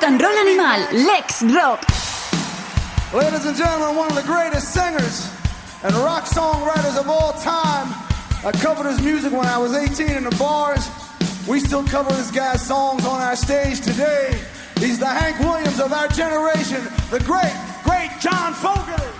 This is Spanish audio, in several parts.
Rock and Roll Animal, Lex Rock. Ladies and gentlemen, one of the greatest singers and rock songwriters of all time. I covered his music when I was 18 in the bars. We still cover this guy's songs on our stage today. He's the Hank Williams of our generation, the great, great John Fogerty.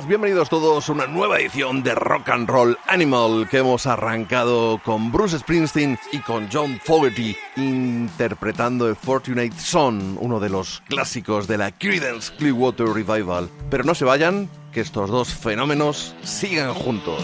Bienvenidos todos a una nueva edición de Rock and Roll Animal que hemos arrancado con Bruce Springsteen y con John Fogerty interpretando The Fortunate Son, uno de los clásicos de la Creedence Clearwater Revival. Pero no se vayan, que estos dos fenómenos sigan juntos.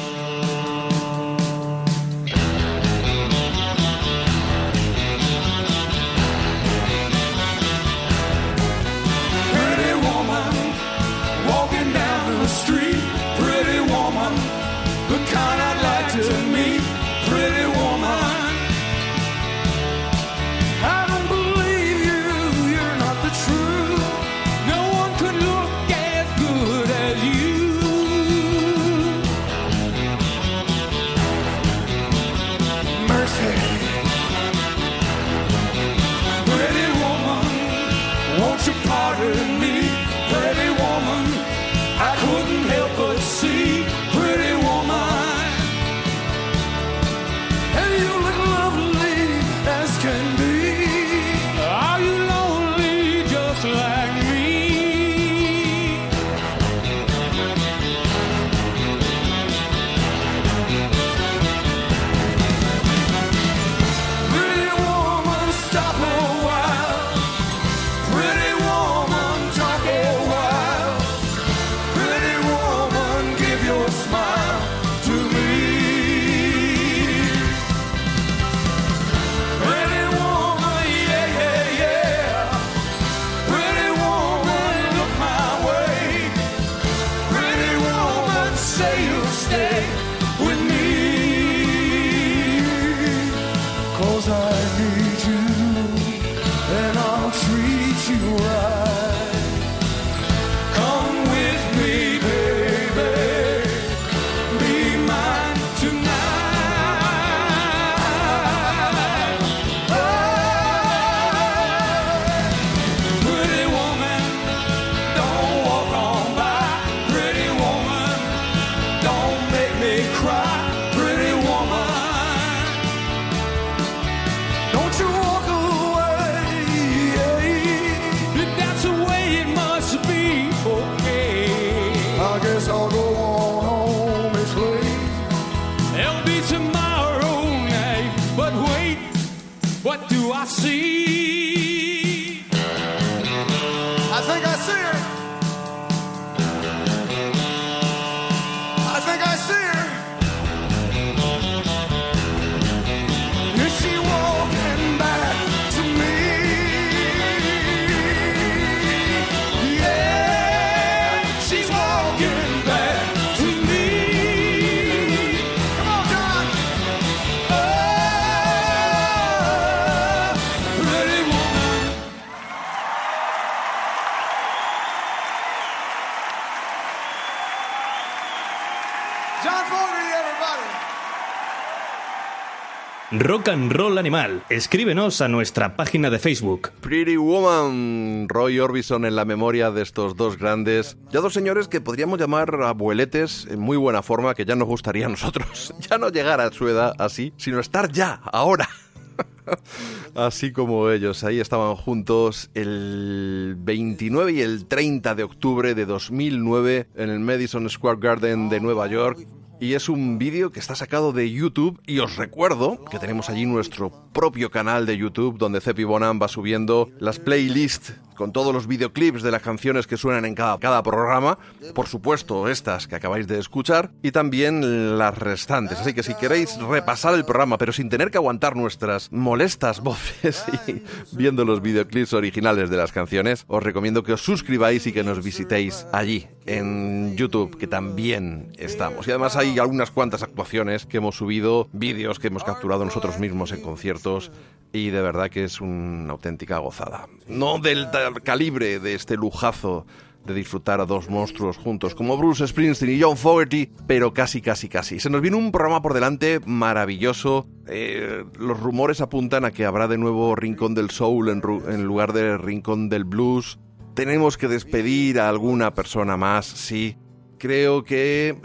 Rock Roll Animal. Escríbenos a nuestra página de Facebook. Pretty Woman, Roy Orbison en la memoria de estos dos grandes, ya dos señores que podríamos llamar abueletes en muy buena forma, que ya nos gustaría a nosotros, ya no llegar a su edad así, sino estar ya, ahora. Así como ellos, ahí estaban juntos el 29 y el 30 de octubre de 2009 en el Madison Square Garden de Nueva York. Y es un vídeo que está sacado de YouTube y os recuerdo que tenemos allí nuestro propio canal de YouTube donde Cepi Bonham va subiendo las playlists con todos los videoclips de las canciones que suenan en cada, cada programa, por supuesto estas que acabáis de escuchar y también las restantes. Así que si queréis repasar el programa pero sin tener que aguantar nuestras molestas voces y viendo los videoclips originales de las canciones, os recomiendo que os suscribáis y que nos visitéis allí en YouTube, que también estamos. Y además hay algunas cuantas actuaciones que hemos subido, vídeos que hemos capturado nosotros mismos en conciertos y de verdad que es una auténtica gozada. No del calibre de este lujazo de disfrutar a dos monstruos juntos como Bruce Springsteen y John Fogerty, pero casi, casi, casi. Se nos viene un programa por delante maravilloso. Eh, los rumores apuntan a que habrá de nuevo Rincón del Soul en, en lugar de Rincón del Blues. Tenemos que despedir a alguna persona más, sí. Creo que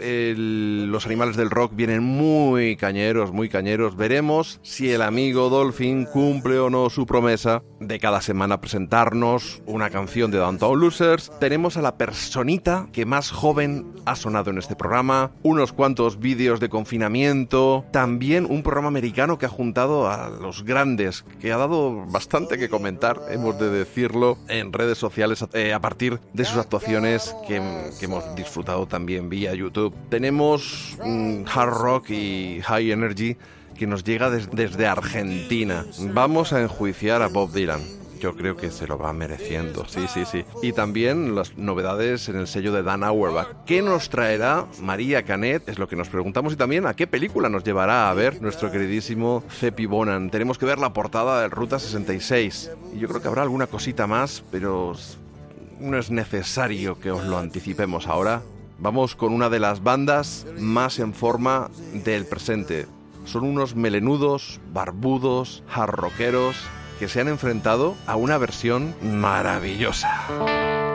los animales del rock vienen muy cañeros, muy cañeros. Veremos si el amigo Dolphin cumple o no su promesa de cada semana presentarnos una canción de Downtown Losers. Tenemos a la personita que más joven ha sonado en este programa, unos cuantos vídeos de confinamiento, también un programa americano que ha juntado a los grandes, que ha dado bastante que comentar, hemos de decirlo, en redes sociales eh, a partir de sus actuaciones que hemos disfrutado también vía YouTube. Tenemos hard rock y high energy que nos llega des- desde Argentina. Vamos a enjuiciar a Bob Dylan. Yo creo que se lo va mereciendo, sí, sí, sí. Y también las novedades en el sello de Dan Auerbach. ¿Qué nos traerá María Canet? Es lo que nos preguntamos. Y también a qué película nos llevará a ver nuestro queridísimo Cepi Bonan. Tenemos que ver la portada de Ruta 66. Y yo creo que habrá alguna cosita más, pero no es necesario que os lo anticipemos ahora. Vamos con una de las bandas más en forma del presente. Son unos melenudos, barbudos, jarroqueros que se han enfrentado a una versión maravillosa.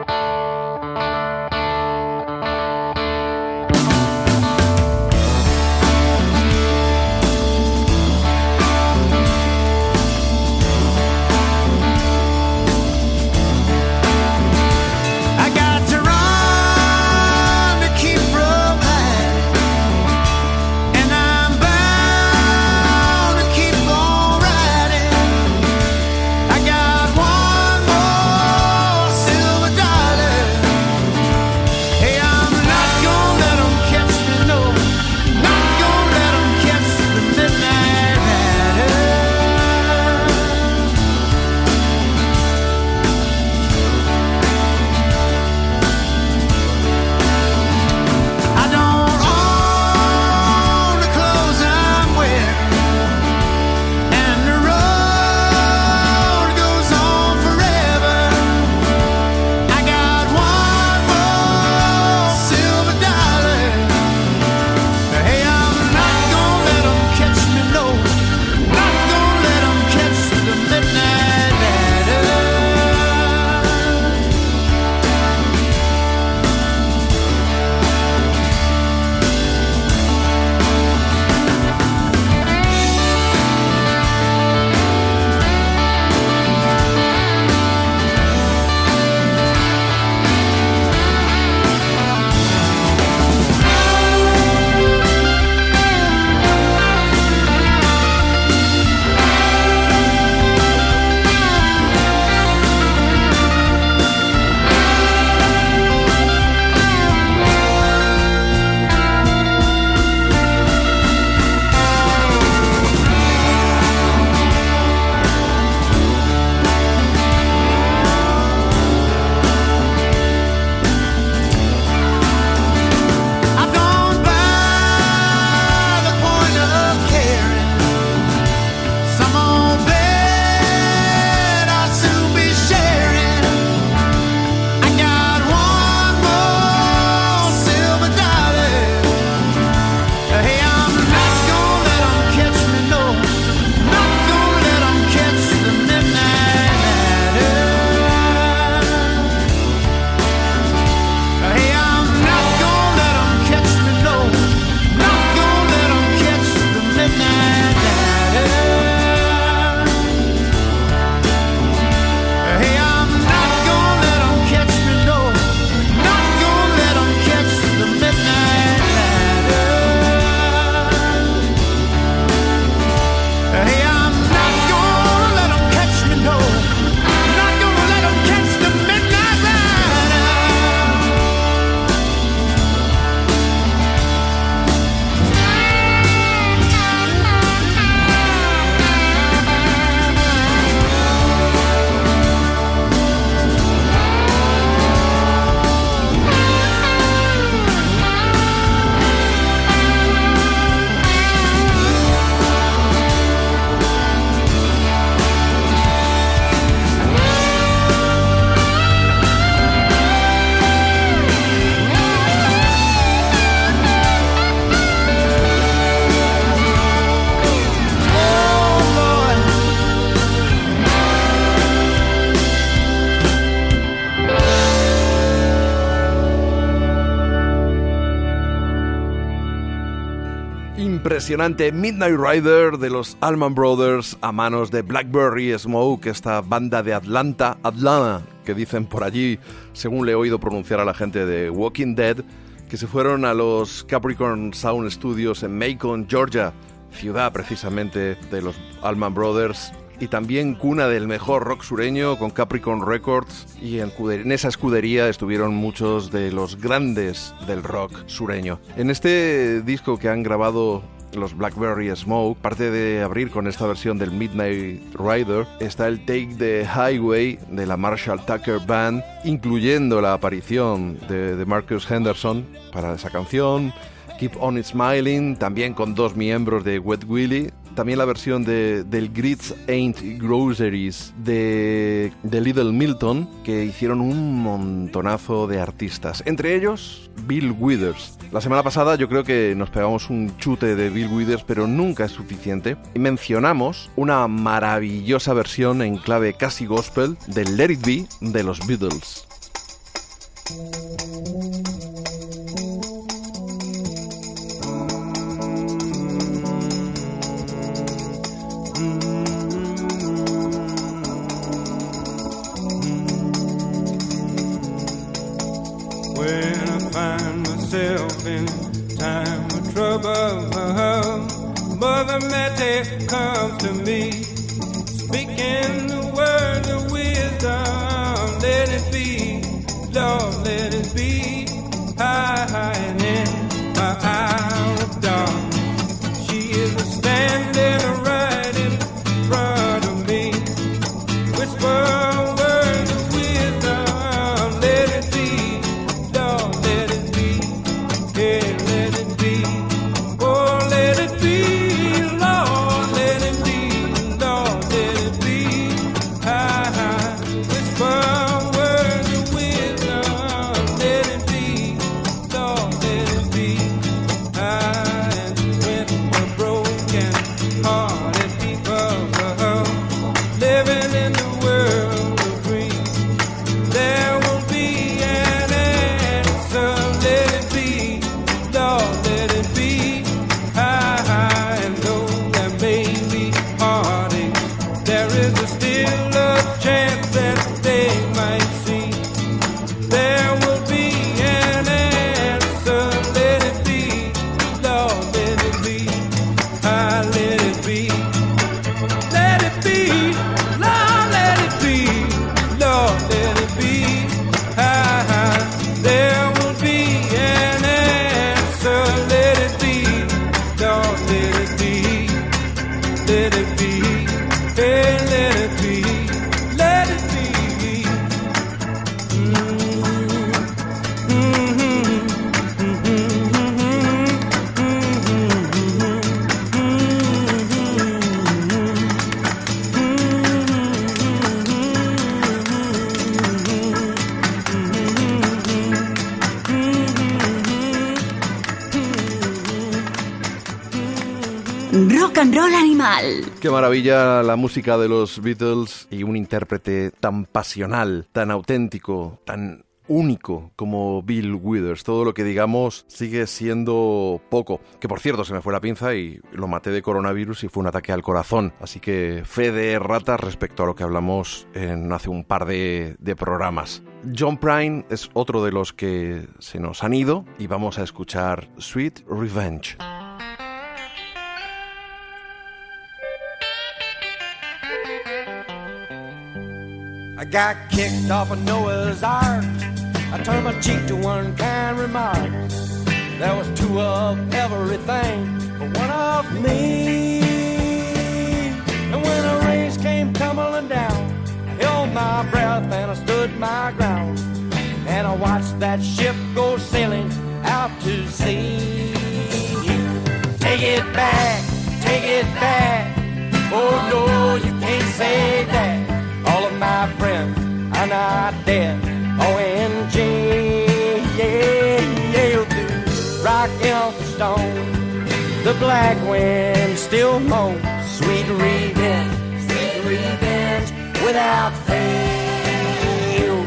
Midnight Rider de los Allman Brothers a manos de Blackberry Smoke, esta banda de Atlanta, Atlanta, que dicen por allí, según le he oído pronunciar a la gente de Walking Dead, que se fueron a los Capricorn Sound Studios en Macon, Georgia, ciudad precisamente de los Allman Brothers, y también cuna del mejor rock sureño con Capricorn Records y en, esa escudería estuvieron muchos de los grandes del rock sureño. En este disco que han grabado los Blackberry Smoke, parte de abrir con esta versión del Midnight Rider, está el Take the Highway de la Marshall Tucker Band, incluyendo la aparición de, de Marcus Henderson para esa canción. Keep On Smiling, también con dos miembros de Wet Willie, también la versión de, del Grits Ain't Groceries de, de Little Milton, que hicieron un montonazo de artistas, entre ellos Bill Withers. La semana pasada yo creo que nos pegamos un chute de Bill Withers, pero nunca es suficiente. Y mencionamos una maravillosa versión en clave casi gospel del Let It Be de los Beatles. Uh-huh. Mother Mary comes to me, speaking the word of wisdom. Let it be, Lord, let it be. High, high and in my hour of dark. She is a standing right in Qué maravilla la música de los Beatles y un intérprete tan pasional, tan auténtico, tan único como Bill Withers. Todo lo que digamos sigue siendo poco. Que por cierto, se me fue la pinza y lo maté de coronavirus y fue un ataque al corazón. Así que fe de rata respecto a lo que hablamos en hace un par de, de programas. John Prine es otro de los que se nos han ido y vamos a escuchar Sweet Revenge. I got kicked off of Noah's Ark. I turned my cheek to one kind remark. There was two of everything, but one of me. And when the rains came tumbling down, I held my breath and I stood my ground. And I watched that ship go sailing out to sea. Take it back, take it back. Oh no, you can't say that my friends are not dead. OMG, yeah, yeah, do rock and stone. The black wind still moans, sweet revenge, sweet revenge without fail.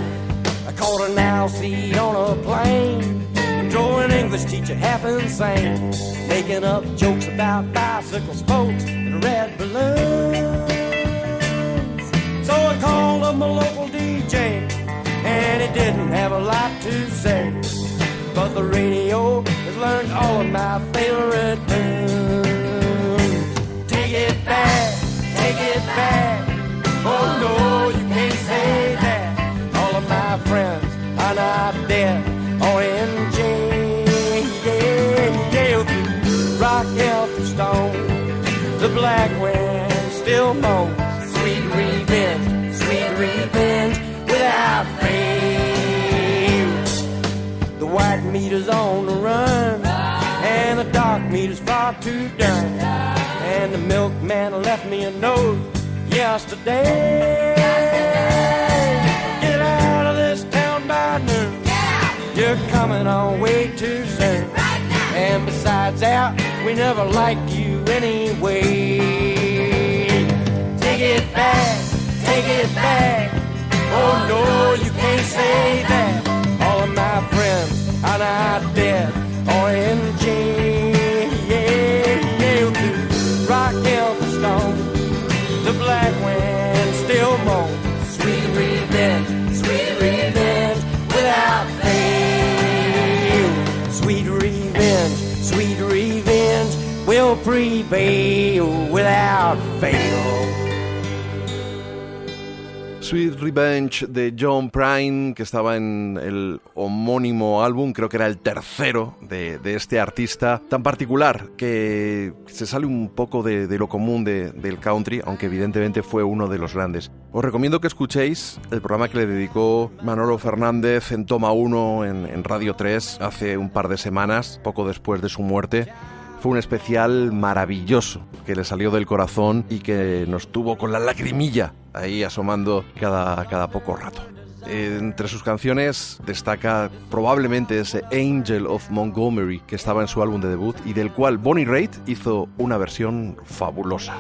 I caught an seat on a plane, drove an English teacher half insane, making up jokes about bicycle spokes and red balloons. So I called up my local DJ, and he didn't have a lot to say. But the radio has learned all of my favorite tunes. Take it back, take it back. Oh no, you can't say that. All of my friends are not dead or in jail. Rock, Stone, the black wind still moans. Meter's on the run, and the dark meter's far too done. And the milkman left me a note yesterday. Get out of this town by noon. You're coming on way too soon. And besides that, we never liked you anyway. Take it back, take it back. Oh no, you can't say that. All of my friends are not dead or in jail. Rock Elton Stone, the black wind still moans. Sweet revenge, sweet revenge without fail. Sweet revenge, sweet revenge will prevail without fail. Sweet Revenge de John Prine, que estaba en el homónimo álbum, creo que era el tercero de, de este artista tan particular, que se sale un poco de, de lo común de, del country, aunque evidentemente fue uno de los grandes. Os recomiendo que escuchéis el programa que le dedicó Manolo Fernández en Toma 1 en, en Radio 3 hace un par de semanas, poco después de su muerte. Fue un especial maravilloso que le salió del corazón y que nos tuvo con la lagrimilla ahí asomando cada, cada poco rato. Entre sus canciones destaca probablemente ese Angel of Montgomery que estaba en su álbum de debut y del cual Bonnie Raitt hizo una versión fabulosa.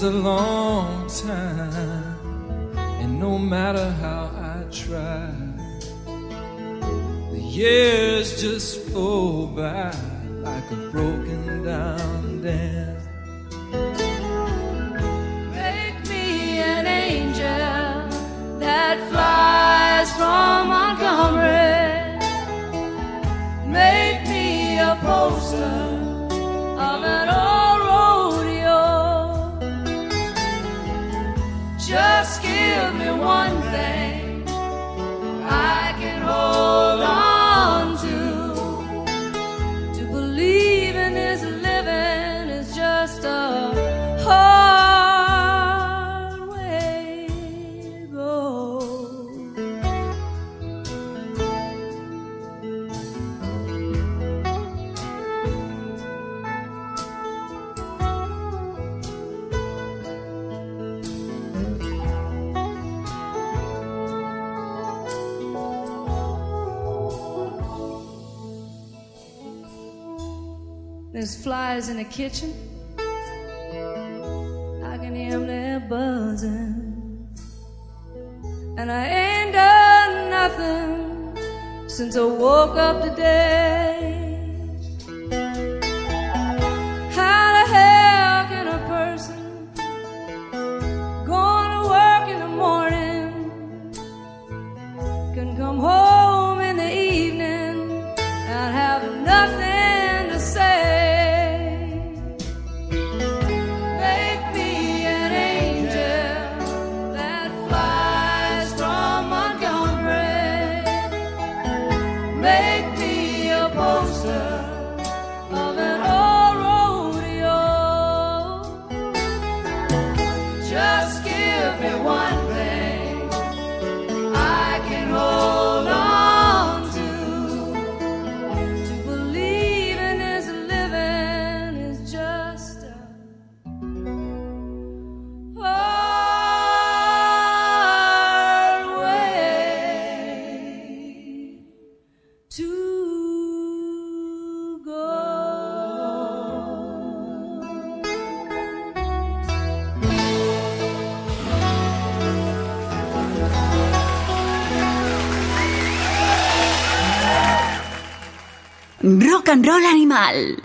But kitchen.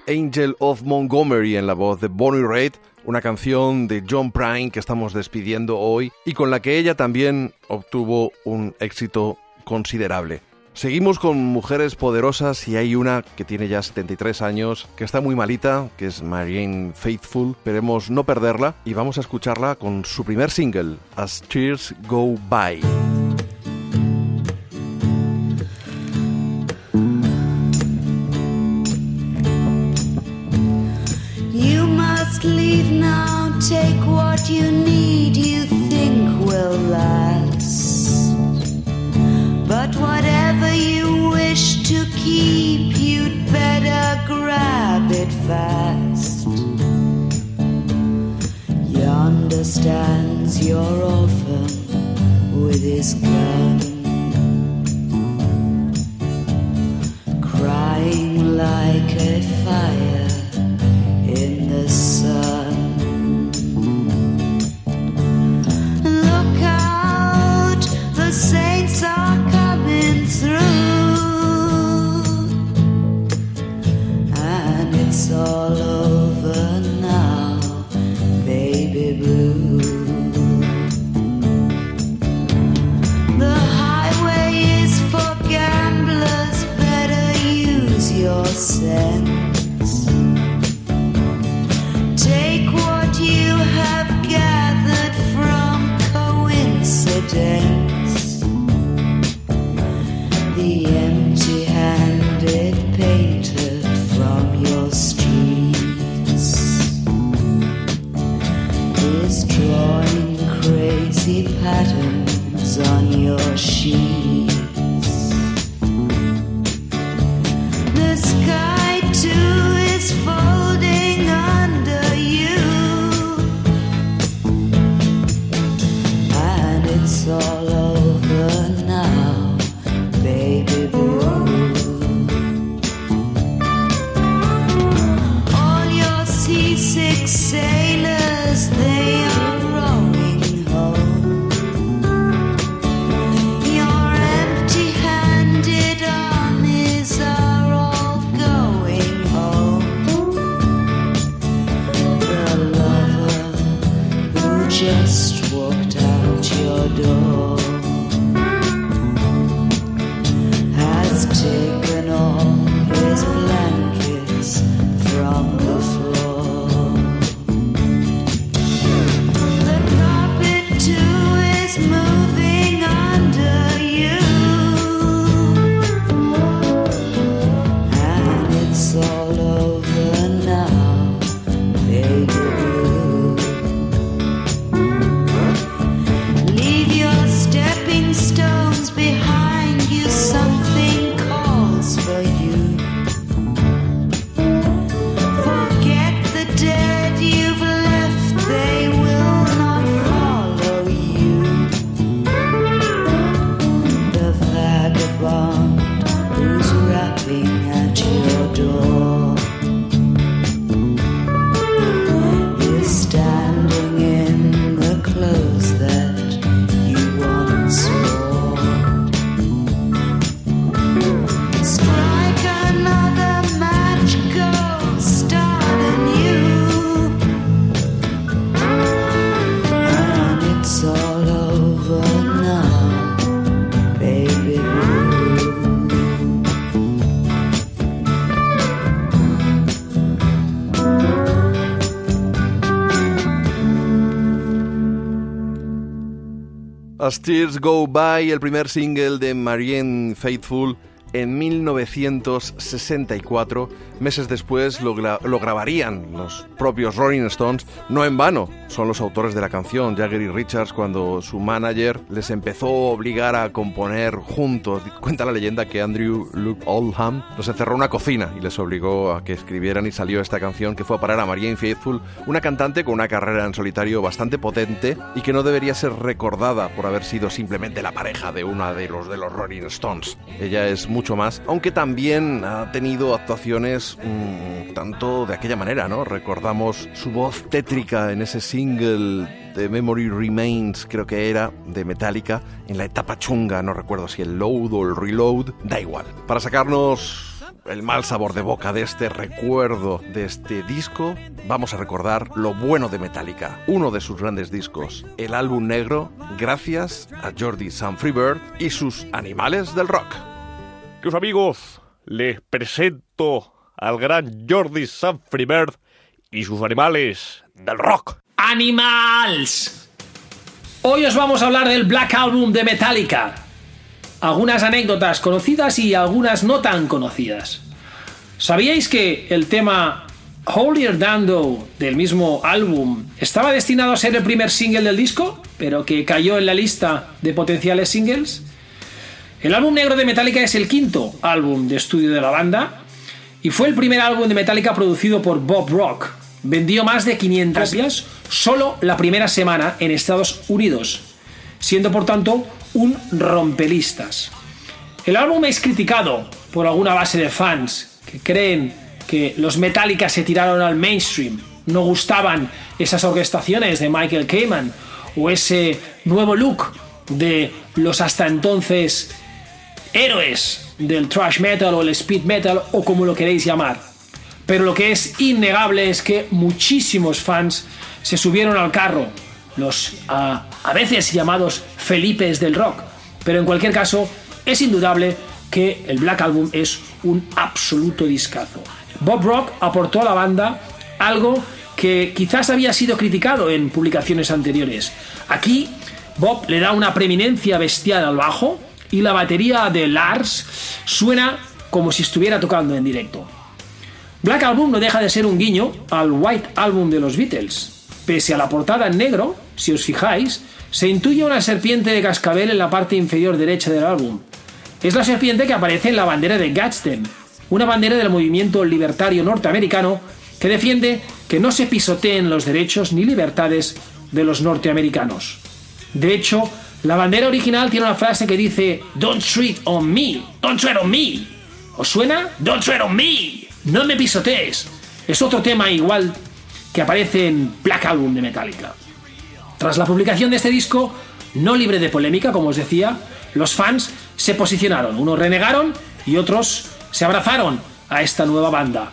Angel of Montgomery en la voz de Bonnie Raitt, una canción de John Prine que estamos despidiendo hoy y con la que ella también obtuvo un éxito considerable. Seguimos con mujeres poderosas y hay una que tiene ya 73 años, que está muy malita, que es Marianne Faithful. Esperemos no perderla y vamos a escucharla con su primer single, As Tears Go By. Take what you need, you think will last. But whatever you wish to keep, you'd better grab it fast. Yonder stands your orphan with his gun, crying like a fire in the sun. The patterns on your sheets. As Tears Go By, el primer single de Marianne Faithful en 1964. Meses después lo, grabarían los propios Rolling Stones, no en vano. Son los autores de la canción, Jagger y Richards, cuando su manager les empezó a obligar a componer juntos. Cuenta la leyenda que Andrew Luke Oldham los encerró en una cocina y les obligó a que escribieran y salió esta canción que fue a parar a Marianne Faithful, una cantante con una carrera en solitario bastante potente y que no debería ser recordada por haber sido simplemente la pareja de una de los de los Rolling Stones. Ella es mucho más, aunque también ha tenido actuaciones Mm, tanto de aquella manera, ¿no? Recordamos su voz tétrica en ese single de Memory Remains, creo que era, de Metallica, en la etapa chunga, no recuerdo si el load o el reload, da igual. Para sacarnos el mal sabor de boca de este recuerdo de este disco, vamos a recordar lo bueno de Metallica, uno de sus grandes discos, el álbum negro, gracias a Jordi Sanfreebird y sus animales del rock. Queridos amigos, les presento al gran Jordi Sanfribert y sus animales del rock. ¡Animals! Hoy os vamos a hablar del Black Album de Metallica. Algunas anécdotas conocidas y algunas no tan conocidas. ¿Sabíais que el tema Holier Dando del mismo álbum estaba destinado a ser el primer single del disco, pero que cayó en la lista de potenciales singles? El álbum negro de Metallica es el quinto álbum de estudio de la banda y fue el primer álbum de Metallica producido por Bob Rock. Vendió más de 500 copias solo la primera semana en Estados Unidos, siendo por tanto un rompelistas. El álbum es criticado por alguna base de fans que creen que los Metallica se tiraron al mainstream, no gustaban esas orquestaciones de Michael Kamen o ese nuevo look de los hasta entonces héroes del thrash metal o el speed metal o como lo queréis llamar. Pero lo que es innegable es que muchísimos fans se subieron al carro, los a, a veces llamados Felipes del rock. Pero en cualquier caso, es indudable que el Black Album es un absoluto discazo. Bob Rock aportó a la banda algo que quizás había sido criticado en publicaciones anteriores. Aquí Bob le da una preeminencia bestial al bajo, y la batería de Lars suena como si estuviera tocando en directo. Black Album no deja de ser un guiño al White Album de los Beatles. Pese a la portada en negro, si os fijáis, se intuye una serpiente de cascabel en la parte inferior derecha del álbum. Es la serpiente que aparece en la bandera de Gadsden, una bandera del movimiento libertario norteamericano que defiende que no se pisoteen los derechos ni libertades de los norteamericanos. De hecho, la bandera original tiene una frase que dice Don't treat on me, don't tread on me. ¿Os suena? Don't tread on me. No me pisotees. Es otro tema igual que aparece en Black Album de Metallica. Tras la publicación de este disco, no libre de polémica, como os decía, los fans se posicionaron. Unos renegaron y otros se abrazaron a esta nueva banda.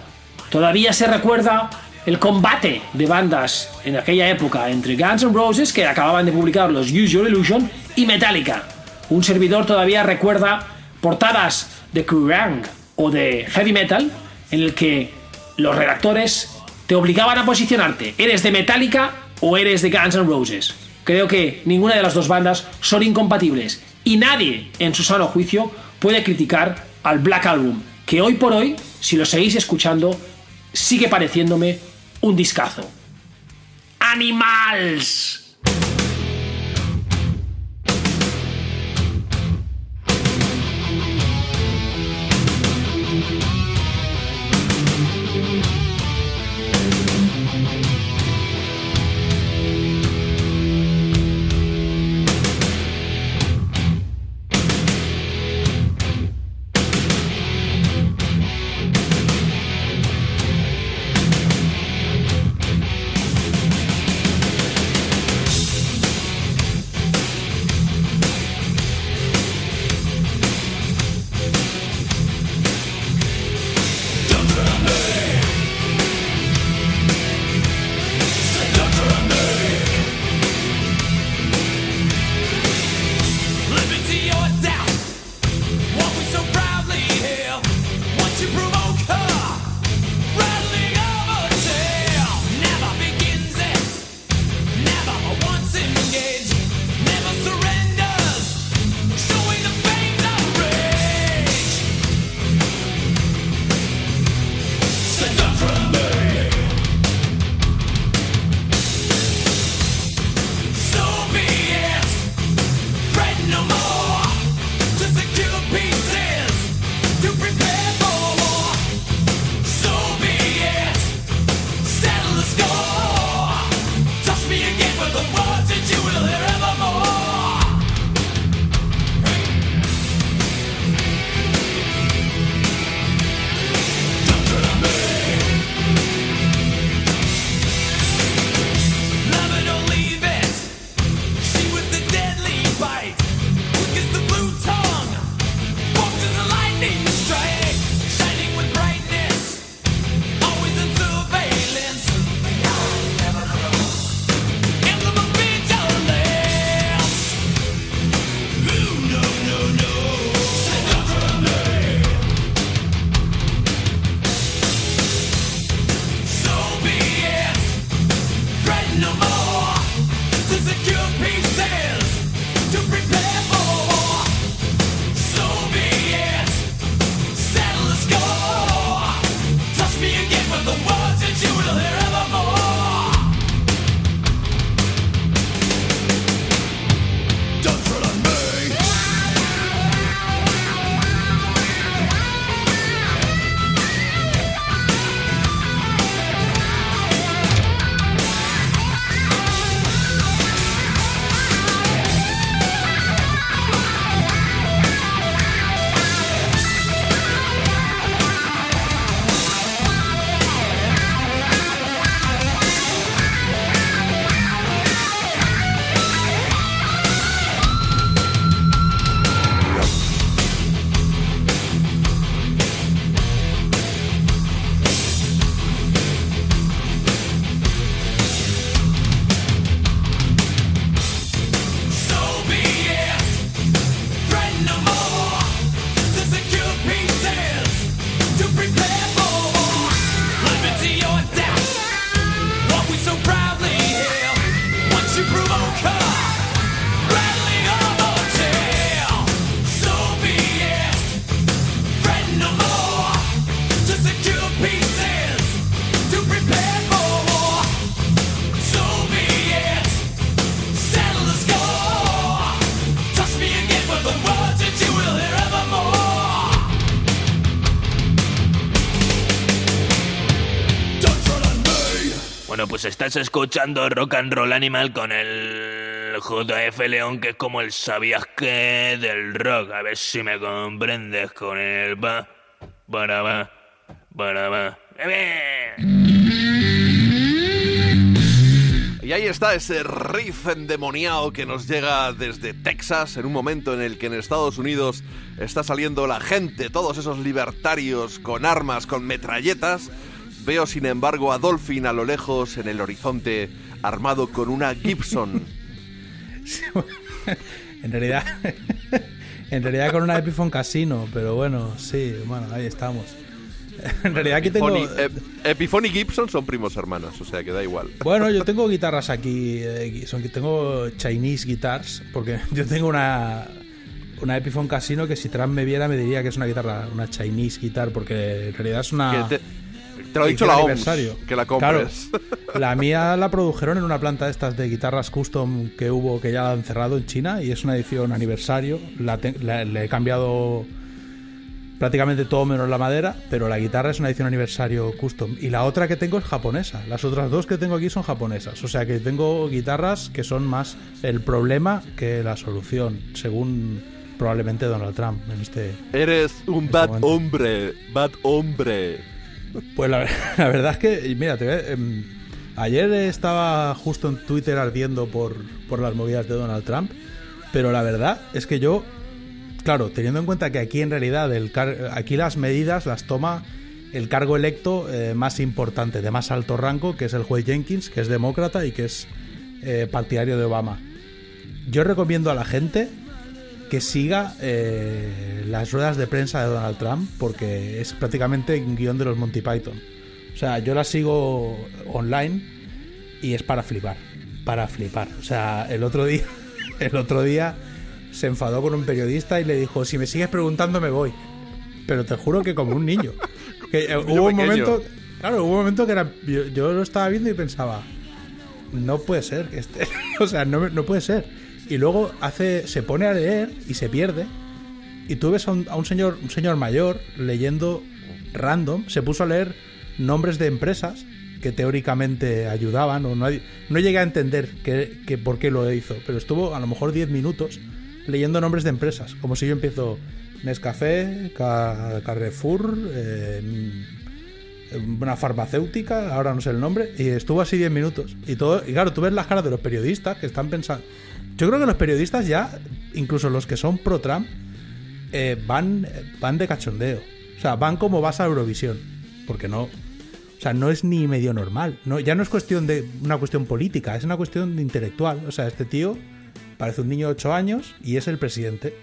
Todavía se recuerda el combate de bandas en aquella época entre Guns N' Roses, que acababan de publicar los Use Your Illusion, y Metallica. Un servidor todavía recuerda portadas de Kerrang o de Heavy Metal en el que los redactores te obligaban a posicionarte. ¿Eres de Metallica o eres de Guns N' Roses? Creo que ninguna de las dos bandas son incompatibles y nadie en su sano juicio puede criticar al Black Album, que hoy por hoy, si lo seguís escuchando, sigue pareciéndome un discazo. ¡Animals! Pues estás escuchando Rock and Roll Animal con el JF León, que es como el sabías que del rock. A ver si me comprendes con el va, para va, para va. Y ahí está ese riff endemoniado que nos llega desde Texas en un momento en el que en Estados Unidos está saliendo la gente, todos esos libertarios con armas, con metralletas. Veo sin embargo a Dolphin a lo lejos en el horizonte armado con una Gibson. en realidad, en realidad con una Epiphone Casino, pero bueno, sí, bueno, ahí estamos. En realidad aquí tengo... Epiphone y Gibson son primos hermanos, o sea que da igual. Bueno, yo tengo guitarras aquí, eh, son, tengo Chinese guitars, porque yo tengo una, una Epiphone Casino que si Trump me viera me diría que es una guitarra, una Chinese guitar, porque en realidad es una... Te, te, lo ha dicho la OMS, que la compres. Claro, la mía la produjeron en una planta de estas de guitarras custom que hubo, que ya la han cerrado en China, y es una edición aniversario. La, la le he cambiado prácticamente todo menos la madera, pero la guitarra es una edición aniversario custom. Y la otra que tengo es japonesa. Las otras dos que tengo aquí son japonesas. O sea que tengo guitarras que son más el problema que la solución, según probablemente Donald Trump en este. Eres un este bad momento. hombre, bad hombre. Pues la, la verdad es que, mira, te em, ayer estaba justo en Twitter ardiendo por, por las movidas de Donald Trump, pero la verdad es que yo Claro, teniendo en cuenta que aquí en realidad aquí las medidas las toma el cargo electo eh, más importante, de más alto rango, que es el juez Jenkins, que es demócrata y que es eh, partidario de Obama. Yo recomiendo a la gente que siga eh, las ruedas de prensa de Donald Trump, porque es prácticamente un guion de los Monty Python. O sea, yo la sigo online y es para flipar, para flipar. O sea, el otro día, el otro día se enfadó con un periodista y le dijo, si me sigues preguntando me voy. Pero te juro que como un niño. Que, eh, hubo un momento, claro, hubo un momento que era, yo, yo, lo estaba viendo y pensaba, no puede ser que este, o sea, no, no, puede ser. Y luego hace, se pone a leer y se pierde. Y tú ves a un, señor, un señor mayor leyendo random, se puso a leer nombres de empresas que teóricamente ayudaban o no, no llegué a entender que, que por qué lo hizo, pero estuvo a lo mejor 10 minutos leyendo nombres de empresas, como si yo empiezo Nescafé, Carrefour, eh, una farmacéutica, ahora no sé el nombre, y estuvo así 10 minutos. Y todo, y claro, tú ves las caras de los periodistas que están pensando. Yo creo que los periodistas ya, incluso los que son pro Trump, eh, van, van de cachondeo. O sea, van como vas a Eurovisión. Porque no. O sea, no es ni medio normal. No, ya no es cuestión de una cuestión política, es una cuestión de intelectual. O sea, este tío parece un niño de 8 años y es el presidente.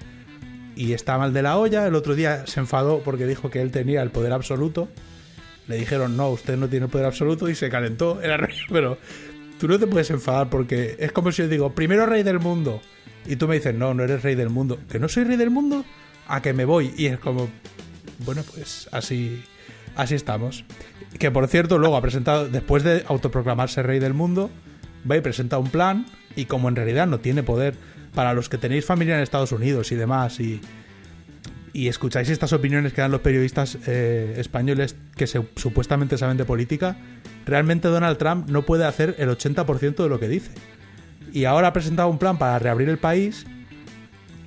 Y está mal de la olla. El otro día se enfadó porque dijo que él tenía el poder absoluto. Le dijeron, no, usted no tiene el poder absoluto y se calentó. Era pero tú no te puedes enfadar porque es como si yo digo, primero rey del mundo. Y tú me dices, no, no eres rey del mundo. ¿Que no soy rey del mundo? A que me voy. Y es como, bueno, pues así, así estamos. Que por cierto, luego ha presentado, después de autoproclamarse rey del mundo, va y presenta un plan y como en realidad no tiene poder, para los que tenéis familia en Estados Unidos y demás y, y escucháis estas opiniones que dan los periodistas eh, españoles que se, supuestamente saben de política, realmente Donald Trump no puede hacer el 80% de lo que dice. Y ahora ha presentado un plan para reabrir el país.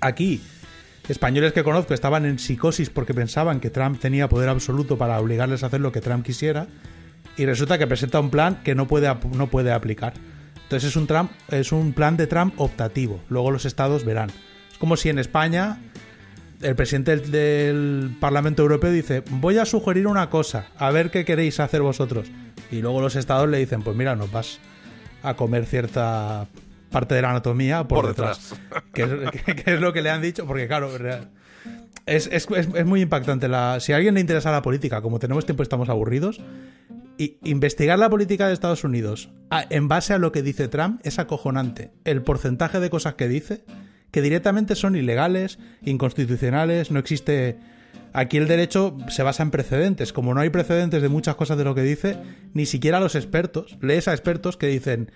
Aquí, españoles que conozco estaban en psicosis porque pensaban que Trump tenía poder absoluto para obligarles a hacer lo que Trump quisiera. Y resulta que presenta un plan que no puede, no puede aplicar. Entonces es un, Trump, es un plan de Trump optativo. Luego los estados verán. Es como si en España el presidente del, del, Parlamento Europeo dice, voy a sugerir una cosa, a ver qué queréis hacer vosotros. Y luego los estados le dicen, pues mira, nos vas a comer cierta parte de la anatomía por, Por detrás. que, es, que, que es lo que le han dicho, porque claro, es, es, es, muy impactante. La, si a alguien le interesa la política, como tenemos tiempo y estamos aburridos, y investigar la política de Estados Unidos en base a lo que dice Trump es acojonante. El porcentaje de cosas que dice que directamente son ilegales, inconstitucionales, no existe Aquí el derecho se basa en precedentes. Como no hay precedentes de muchas cosas de lo que dice, ni siquiera los expertos, lees a expertos que dicen,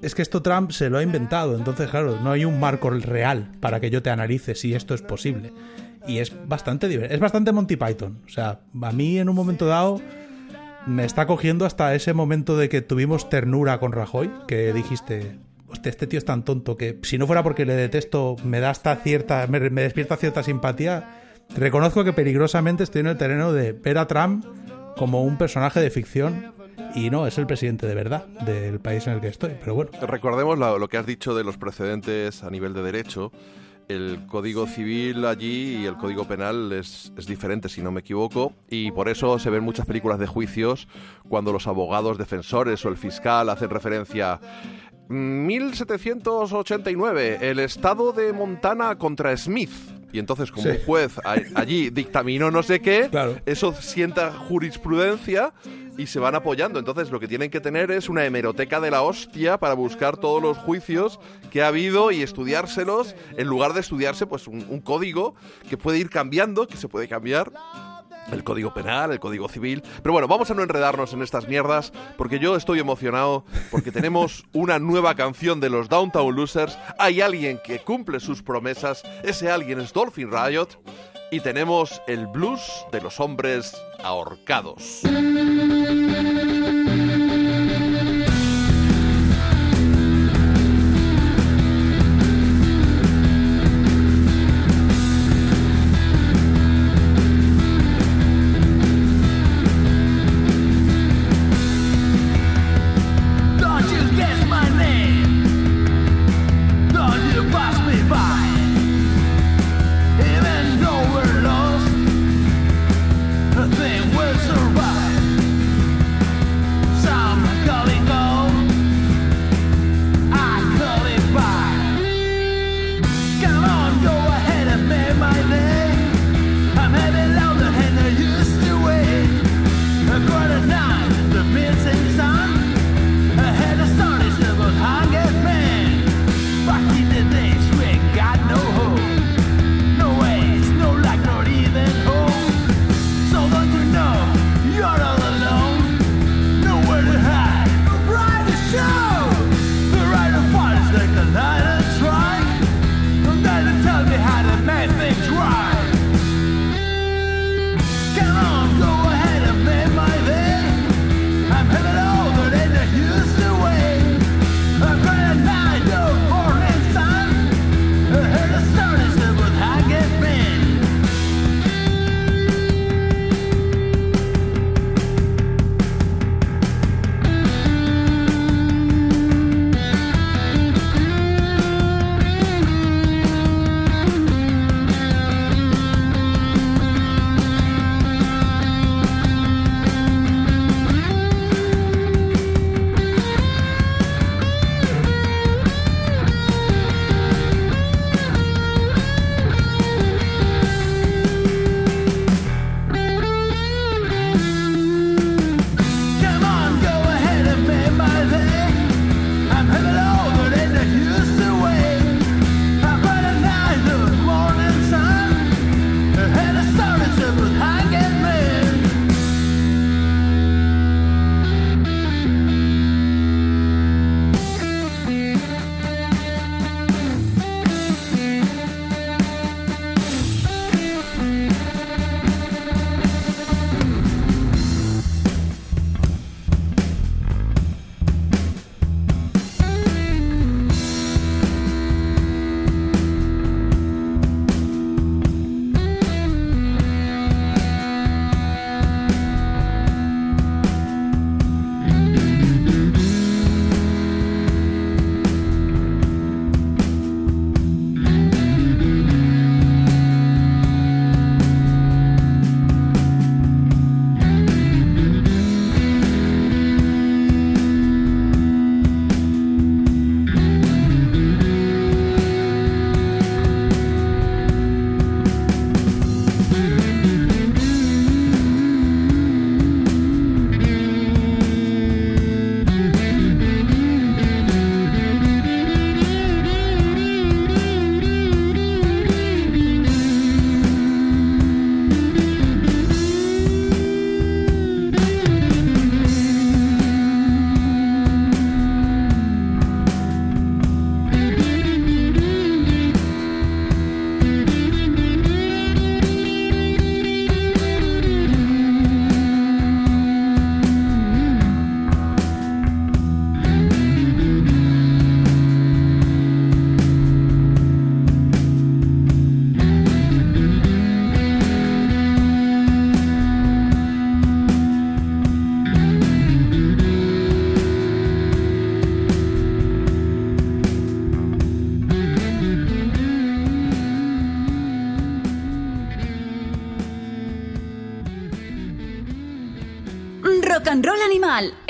es que esto Trump se lo ha inventado. Entonces, claro, no hay un marco real para que yo te analice si esto es posible. Y es bastante divertido. Es bastante Monty Python. O sea, a mí en un momento dado me está cogiendo hasta ese momento de que tuvimos ternura con Rajoy, que dijiste, este tío es tan tonto que si no fuera porque le detesto, me da hasta cierta, me, me despierta cierta simpatía. Reconozco que peligrosamente estoy en el terreno de ver a Trump como un personaje de ficción y no, es el presidente de verdad del país en el que estoy. Pero bueno. Recordemos lo, lo que has dicho de los precedentes a nivel de derecho. El código civil allí y el código penal es, es diferente, si no me equivoco, y por eso se ven muchas películas de juicios cuando los abogados defensores o el fiscal hacen referencia 1789, el estado de Montana contra Smith. Y entonces, como Sí. un juez a- allí dictaminó no sé qué, Claro. eso sienta jurisprudencia y se van apoyando. Entonces, lo que tienen que tener es una hemeroteca de la hostia para buscar todos los juicios que ha habido y estudiárselos, en lugar de estudiarse pues un, un código que puede ir cambiando, que se puede cambiar. El código penal, el código civil. Pero bueno, vamos a no enredarnos en estas mierdas, porque yo estoy emocionado, porque tenemos una nueva canción de los Downtown Losers. Hay alguien que cumple sus promesas, ese alguien es Dolphin Riot, y tenemos el blues de los hombres ahorcados.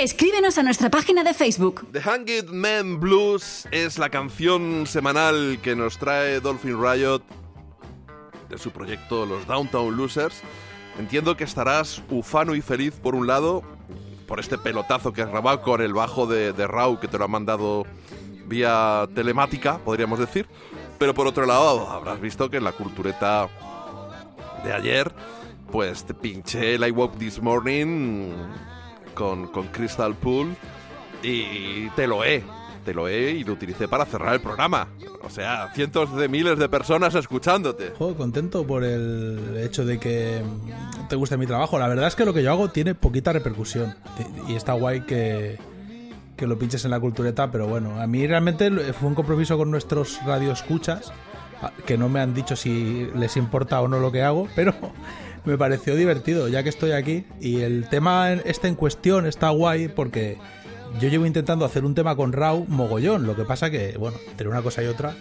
Escríbenos a nuestra página de Facebook. The Hanged Man Blues es la canción semanal que nos trae Dolphin Riot de su proyecto Los Downtown Losers. Entiendo que estarás ufano y feliz por un lado, por este pelotazo que has grabado con el bajo de, de Rau que te lo ha mandado vía telemática, podríamos decir. Pero por otro lado, habrás visto que en la cultureta de ayer, pues te pinché el I Woke This Morning con, con Crystal Pool y te lo he, te lo he y lo utilicé para cerrar el programa. O sea, cientos de miles de personas escuchándote. Joder, contento por el hecho de que te guste mi trabajo. La verdad es que lo que yo hago tiene poquita repercusión. Y está guay que, que lo pinches en la cultureta, pero bueno, a mí realmente fue un compromiso con nuestros radioescuchas, que no me han dicho si les importa o no lo que hago, pero me pareció divertido, ya que estoy aquí. Y el tema este en cuestión está guay porque yo llevo intentando hacer un tema con Rau mogollón. Lo que pasa que, bueno, entre una cosa y otra.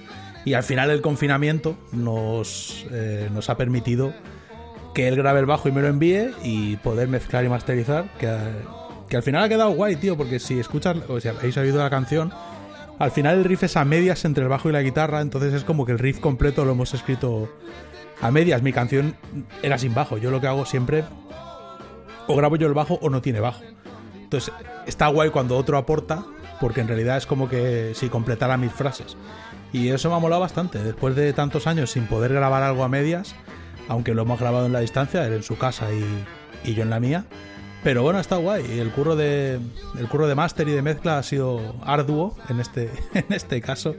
Y al final el confinamiento nos, eh, nos ha permitido que él grabe el bajo y me lo envíe y poder mezclar y masterizar. Que, que al final ha quedado guay, tío, porque si escuchas, o si habéis oído la canción, al final el riff es a medias entre el bajo y la guitarra, entonces es como que el riff completo lo hemos escrito a medias. Mi canción era sin bajo, yo lo que hago siempre, o grabo yo el bajo o no tiene bajo. Entonces está guay cuando otro aporta, porque en realidad es como que si completara mis frases. Y eso me ha molado bastante, después de tantos años sin poder grabar algo a medias, aunque lo hemos grabado en la distancia, él en su casa y, y yo en la mía. Pero bueno, está guay. El curro de el curro de máster y de mezcla ha sido arduo en este en este caso.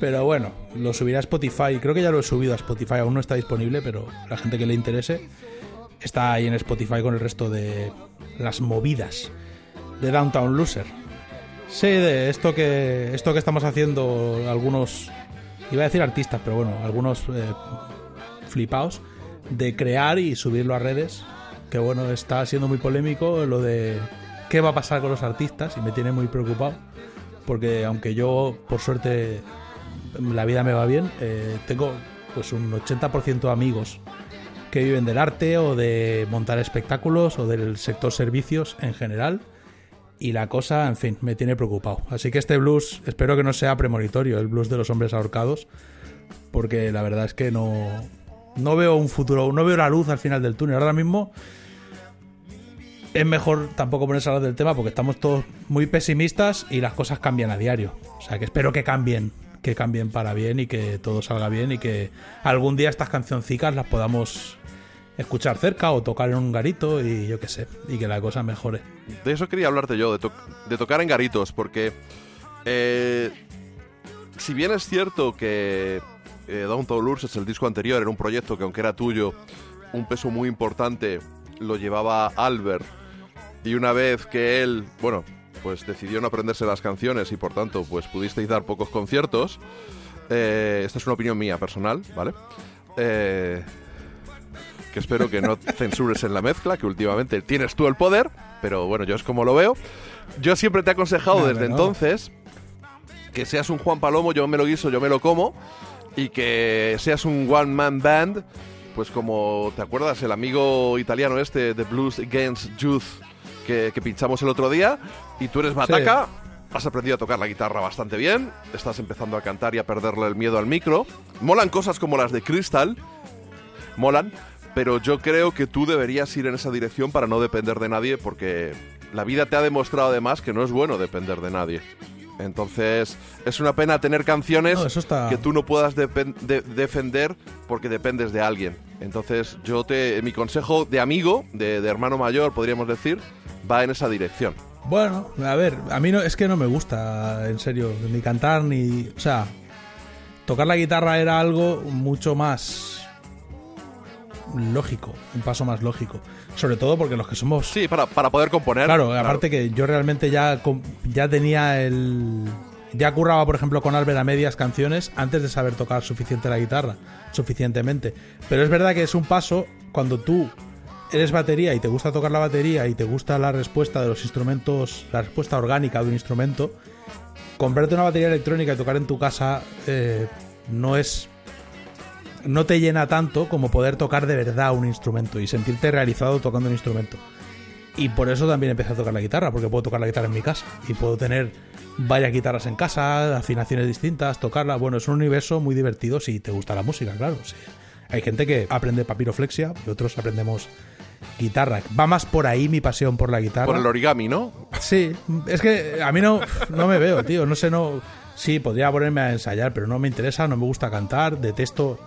Pero bueno, lo subiré a Spotify. Creo que ya lo he subido a Spotify. Aún no está disponible, pero la gente que le interese está ahí en Spotify con el resto de las movidas de Downtown Loser. Sí, de esto que esto que estamos haciendo algunos iba a decir artistas, pero bueno, algunos eh, flipaos de crear y subirlo a redes que bueno, está siendo muy polémico lo de qué va a pasar con los artistas y me tiene muy preocupado porque aunque yo por suerte la vida me va bien, eh, tengo pues un 80% de amigos que viven del arte o de montar espectáculos o del sector servicios en general y la cosa, en fin, me tiene preocupado. Así que este blues espero que no sea premonitorio, el blues de los hombres ahorcados, porque la verdad es que no, no veo un futuro, no veo la luz al final del túnel. Ahora mismo es mejor tampoco ponerse a hablar del tema porque estamos todos muy pesimistas y las cosas cambian a diario. O sea que espero que cambien, que cambien para bien y que todo salga bien y que algún día estas cancioncicas las podamos escuchar cerca o tocar en un garito y yo qué sé, y que la cosa mejore. De eso quería hablarte yo, de, to de tocar en garitos, porque eh, si bien es cierto que eh, Downtown Lures es el disco anterior, era un proyecto que aunque era tuyo, un peso muy importante lo llevaba Albert y una vez que él, bueno, pues decidió no aprenderse las canciones y por tanto pues pudisteis dar pocos conciertos, eh, esta es una opinión mía personal, ¿vale? Eh, que espero que no censures en la mezcla, que últimamente tienes tú el poder, pero bueno, yo es como lo veo. Yo siempre te he aconsejado No, desde no. entonces que seas un Juan Palomo, yo me lo guiso, yo me lo como, y que seas un one man band, pues como te acuerdas el amigo italiano este de Blues Against Youth que, que pinchamos el otro día, y tú eres Bataca. Has aprendido a tocar la guitarra bastante bien, estás empezando a cantar y a perderle el miedo al micro. Molan cosas como las de Crystal, molan, pero yo creo que tú deberías ir en esa dirección para no depender de nadie, porque la vida te ha demostrado además que no es bueno depender de nadie. Entonces, es una pena tener canciones No, eso está- que tú no puedas de- defender porque dependes de alguien. Entonces, yo te, mi consejo de amigo, de, de hermano mayor, podríamos decir, va en esa dirección. Bueno, a ver, a mí no, es que no me gusta, en serio, ni cantar ni... O sea, tocar la guitarra era algo mucho más lógico, un paso más lógico. Sobre todo porque los que somos... Sí, para, para poder componer. Claro, aparte que yo realmente ya, ya tenía el... Ya curraba, por ejemplo, con Albert a medias canciones antes de saber tocar suficiente la guitarra, suficientemente. Pero es verdad que es un paso cuando tú eres batería y te gusta tocar la batería y te gusta la respuesta de los instrumentos, la respuesta orgánica de un instrumento, comprarte una batería electrónica y tocar en tu casa eh, no es no te llena tanto como poder tocar de verdad un instrumento y sentirte realizado tocando un instrumento. Y por eso también empecé a tocar la guitarra, porque puedo tocar la guitarra en mi casa. Y puedo tener varias guitarras en casa, afinaciones distintas, tocarla. Bueno, es un universo muy divertido si te gusta la música, claro. sí. Hay gente que aprende papiroflexia y otros aprendemos guitarra. Va más por ahí mi pasión por la guitarra. Por el origami, ¿no? Sí, es que a mí no, no me veo, tío. No sé, no. Sí, podría ponerme a ensayar, pero no me interesa, no me gusta cantar, detesto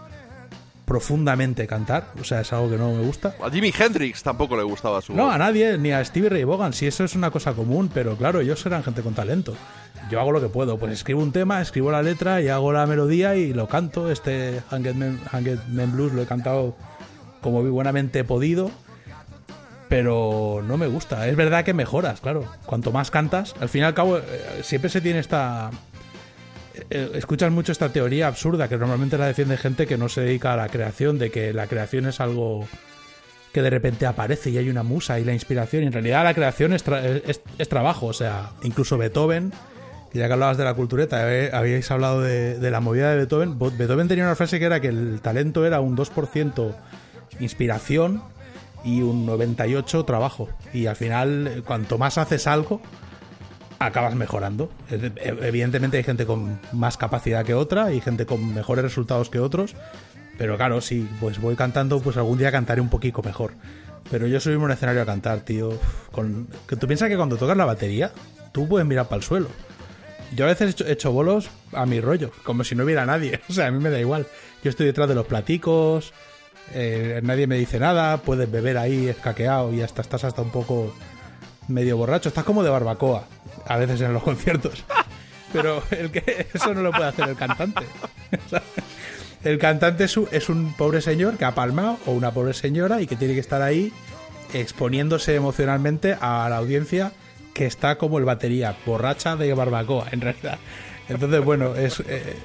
profundamente cantar, o sea, es algo que no me gusta. A Jimi Hendrix tampoco le gustaba su No, voz. a nadie, ni a Stevie Ray Vaughan, si eso es una cosa común, pero claro, ellos eran gente con talento. Yo hago lo que puedo, pues escribo un tema, escribo la letra y hago la melodía y lo canto. Este Hanged Men, Hanged Men Blues lo he cantado como buenamente he podido, pero no me gusta. Es verdad que mejoras, claro. Cuanto más cantas, al fin y al cabo, eh, siempre se tiene esta. Eh, Escuchas mucho esta teoría absurda que normalmente la defiende gente que no se dedica a la creación, de que la creación es algo que de repente aparece y hay una musa y la inspiración. Y en realidad la creación es, es- trabajo. O sea, incluso Beethoven, que ya que hablabas de la cultureta, eh, habíais hablado de, de la movida de Beethoven. Beethoven tenía una frase que era que el talento era un 2% inspiración y un 98% trabajo. Y al final, eh, cuanto más haces algo, acabas mejorando. Eh, Evidentemente hay gente con más capacidad que otra y gente con mejores resultados que otros. Pero claro, si pues voy cantando, pues algún día cantaré un poquito mejor. Pero yo subirme a un escenario a cantar, tío. Tú piensas que cuando tocas la batería, tú puedes mirar para el suelo. Yo a veces he hecho bolos a mi rollo, como si no hubiera nadie. O sea, a mí me da igual. Yo estoy detrás de los platicos, eh, nadie me dice nada, puedes beber ahí escaqueado y hasta estás hasta un poco medio borracho. Estás como de barbacoa, a veces en los conciertos. Pero el que eso no lo puede hacer el cantante. El cantante es un, es un pobre señor que ha palmado o una pobre señora y que tiene que estar ahí exponiéndose emocionalmente a la audiencia que está como el batería, borracha de barbacoa, en realidad. Entonces, bueno, es eh,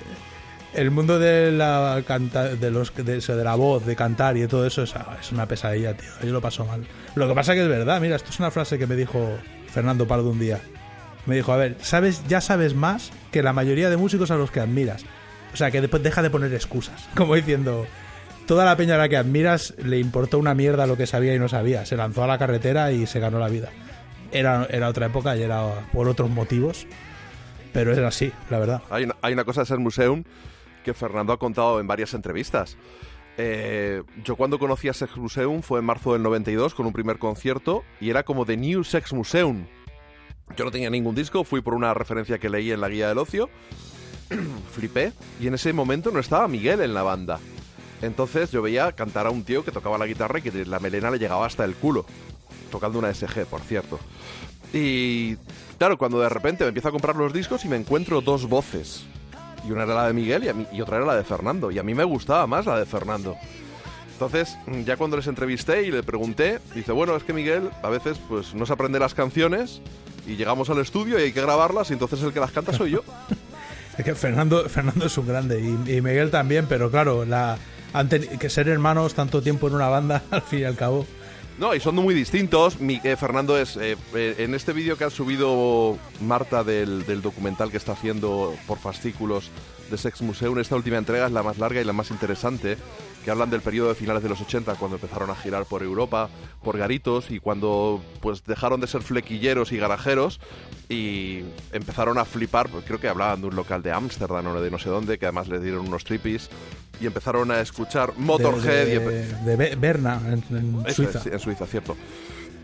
el mundo de la canta, de los de, de la voz, de cantar y de todo eso es, es una pesadilla, tío. Yo lo paso mal. Lo que pasa que es verdad, mira, esto es una frase que me dijo Fernando Pardo un día. Me dijo, a ver, sabes, ya sabes más que la mayoría de músicos a los que admiras. O sea, que después deja de poner excusas. Como diciendo, toda la peña a la que admiras le importó una mierda lo que sabía y no sabía. Se lanzó a la carretera y se ganó la vida. Era, era otra época y era por otros motivos. Pero era así, la verdad. Hay una, hay una cosa de ser museum que Fernando ha contado en varias entrevistas. Eh, yo cuando conocí a Sex Museum fue en marzo del 92 con un primer concierto y era como The New Sex Museum. Yo no tenía ningún disco, fui por una referencia que leí en la guía del ocio, flipé y en ese momento no estaba Miguel en la banda. Entonces yo veía cantar a un tío que tocaba la guitarra y que la melena le llegaba hasta el culo, tocando una SG, por cierto. Y claro, cuando de repente me empiezo a comprar los discos y me encuentro dos voces. Y una era la de Miguel y, otra era la de Fernando. Y a mí me gustaba más la de Fernando. Entonces, ya cuando les entrevisté y le pregunté, dice, bueno, es que Miguel a veces pues no se aprende las canciones y llegamos al estudio y hay que grabarlas y entonces el que las canta soy yo. Es que Fernando, Fernando es un grande y, Miguel también, pero claro, que ser hermanos tanto tiempo en una banda, al fin y al cabo. No, y son muy distintos. Eh, Fernando es. eh, eh, en este vídeo que ha subido Marta del, del documental que está haciendo por fascículos de Sex Museum, esta última entrega es la más larga y la más interesante. Que hablan del periodo de finales de los 80, cuando empezaron a girar por Europa, por garitos, y cuando pues dejaron de ser flequilleros y garajeros y empezaron a flipar. pues, creo que hablaban de un local de Ámsterdam o de no sé dónde, que además les dieron unos trippies. Y empezaron a escuchar Motorhead de, de, de Be- Berna, en, en Suiza. es, sí, en Suiza, cierto.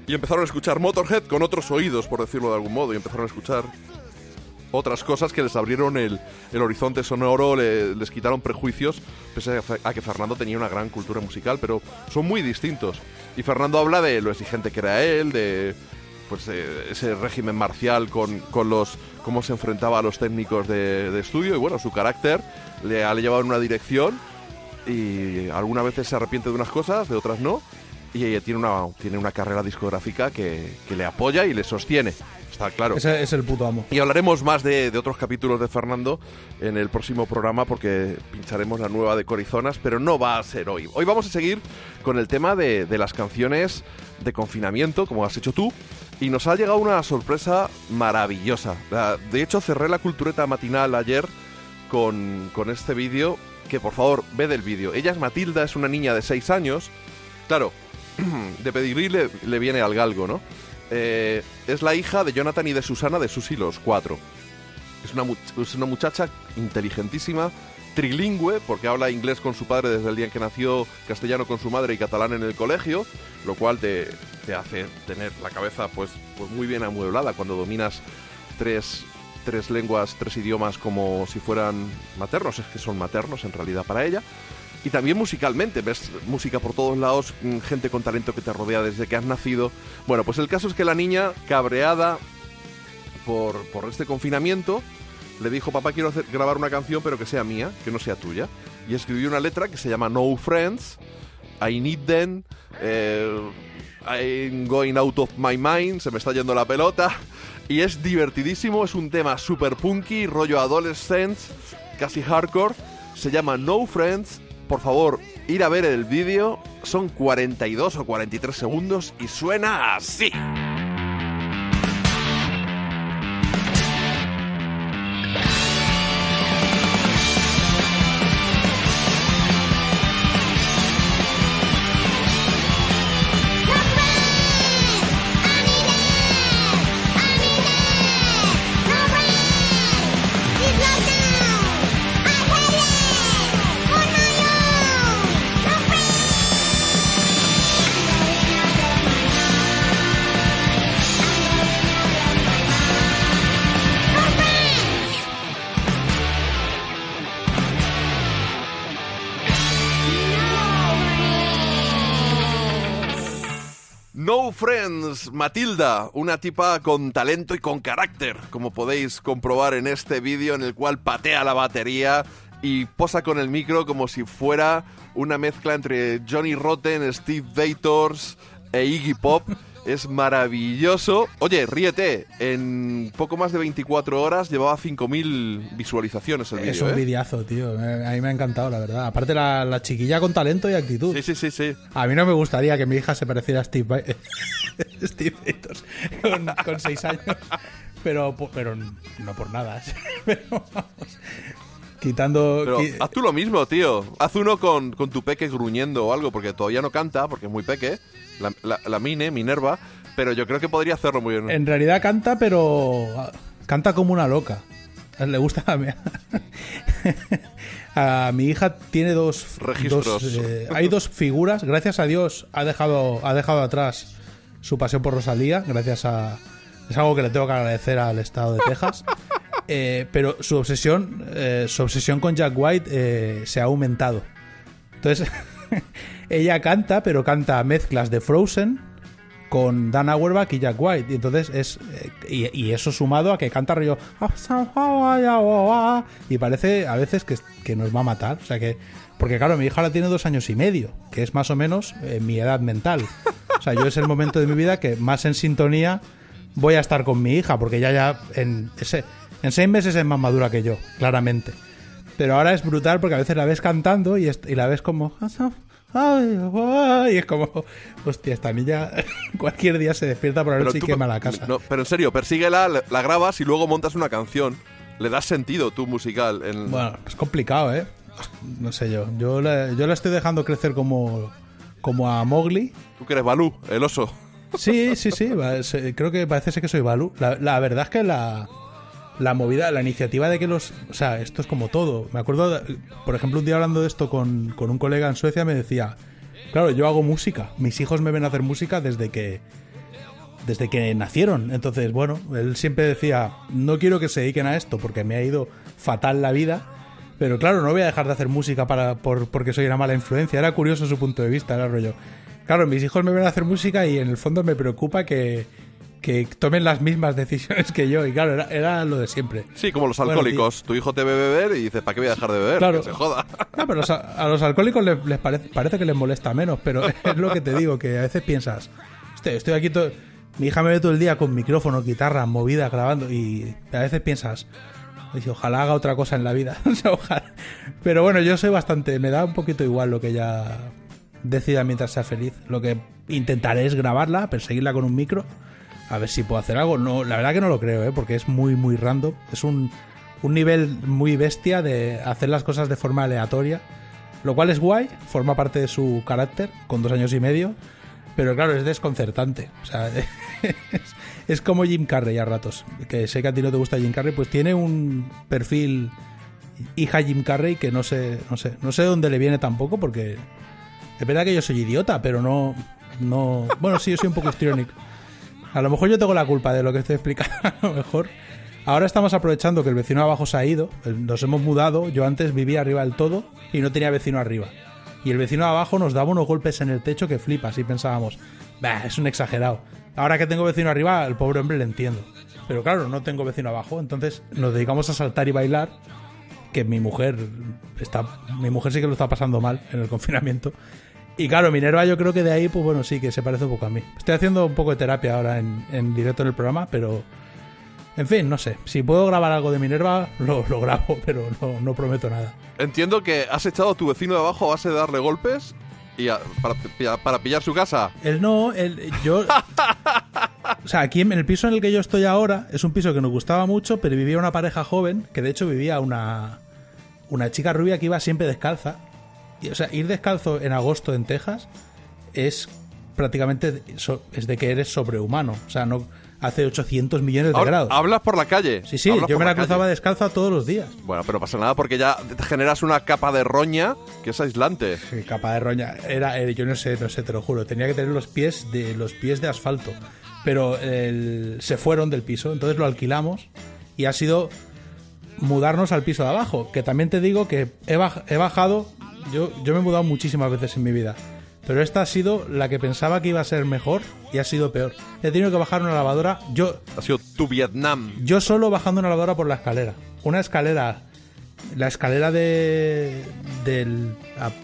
Y empezaron a escuchar Motorhead con otros oídos, por decirlo de algún modo, y empezaron a escuchar otras cosas que les abrieron el, el horizonte sonoro, le- les quitaron prejuicios, pese a, que Fernando tenía una gran cultura musical, pero son muy distintos. Y Fernando habla de lo exigente que era él, de pues ese régimen marcial con, con los cómo se enfrentaba a los técnicos de, de estudio y bueno, su carácter le ha llevado en una dirección y algunas veces se arrepiente de unas cosas, de otras no. Y ella tiene una, tiene una carrera discográfica que, que le apoya y le sostiene. Está claro. Ese es el puto amo. Y hablaremos más de, de otros capítulos de Fernando en el próximo programa porque pincharemos la nueva de Corizonas, pero no va a ser hoy. Hoy vamos a seguir con el tema de, de las canciones de confinamiento, como has hecho tú, y nos ha llegado una sorpresa maravillosa. De hecho, cerré la cultureta matinal ayer con, con este vídeo, que por favor, ve del vídeo. Ella es Matilda, es una niña de 6 años. Claro, de pedigrí le, le viene al galgo, ¿no? Eh, es la hija de Jonathan y de Susana de Susi los Cuatro. Es una, es una muchacha inteligentísima, trilingüe, porque habla inglés con su padre desde el día en que nació, castellano con su madre y catalán en el colegio, lo cual te, te hace tener la cabeza pues, pues muy bien amueblada cuando dominas tres, tres lenguas, tres idiomas como si fueran maternos, es que son maternos en realidad para ella. Y también musicalmente, ves música por todos lados, mm, gente con talento que te rodea desde que has nacido. Bueno, pues el caso es que la niña, cabreada por, por este confinamiento, le dijo, papá, quiero grabar una canción, pero que sea mía, que no sea tuya. Y escribió una letra que se llama No Friends, I Need Them, eh, I'm Going Out of My Mind, se me está yendo la pelota. Y es divertidísimo, es un tema super punky, rollo adolescence, casi hardcore. Se llama No Friends. Por favor, ir a ver el vídeo. Son 42 o 43 segundos y suena así. Friends, Matilda, una tipa con talento y con carácter, como podéis comprobar en este vídeo en el cual patea la batería y posa con el micro como si fuera una mezcla entre Johnny Rotten, Steve Vators e Iggy Pop. Es maravilloso. Oye, ríete, en poco más de 24 horas llevaba 5.000 visualizaciones el Es vídeo, un ¿eh? videazo, tío. A mí me ha encantado, la verdad. Aparte, la, la chiquilla con talento y actitud. Sí, sí, sí, sí. A mí no me gustaría que mi hija se pareciera a Steve, Ba- Steve con, con seis años. Pero, pero no por nada. Pero vamos. Quitando. Pero qui- haz tú lo mismo, tío. Haz uno con, con tu peque gruñendo o algo, porque todavía no canta, porque es muy peque. La, la, la Mine, Minerva. Pero yo creo que podría hacerlo muy bien. En realidad canta, pero ah, canta como una loca. Le gusta a mi, a mi hija tiene dos Registros. dos, eh, hay dos figuras. Gracias a Dios ha dejado ha dejado atrás su pasión por Rosalía. Gracias a es algo que le tengo que agradecer al estado de Texas. Eh, pero su obsesión eh, su obsesión con Jack White eh, se ha aumentado. Entonces ella canta, pero canta mezclas de Frozen con Dan Auerbach y Jack White. Y entonces es. eh, y, eso sumado a que canta rollo. Y parece a veces que, que nos va a matar. O sea que. Porque claro, mi hija la tiene dos años y medio, que es más o menos eh, mi edad mental. O sea, yo es el momento de mi vida que más en sintonía voy a estar con mi hija, porque ya ya en, ese, en seis meses es más madura que yo, claramente. Pero ahora es brutal porque a veces la ves cantando y, es- y la ves como... "Ay, ay", Y es como, hostia, esta niña cualquier día se despierta por la noche y quema la casa. no, pero en serio, persíguela, la, la grabas y luego montas una canción. Le das sentido tú musical. En... Bueno, es complicado, ¿eh? No sé yo. Yo la, yo la estoy dejando crecer como, como a Mowgli. Tú que eres Balú, el oso. Sí, sí, sí. Creo que parece ser que soy Balu. La, la verdad es que la, la movida, la iniciativa de que los. O sea, esto es como todo. Me acuerdo, por ejemplo, un día hablando de esto con, con un colega en Suecia, me decía: Claro, yo hago música. Mis hijos me ven hacer música desde que. Desde que nacieron. Entonces, bueno, él siempre decía: No quiero que se dediquen a esto porque me ha ido fatal la vida. Pero claro, no voy a dejar de hacer música para, por, porque soy una mala influencia. Era curioso su punto de vista, era rollo. Claro, mis hijos me ven hacer música y en el fondo me preocupa que, que tomen las mismas decisiones que yo. Y claro, era, era lo de siempre. Sí, como los Bueno, alcohólicos. tu hijo te ve beber y dices, ¿para qué voy a dejar de beber? Claro. Que se joda. No, pero los- a los alcohólicos les, les parece, parece que les molesta menos, pero es lo que te digo, que a veces piensas, "Hostia, estoy aquí todo... Mi hija me ve todo el día con micrófono, guitarra, movida, grabando, y a veces piensas, "Oye, ojalá haga otra cosa en la vida. Ojalá. Pero bueno, yo soy bastante... Me da un poquito igual lo que ella decida mientras sea feliz. Lo que intentaré es grabarla, perseguirla con un micro, a ver si puedo hacer algo. No, la verdad que no lo creo, ¿eh? porque es muy, muy random. Es un, un nivel muy bestia de hacer las cosas de forma aleatoria. Lo cual es guay, forma parte de su carácter, con dos años y medio. Pero claro, es desconcertante. O sea, es, es como Jim Carrey a ratos. Que sé que a ti no te gusta Jim Carrey, pues tiene un perfil hija Jim Carrey que no sé, no sé, no sé de dónde le viene tampoco porque es verdad que yo soy idiota, pero no, no, bueno sí, yo soy un poco histriónico. A lo mejor yo tengo la culpa de lo que estoy explicando, a lo mejor. Ahora estamos aprovechando que el vecino abajo se ha ido, nos hemos mudado, yo antes vivía arriba del todo y no tenía vecino arriba. Y el vecino abajo nos daba unos golpes en el techo que flipas y pensábamos, bah, es un exagerado. Ahora que tengo vecino arriba, el pobre hombre le entiendo. Pero claro, no tengo vecino abajo, entonces nos dedicamos a saltar y bailar que mi mujer está mi mujer sí que lo está pasando mal en el confinamiento y claro Minerva yo creo que de ahí pues bueno sí que se parece un poco a mí estoy haciendo un poco de terapia ahora en, en directo en el programa pero en fin no sé si puedo grabar algo de Minerva lo, lo grabo pero no, no prometo nada Entiendo que has echado a tu vecino de abajo a base de darle golpes y a- para, para pillar su casa. él no él, yo o sea aquí en el piso en el que yo estoy ahora es un piso que nos gustaba mucho pero vivía una pareja joven que de hecho vivía una una chica rubia que iba siempre descalza. O sea, ir descalzo en agosto en Texas es prácticamente es de que eres sobrehumano. O sea, no hace 800 millones de Ahora, grados. Hablas por la calle. Sí, sí, yo me la cruzaba descalza todos los días. Bueno, pero pasa nada porque ya te generas una capa de roña que es aislante. Sí, capa de roña. Era, eh, yo no sé, no sé, te lo juro. Tenía que tener los pies de los pies de asfalto. Pero el- se fueron del piso, entonces lo alquilamos y ha sido mudarnos al piso de abajo. Que también te digo que he, baj- he bajado. Yo, yo me he mudado muchísimas veces en mi vida. Pero esta ha sido la que pensaba que iba a ser mejor y ha sido peor. He tenido que bajar una lavadora. Yo. Ha sido tu Vietnam. Yo solo bajando una lavadora por la escalera. Una escalera. La escalera de, del-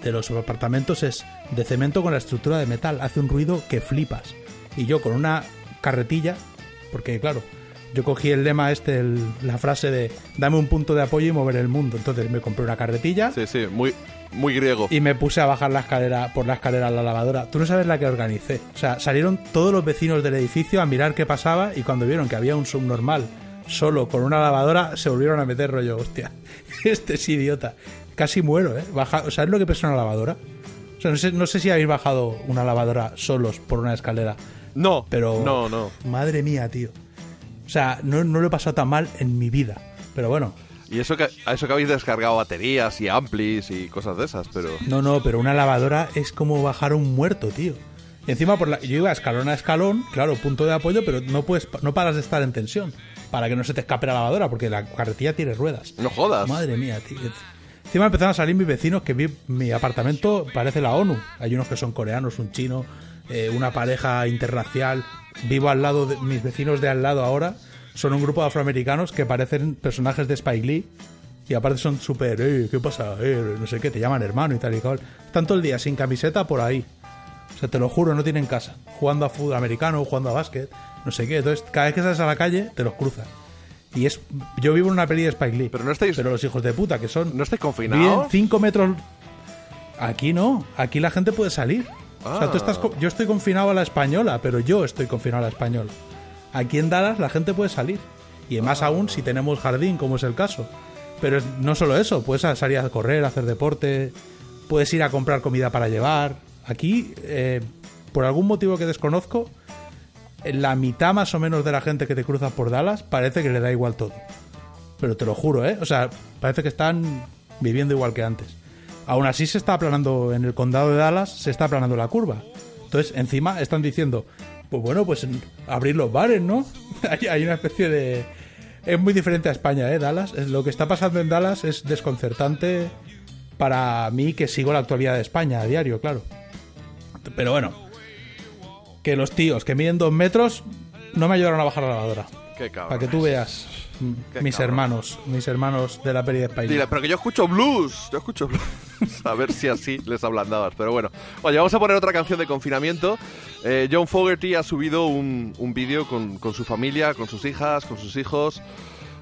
de los apartamentos es de cemento con la estructura de metal. Hace un ruido que flipas. Y yo con una carretilla, porque claro, yo cogí el lema este, el- la frase de dame un punto de apoyo y mover el mundo. Entonces me compré una carretilla. Sí, sí, muy, muy griego. Y me puse a bajar la escalera por la escalera a la lavadora. Tú no sabes la que organicé. O sea, salieron todos los vecinos del edificio a mirar qué pasaba y cuando vieron que había un subnormal solo con una lavadora, se volvieron a meter rollo, hostia, este es idiota. Casi muero, ¿eh? Baja, ¿Sabes lo que pesa una lavadora? O sea, no sé, no sé si habéis bajado una lavadora solos por una escalera. No, pero... no, no. Madre mía, tío. O sea, no, no lo he pasado tan mal en mi vida. Pero bueno, Y eso que, a eso que habéis descargado baterías y amplis y cosas de esas, pero... No, no, pero una lavadora es como bajar a un muerto, tío. Y encima por la, yo iba escalón a escalón, claro, punto de apoyo, pero no puedes no paras de estar en tensión para que no se te escape la lavadora porque la carretilla tiene ruedas. No jodas. Madre mía, tío. Encima empezaron a salir mis vecinos que vi, mi apartamento parece la ONU. Hay unos que son coreanos, un chino, eh, una pareja interracial. Vivo al lado de mis vecinos de al lado ahora. Son un grupo de afroamericanos que parecen personajes de Spike Lee. Y aparte son súper, eh, ¿qué pasa? Eh, no sé qué, te llaman hermano y tal y cual. Están todo el día sin camiseta por ahí. O sea, te lo juro, no tienen casa. Jugando a fútbol americano, jugando a básquet, no sé qué. Entonces, cada vez que sales a la calle, te los cruzas. Y es. Yo vivo en una peli de Spike Lee. Pero no estáis. Pero los hijos de puta, que son. ¿No estáis confinados? 5 metros. Aquí no. Aquí la gente puede salir. O sea, tú Ah. estás. Yo estoy confinado a la española, pero yo estoy confinado a la española. Aquí en Dallas la gente puede salir. Y más aún si tenemos jardín, como es el caso. Pero no solo eso, puedes salir a correr, a hacer deporte, puedes ir a comprar comida para llevar. Aquí, eh, por algún motivo que desconozco, la mitad más o menos de la gente que te cruza por Dallas parece que le da igual todo. Pero te lo juro, ¿eh? O sea, parece que están viviendo igual que antes. Aún así se está aplanando en el condado de Dallas, se está aplanando la curva. Entonces, encima están diciendo, pues bueno, pues abrir los bares, ¿no? hay, hay una especie de... Es muy diferente a España, ¿eh? Dallas. Lo que está pasando en Dallas es desconcertante para mí que sigo la actualidad de España a diario, claro. Pero bueno, que los tíos que miden dos metros no me ayudaron a bajar la lavadora. Qué cabrón. Para que tú veas Qué mis cabrón. hermanos, mis hermanos de la peli de Spike Lee. Dile, pero que yo escucho blues, yo escucho blues. A ver si así les ablandabas, pero bueno. Oye, vamos a poner otra canción de confinamiento. Eh, John Fogerty ha subido un, un vídeo con, con su familia, con sus hijas, con sus hijos.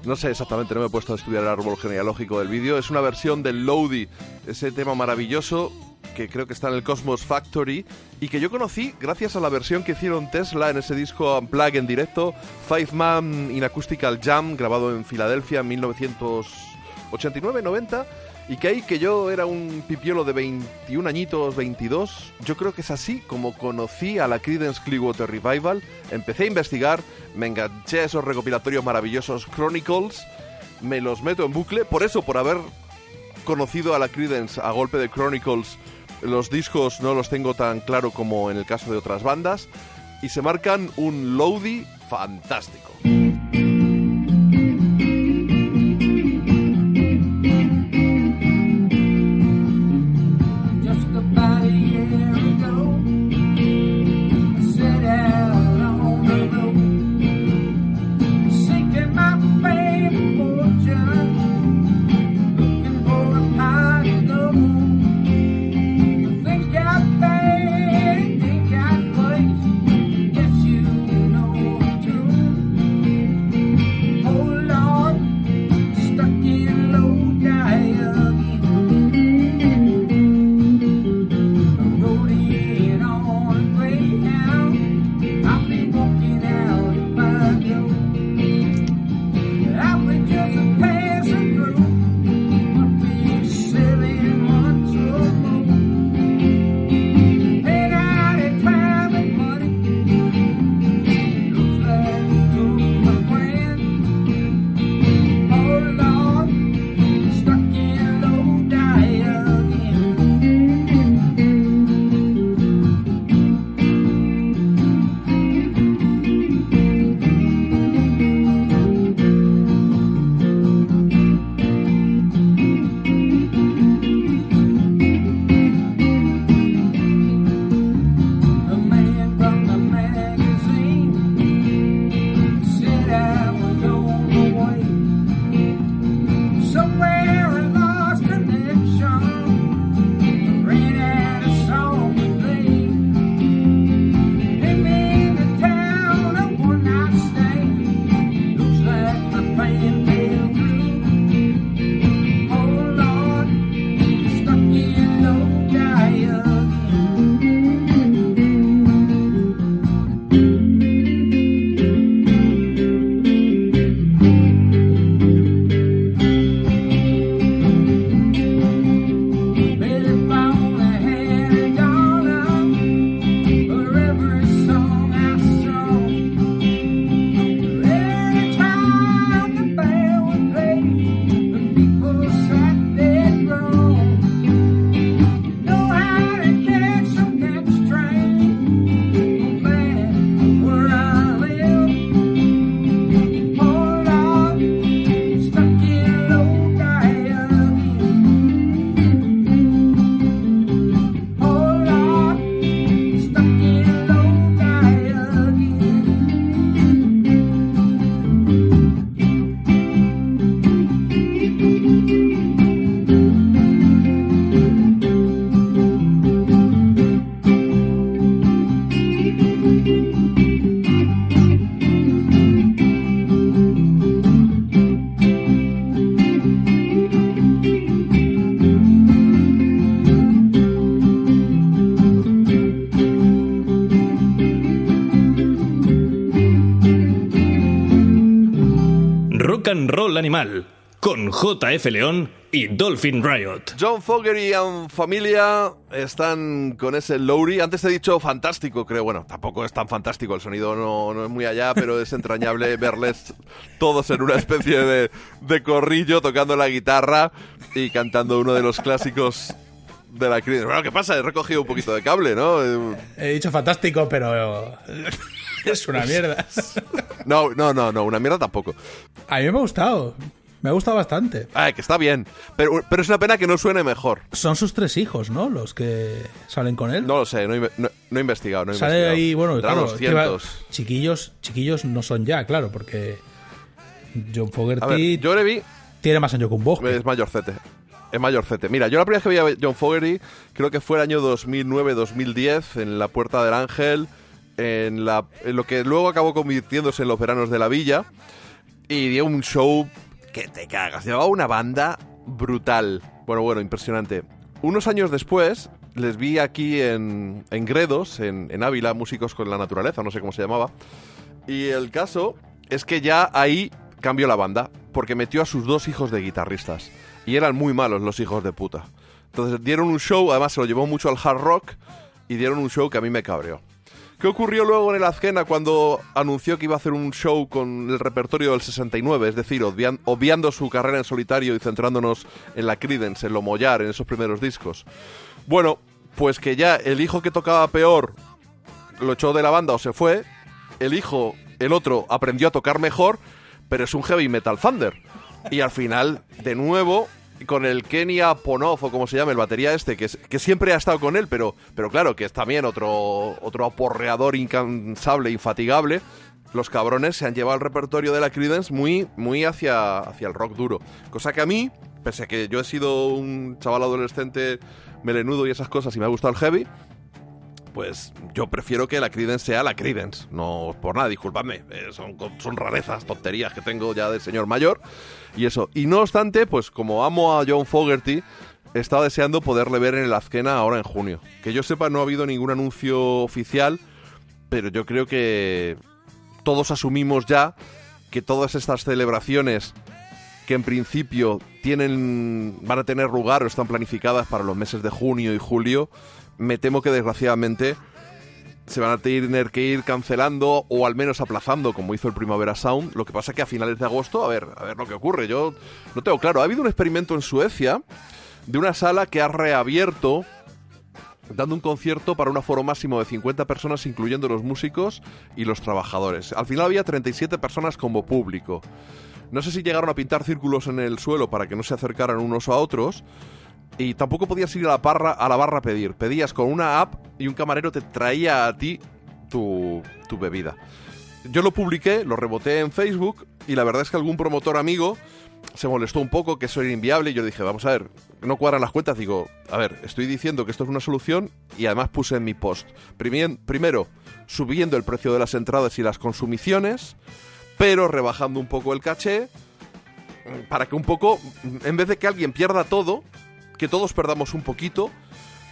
No sé exactamente, no me he puesto a estudiar el árbol genealógico del vídeo. Es una versión del Lodi, ese tema maravilloso que creo que está en el Cosmos Factory y que yo conocí gracias a la versión que hicieron Tesla en ese disco Unplugged en directo, Five Man in Acoustical Jam, grabado en Filadelfia en 1989-90 Y que ahí que yo era un pipiolo de 21 añitos, 22, yo creo que es así como conocí a la Creedence Clearwater Revival, empecé a investigar, me enganché a esos recopilatorios maravillosos Chronicles, me los meto en bucle, por eso, por haber conocido a la Creedence a golpe de Chronicles, los discos no los tengo tan claro como en el caso de otras bandas, y se marcan un loady fantástico. Roll Animal con JF León y Dolphin Riot. John Fogerty and familia están con ese Lowry. Antes he dicho fantástico, creo. Bueno, tampoco es tan fantástico. El sonido no, no es muy allá, pero es entrañable verles todos en una especie de, de corrillo tocando la guitarra y cantando uno de los clásicos de la Creedence. Bueno, ¿qué pasa? He recogido un poquito de cable, ¿no? He dicho fantástico, pero es una mierda. No, no, no, no, una mierda tampoco. A mí me ha gustado. Me ha gustado bastante. Ay, que está bien. Pero, pero es una pena que no suene mejor. Son sus tres hijos, ¿no? Los que salen con él. No lo sé, no, he no- no he investigado. No he Sale investigado. ahí, bueno, claro, unos que va- cientos. chiquillos, chiquillos no son ya, claro, porque John A ver, Fogerty yo le vi tiene más años que un bosque. Es mayorcete. Es mayorcete. Mira, yo la primera vez que vi a John Fogerty creo que fue el año 2009-2010 en la Puerta del Ángel, en, lo que luego acabó convirtiéndose en los veranos de la villa. Y dio un show que te cagas. Llevaba una banda brutal. Bueno, bueno, impresionante. Unos años después les vi aquí en, en Gredos, en, en Ávila, Músicos con la Naturaleza, no sé cómo se llamaba. Y el caso es que ya ahí cambió la banda. porque metió a sus dos hijos de guitarristas. Y eran muy malos los hijos de puta. Entonces dieron un show, además se lo llevó mucho al hard rock, y dieron un show que a mí me cabreó. ¿Qué ocurrió luego en el Azkena cuando anunció que iba a hacer un show con el repertorio del 69? Es decir, obvian- obviando su carrera en solitario y centrándonos en la Creedence, en lo mollar, en esos primeros discos. Bueno, pues que ya el hijo que tocaba peor lo echó de la banda o se fue, el hijo, el otro, aprendió a tocar mejor, pero es un heavy metal thunder. Y al final, de nuevo, con el Kenia Ponov, o como se llama, el batería este, que, que siempre ha estado con él, pero, pero claro, que es también otro, otro aporreador incansable, infatigable. Los cabrones se han llevado el repertorio de la Creedence muy, muy hacia, hacia el rock duro. Cosa que a mí, pese a que yo he sido un chaval adolescente melenudo y esas cosas y me ha gustado el heavy, pues yo prefiero que la Creedence sea la Creedence. No por nada, disculpadme. eh, son, son rarezas, tonterías que tengo ya de señor mayor. Y eso. Y no obstante, pues como amo a John Fogerty, estaba deseando poderle ver en el Azkena ahora en junio. Que yo sepa, no ha habido ningún anuncio oficial, pero yo creo que todos asumimos ya que todas estas celebraciones que en principio tienen van a tener lugar o están planificadas para los meses de junio y julio, me temo que desgraciadamente se van a tener que ir cancelando o al menos aplazando, como hizo el Primavera Sound. Lo que pasa que a finales de agosto, a ver, a ver lo que ocurre. Yo no tengo claro. Ha habido un experimento en Suecia de una sala que ha reabierto dando un concierto para un aforo máximo de 50 personas, incluyendo los músicos y los trabajadores. Al final había 37 personas como público. No sé si llegaron a pintar círculos en el suelo para que no se acercaran unos a otros. Y tampoco podías ir a la, barra, a la barra a pedir. Pedías con una app y un camarero te traía a ti tu, tu bebida. Yo lo publiqué, lo reboté en Facebook y la verdad es que algún promotor amigo se molestó un poco que eso era inviable y yo dije, vamos a ver, no cuadran las cuentas. Digo, a ver, estoy diciendo que esto es una solución y además puse en mi post. Primero, subiendo el precio de las entradas y las consumiciones, pero rebajando un poco el caché mm, para que un poco, mm, en vez de que alguien pierda todo, que todos perdamos un poquito,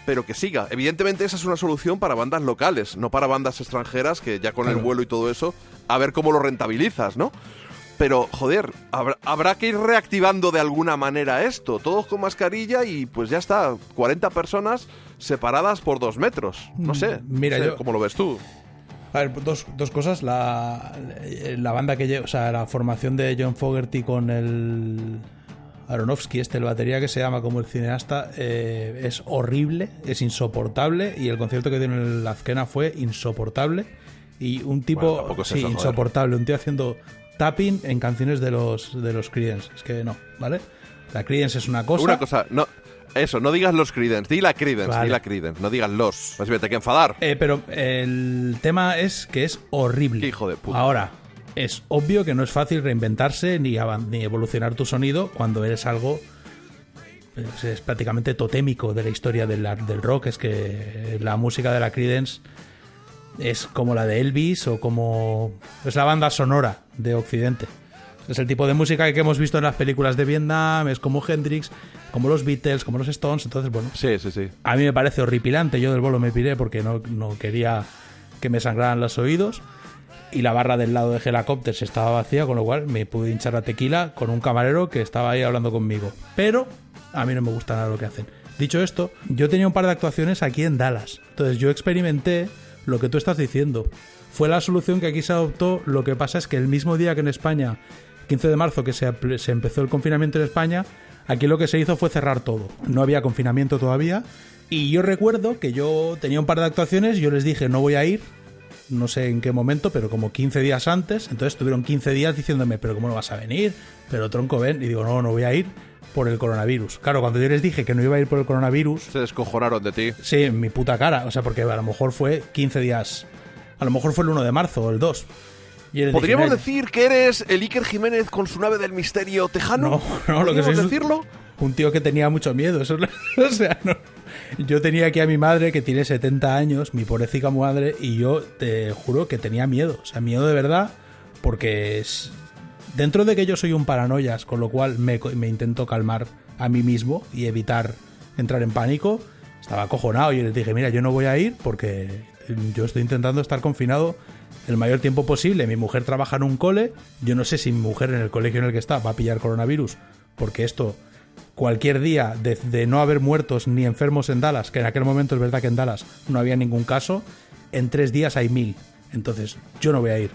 pero que siga. Evidentemente esa es una solución para bandas locales, no para bandas extranjeras que ya con el vuelo y todo eso, a ver cómo lo rentabilizas, ¿no? Pero, joder, habrá, habrá que ir reactivando de alguna manera esto. Todos con mascarilla y pues ya está. 40 personas separadas por dos metros. No sé. Mm, mira, no sé yo- ¿Cómo lo ves tú? A ver, dos, dos cosas. La, la banda que lleva, o sea, la formación de John Fogerty con el Aronofsky, este, el batería que se llama como el cineasta, eh, es horrible, es insoportable. Y el concierto que dio en el Azkena fue insoportable. Y un tipo. Bueno, sí, eso, insoportable. Un tío haciendo tapping en canciones de los, de los Creedence. Es que no, ¿vale? La Creedence es una cosa. Una cosa, no. Eso, no digas los Creedence, di la Creedence, Vale. di la Creedence, no digas los. Más bien, te hay que enfadar. Eh, pero el tema es que es horrible. hijo de puta. Ahora, es obvio que no es fácil reinventarse ni, ni evolucionar tu sonido cuando eres algo. Es, es prácticamente totémico de la historia del, del rock. Es que la música de la Creedence es como la de Elvis o como. Es la banda sonora de Occidente. Es el tipo de música que hemos visto en las películas de Vietnam, es como Hendrix, como los Beatles, como los Stones. Entonces, bueno, Sí, sí, sí. a mí me parece horripilante. Yo del bolo me piré porque no, no quería que me sangraran los oídos. Y la barra del lado de Helicopters estaba vacía, con lo cual me pude hinchar a tequila con un camarero que estaba ahí hablando conmigo. Pero a mí no me gusta nada lo que hacen. Dicho esto, yo tenía un par de actuaciones aquí en Dallas. Entonces yo experimenté lo que tú estás diciendo. Fue la solución que aquí se adoptó. Lo que pasa es que el mismo día que en España, 15 de marzo, que se, se empezó el confinamiento en España, aquí lo que se hizo fue cerrar todo. No había confinamiento todavía. Y yo recuerdo que yo tenía un par de actuaciones, yo les dije no voy a ir, no sé en qué momento, pero como 15 días antes, entonces tuvieron 15 días diciéndome, pero ¿cómo no vas a venir? Pero tronco, ven. Y digo, no, no voy a ir por el coronavirus. Claro, cuando yo les dije que no iba a ir por el coronavirus, Se descojonaron de ti. Sí, en mi puta cara. O sea, porque a lo mejor fue 15 días. A lo mejor fue el 1 de marzo o el 2. Y yo les dije, ¿Podríamos "Mira, decir que eres el Iker Jiménez con su nave del misterio tejano? No, no, lo que ¿Podríamos soy decirlo? un tío que tenía mucho miedo. Eso o sea, no. Yo tenía aquí a mi madre que tiene 70 años, mi pobrecita madre, y yo te juro que tenía miedo. O sea, miedo de verdad, porque es... dentro de que yo soy un paranoias, con lo cual me, intento calmar a mí mismo y evitar entrar en pánico, estaba acojonado y les dije, mira, yo no voy a ir porque yo estoy intentando estar confinado el mayor tiempo posible. Mi mujer trabaja en un cole. Yo no sé si mi mujer en el colegio en el que está va a pillar coronavirus, porque esto, cualquier día de, no haber muertos ni enfermos en Dallas, que en aquel momento es verdad que en Dallas no había ningún caso, en tres días hay mil. Entonces, yo no voy a ir.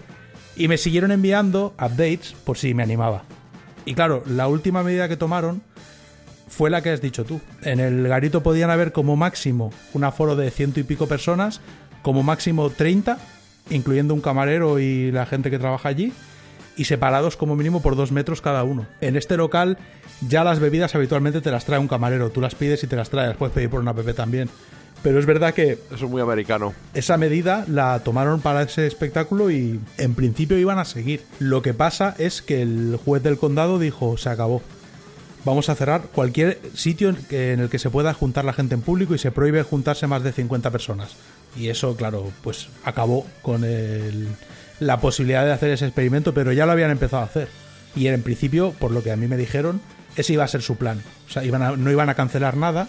Y me siguieron enviando updates por si me animaba. Y claro, la última medida que tomaron fue la que has dicho tú. En el garito podían haber como máximo un aforo de ciento y pico personas, como máximo 30, incluyendo un camarero y la gente que trabaja allí, y separados como mínimo por dos metros cada uno. En este local ya las bebidas habitualmente te las trae un camarero, tú las pides y te las traes, puedes pedir por una app también. Pero es verdad que Eso es muy americano. esa medida la tomaron para ese espectáculo y en principio iban a seguir. Lo que pasa es que el juez del condado dijo, se acabó. Vamos a cerrar cualquier sitio en el que se pueda juntar la gente en público y se prohíbe juntarse más de 50 personas. Y eso, claro, pues acabó con el- la posibilidad de hacer ese experimento, pero ya lo habían empezado a hacer. Y en principio, por lo que a mí me dijeron, ese iba a ser su plan. O sea, iban a- no iban a cancelar nada.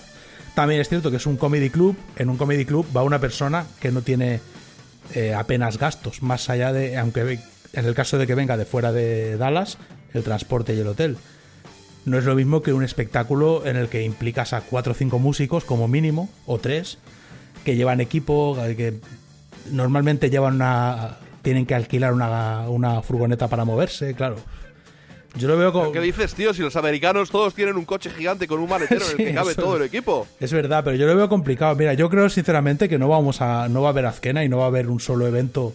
También es cierto que es un comedy club. En un comedy club va una persona que no tiene eh, apenas gastos, más allá de, aunque en el caso de que venga de fuera de Dallas, el transporte y el hotel. No es lo mismo que un espectáculo en el que implicas a cuatro o cinco músicos como mínimo, o tres, que llevan equipo, que normalmente llevan una... tienen que alquilar una, una furgoneta para moverse, claro. Yo lo veo como... ¿Qué dices, tío? Si los americanos todos tienen un coche gigante con un maletero en el que cabe todo es. el equipo. Es verdad, pero yo lo veo complicado. Mira, yo creo sinceramente que no vamos a, no va a haber Azkena y no va a haber un solo evento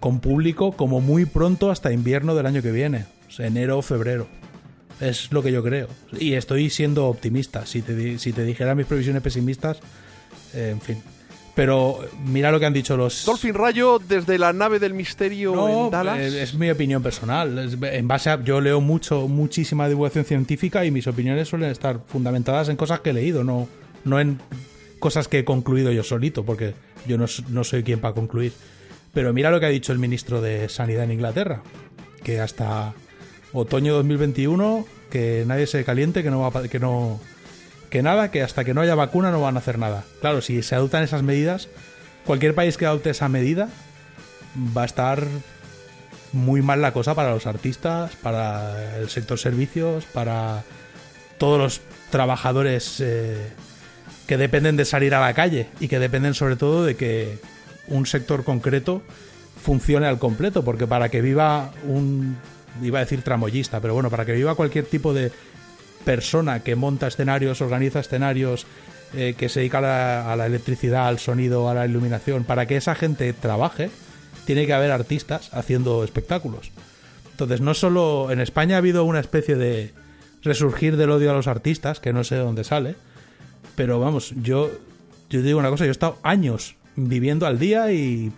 con público como muy pronto hasta invierno del año que viene, o sea, enero o febrero. Es lo que yo creo. Y estoy siendo optimista. Si te, si te dijera mis previsiones pesimistas, eh, en fin. Pero mira lo que han dicho los... Dolphin Rayo desde la nave del misterio No, en Dallas. eh, es mi opinión personal. Es- en base a, yo leo mucho, muchísima divulgación científica y mis opiniones suelen estar fundamentadas en cosas que he leído, no, no en cosas que he concluido yo solito, porque yo no, no soy quien para concluir. Pero mira lo que ha dicho el ministro de Sanidad en Inglaterra, que hasta otoño 2021 que nadie se caliente, que no va que no que nada, que hasta que no haya vacuna no van a hacer nada. Claro, si se adoptan esas medidas, cualquier país que adopte esa medida va a estar muy mal la cosa para los artistas, para el sector servicios, para todos los trabajadores eh, que dependen de salir a la calle y que dependen sobre todo de que un sector concreto funcione al completo, porque para que viva un, iba a decir tramoyista, pero bueno, para que viva cualquier tipo de persona que monta escenarios, organiza escenarios, eh, que se dedica a la, electricidad, al sonido, a la iluminación, para que esa gente trabaje, tiene que haber artistas haciendo espectáculos. Entonces, no solo en España ha habido una especie de resurgir del odio a los artistas, que no sé de dónde sale, pero vamos, yo, yo digo una cosa, yo he estado años viviendo al día y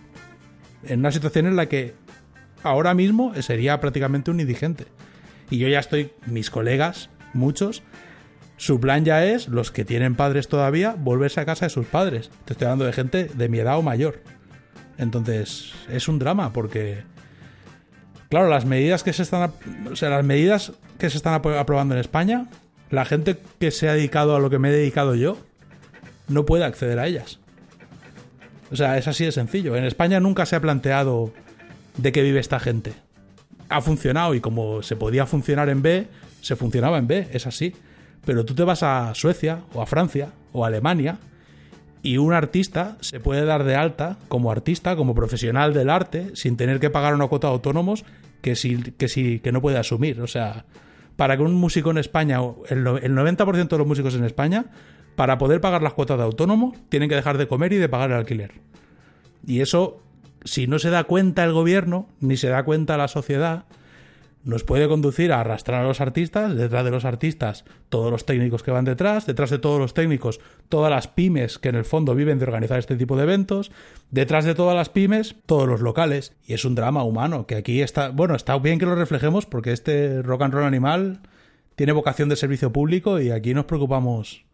en una situación en la que ahora mismo sería prácticamente un indigente. Y yo ya estoy, mis colegas, muchos, su plan ya es, los que tienen padres todavía, volverse a casa de sus padres. Te estoy hablando de gente de mi edad o mayor. Entonces, es un drama porque claro, las medidas que se están o sea, las medidas que se están apro- aprobando en España, la gente que se ha dedicado a lo que me he dedicado yo no puede acceder a ellas. O sea, es así de sencillo. En España nunca se ha planteado de qué vive esta gente. Ha funcionado y como se podía funcionar en B, se funcionaba en B, es así. Pero tú te vas a Suecia o a Francia o a Alemania y un artista se puede dar de alta como artista, como profesional del arte, sin tener que pagar una cuota de autónomos que sí, que que no puede asumir. O sea, para que un músico en España, el 90% de los músicos en España, para poder pagar las cuotas de autónomo, tienen que dejar de comer y de pagar el alquiler. Y eso, si no se da cuenta el gobierno, ni se da cuenta la sociedad, nos puede conducir a arrastrar a los artistas, detrás de los artistas todos los técnicos que van detrás, detrás de todos los técnicos todas las pymes que en el fondo viven de organizar este tipo de eventos, detrás de todas las pymes todos los locales. Y es un drama humano que aquí está, bueno, está bien que lo reflejemos porque este rock and roll animal tiene vocación de servicio público y aquí nos preocupamos,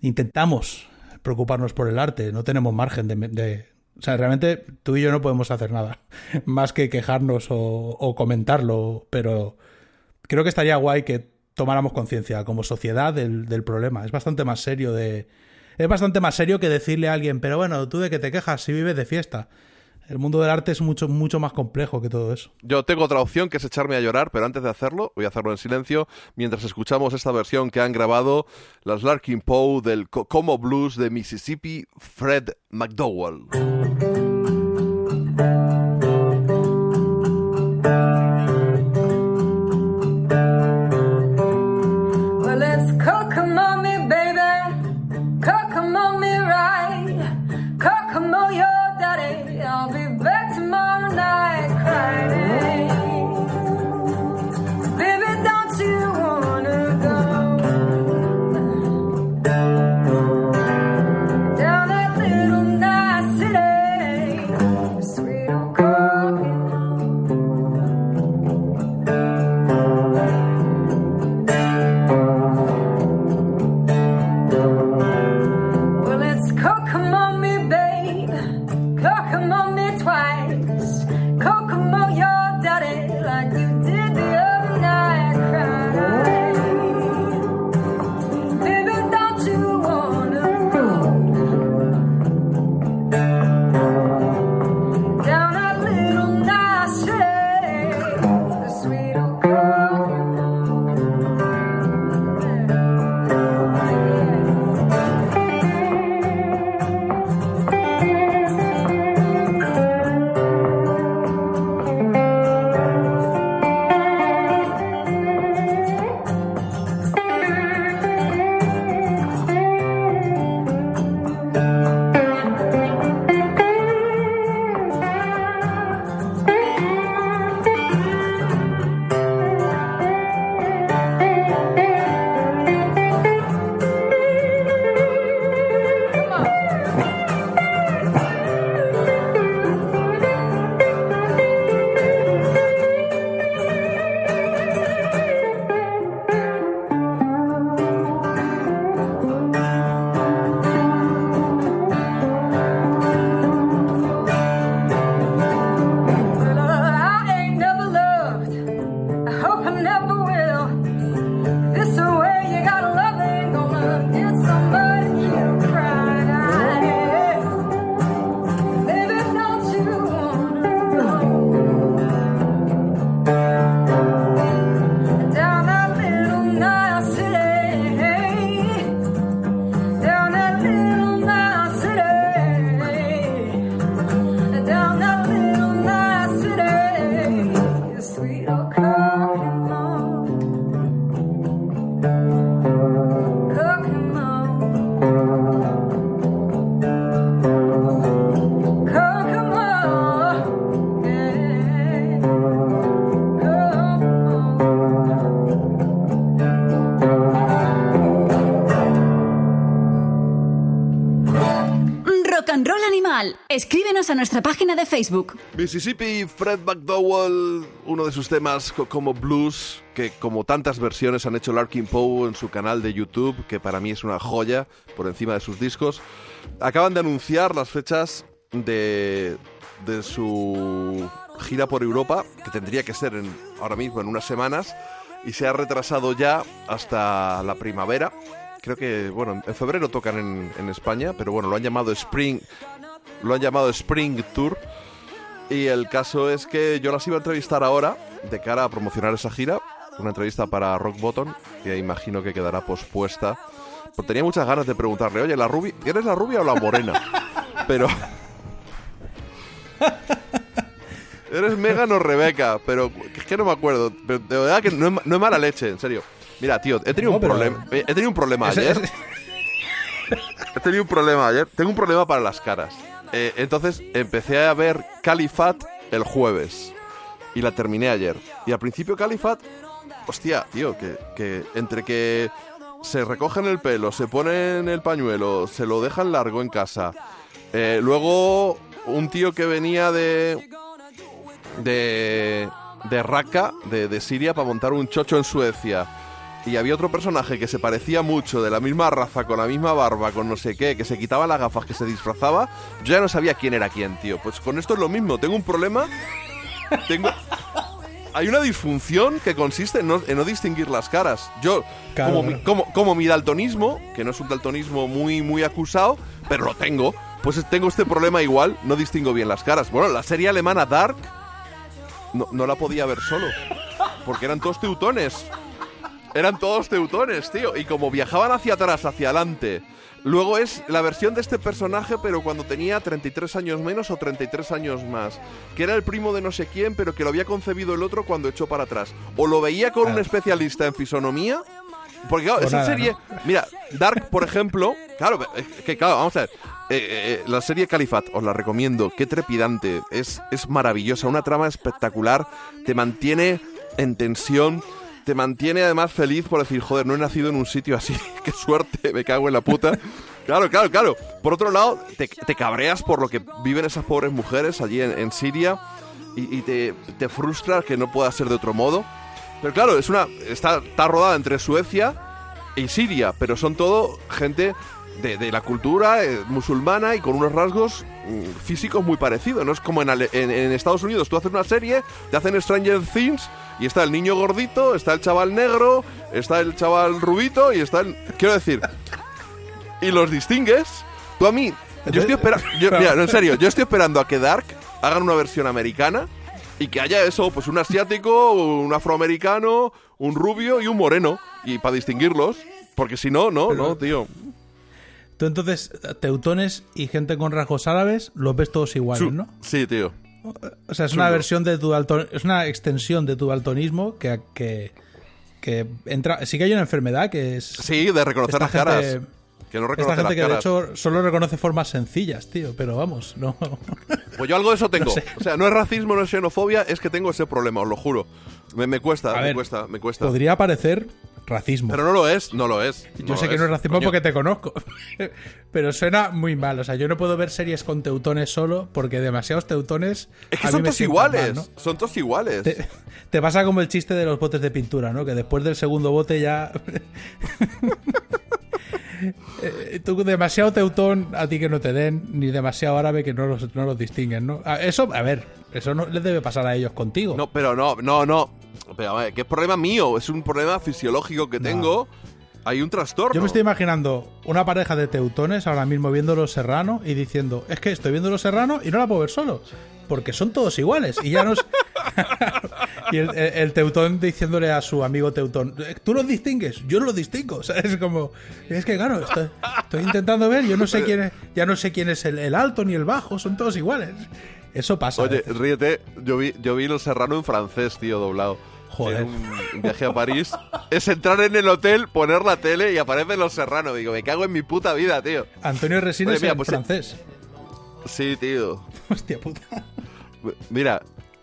intentamos preocuparnos por el arte, no tenemos margen de... de- o sea, realmente tú y yo no podemos hacer nada más que quejarnos o, comentarlo, pero creo que estaría guay que tomáramos conciencia como sociedad del, del problema. Es bastante más serio de... Es bastante más serio que decirle a alguien, pero bueno, tú de que te quejas si vives de fiesta. El mundo del arte es mucho, mucho más complejo que todo eso. Yo tengo otra opción que es echarme a llorar, pero antes de hacerlo, voy a hacerlo en silencio mientras escuchamos esta versión que han grabado las Larkin Poe del Co- Como Blues de Mississippi, Fred McDowell. A nuestra página de Facebook. Mississippi, Fred McDowell, uno de sus temas co- como blues, que como tantas versiones han hecho Larkin Poe en su canal de YouTube, que para mí es una joya por encima de sus discos, acaban de anunciar las fechas de, de su gira por Europa, que tendría que ser en, ahora mismo en unas semanas, y se ha retrasado ya hasta la primavera. Creo que, bueno, en febrero tocan en España, pero bueno, lo han llamado Spring, lo han llamado Spring Tour. Y el caso es que yo las iba a entrevistar ahora, de cara a promocionar esa gira. Una entrevista para Rock Bottom, que imagino que quedará pospuesta. Pues tenía muchas ganas de preguntarle, oye, ¿la rubia, ¿eres la rubia o la morena? Pero. ¿Eres Megan o Rebeca? Pero es que no me acuerdo. Pero de verdad que no es, no es mala leche, en serio. Mira, tío, he tenido No, un pero- problema. He tenido un problema ayer. He tenido un problema ayer. Tengo un problema para las caras. Eh, entonces empecé a ver Califat el jueves. Y la terminé ayer. Y al principio Califat, hostia, tío, que, entre que se recogen el pelo, se ponen el pañuelo, se lo dejan largo en casa. eh, luego un tío que venía de. de. de Raqqa, de, de Siria, para montar un chocho en Suecia. Y había otro personaje que se parecía mucho, de la misma raza, con la misma barba, con no sé qué, que se quitaba las gafas, que se disfrazaba. Yo ya no sabía quién era quién, tío. Pues con esto es lo mismo. Tengo un problema. Tengo. Hay una disfunción que consiste en no, en no distinguir las caras. Yo, Claro, como, mi, como, como mi daltonismo, que no es un daltonismo muy, muy acusado, pero lo tengo. Pues tengo este problema igual, no distingo bien las caras. Bueno, la serie alemana Dark no, no la podía ver solo, porque eran todos teutones. Eran todos teutones, tío. Y como viajaban hacia atrás, hacia adelante. Luego es la versión de este personaje, pero cuando tenía 33 años menos o 33 años más. Que era el primo de no sé quién, pero que lo había concebido el otro cuando echó para atrás. O lo veía con un especialista en fisonomía. Porque claro, O esa nada, serie. Mira, Dark, por ejemplo. Claro, que claro, vamos a ver. Eh, eh, eh, la serie Califat, os la recomiendo. Qué trepidante. Es, es maravillosa. Una trama espectacular. Te mantiene en tensión. Te mantiene además feliz por decir, joder, no he nacido en un sitio así. Qué suerte, me cago en la puta. Claro, claro, claro. Por otro lado, te, te cabreas por lo que viven esas pobres mujeres allí en, Siria. Y, y te, te frustra que no pueda ser de otro modo. Pero claro, es una está, está rodada entre Suecia y Siria, pero son todo gente de, de la cultura eh, musulmana y con unos rasgos mm, físicos muy parecidos. No es como en, Ale- en- en Estados Unidos, tú haces una serie, te hacen Stranger Things y está el niño gordito, está el chaval negro, está el chaval rubito y está el... Quiero decir, y los distingues. Tú a mí, yo estoy esperando... Mira, no, en serio, yo estoy esperando a que Dark hagan una versión americana y que haya eso, pues un asiático, un afroamericano, un rubio y un moreno. Y para distinguirlos, porque si no, no, no, tío. Tú entonces, teutones y gente con rasgos árabes, los ves todos iguales, ¿no? Sí, tío. O sea, es Chulo. una versión de tu es una extensión de tu daltonismo que, que, que entra. Sí que hay una enfermedad que es. Sí, de reconocer esta las caras. gente- Que no Esta reconoce gente las que de caras. hecho solo reconoce formas sencillas, tío, pero vamos, no. Pues yo algo de eso tengo. No sé. O sea, no es racismo, no es xenofobia, es que tengo ese problema, os lo juro. Me, me cuesta, A me ver, cuesta, me cuesta. Podría parecer racismo. Pero no lo es, no lo es. Yo sé que no es racismo coño. porque te conozco. Pero suena muy mal. O sea, yo no puedo ver series con teutones solo porque demasiados teutones. Es que son todos iguales. mal, ¿no? Son todos iguales. Te, te pasa como el chiste de los botes de pintura, ¿no? Que después del segundo bote ya. Eh, Tú demasiado teutón a ti que no te den, ni demasiado árabe que no los, no los distinguen, ¿no? A- Eso, a ver, eso no les debe pasar a ellos contigo. No, pero no, no, no. Pero a ver, es problema mío, es un problema fisiológico que tengo. Hay un trastorno. Yo me estoy imaginando una pareja de teutones ahora mismo viendo Los Serrano y diciendo, es que estoy viendo Los Serrano y no la puedo ver solo, porque son todos iguales y ya no es... y el, el- el teutón diciéndole a su amigo teutón, "Eh, tú los distingues, yo no los distingo, o sea, es como, es que claro, estoy, estoy intentando ver, yo no sé quién es, ya no sé quién es el, el alto ni el bajo, son todos iguales. Eso pasa. Oye, ríete, yo vi, yo vi Los Serrano en francés, tío, doblado. Joder. Un viaje a París. es entrar en el hotel, poner la tele y aparece Los Serrano. Digo, me cago en mi puta vida, tío. Antonio Resines en pues, francés. Sí, tío. Hostia puta. Mira,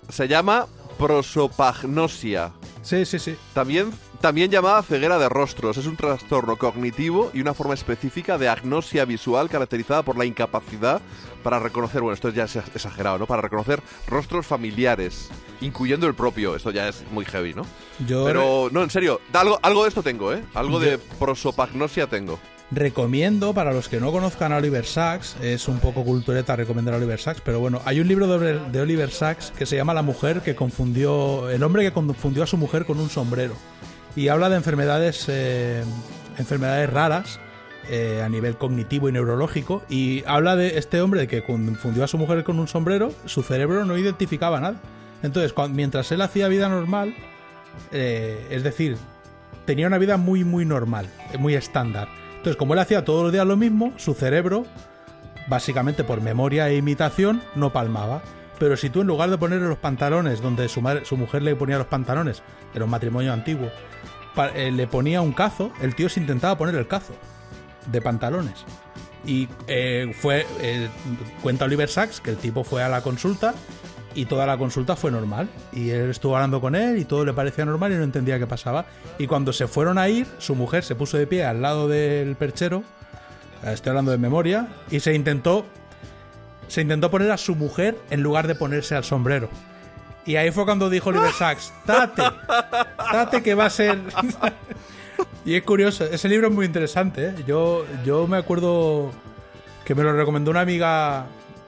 se llama prosopagnosia. Sí, sí, sí. También, también llamada ceguera de rostros. Es un trastorno cognitivo y una forma específica de agnosia visual caracterizada por la incapacidad para reconocer, bueno, esto ya es exagerado, ¿no? Para reconocer rostros familiares, incluyendo el propio. Esto ya es muy heavy, ¿no? Yo Pero, no, en serio, algo, algo de esto tengo, ¿eh? Algo de prosopagnosia tengo. Recomiendo, para los que no conozcan a Oliver Sacks, es un poco cultureta recomendar a Oliver Sacks, pero bueno, hay un libro de, de Oliver Sacks que se llama La mujer que confundió, el hombre que confundió a su mujer con un sombrero. Y habla de enfermedades, eh, enfermedades raras eh, a nivel cognitivo y neurológico. Y habla de este hombre que confundió a su mujer con un sombrero, su cerebro no identificaba nada. Entonces, mientras él hacía vida normal, eh, es decir, tenía una vida muy, muy normal, eh, muy estándar. Entonces, como él hacía todos los días lo mismo, su cerebro, básicamente por memoria e imitación, no palmaba. Pero si tú en lugar de ponerle los pantalones donde su, su mujer le ponía los pantalones, era un matrimonio antiguo, eh, le ponía un cazo, el tío se intentaba poner el cazo de pantalones. Y eh, fue, eh, cuenta Oliver Sacks que el tipo fue a la consulta y toda la consulta fue normal. Y él estuvo hablando con él y todo le parecía normal y no entendía qué pasaba. Y cuando se fueron a ir, su mujer se puso de pie al lado del perchero, eh, estoy hablando de memoria, y se intentó, se intentó poner a su mujer en lugar de ponerse al sombrero. Y ahí fue cuando dijo Oliver Sacks, date, date que va a ser... y es curioso, ese libro es muy interesante. ¿eh? Yo, yo me acuerdo que me lo recomendó una amiga.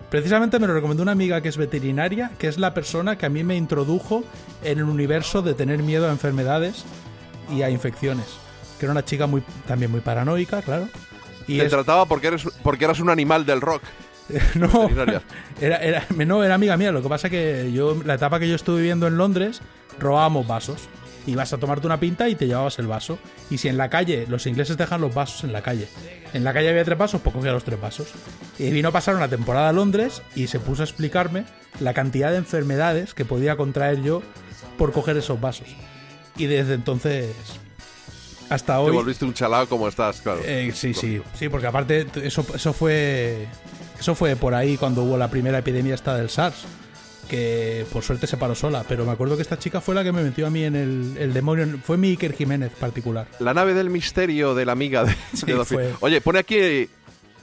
Precisamente me lo recomendó una amiga que es veterinaria, que es la persona que a mí me introdujo en el universo de tener miedo a enfermedades y a infecciones. Que era una chica muy, también muy paranoica, claro. Y Te es- trataba porque eres porque eras un animal del rock. No, era, era, no, era amiga mía. Lo que pasa que yo, la etapa que yo estuve viviendo en Londres, robábamos vasos. Ibas a tomarte una pinta y te llevabas el vaso. Y si en la calle, los ingleses dejan los vasos en la calle. En la calle había tres vasos, pues cogía los tres vasos. Y vino a pasar una temporada a Londres y se puso a explicarme la cantidad de enfermedades que podía contraer yo por coger esos vasos. Y desde entonces hasta Te hoy... volviste un chalao como estás, claro. Eh, sí, sí, sí, porque aparte eso, eso fue eso fue por ahí cuando hubo la primera epidemia esta del SARS, que por suerte se paró sola, pero me acuerdo que esta chica fue la que me metió a mí en el, el demonio, fue mi Iker Jiménez particular. La nave del misterio de la amiga de, Sí, de Oye, pone aquí,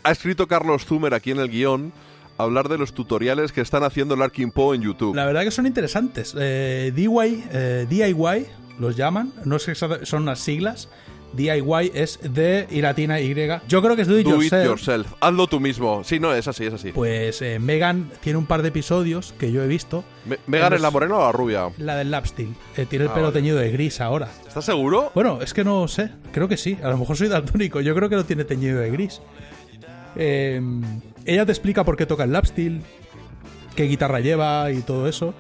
ha escrito Carlos Zumer aquí en el guion, hablar de los tutoriales que están haciendo Larkin Poe en YouTube. La verdad que son interesantes. Eh, DIY, eh, DIY los llaman, no sé son unas siglas. DIY es de y latina Y. Yo creo que es do it Do it yourself. yourself. Hazlo tú mismo. Sí, no, es así, es así. Pues eh, Megan tiene un par de episodios que yo he visto. Me- ¿Megan es la morena o la rubia? La del Lapsteel. Eh, tiene el Ah, pelo vale. teñido de gris ahora. ¿Estás seguro? Bueno, es que no sé. Creo que sí. A lo mejor soy daltónico. Yo creo que lo tiene teñido de gris. Eh, ella te explica por qué toca el lapsteel, qué guitarra lleva y todo eso.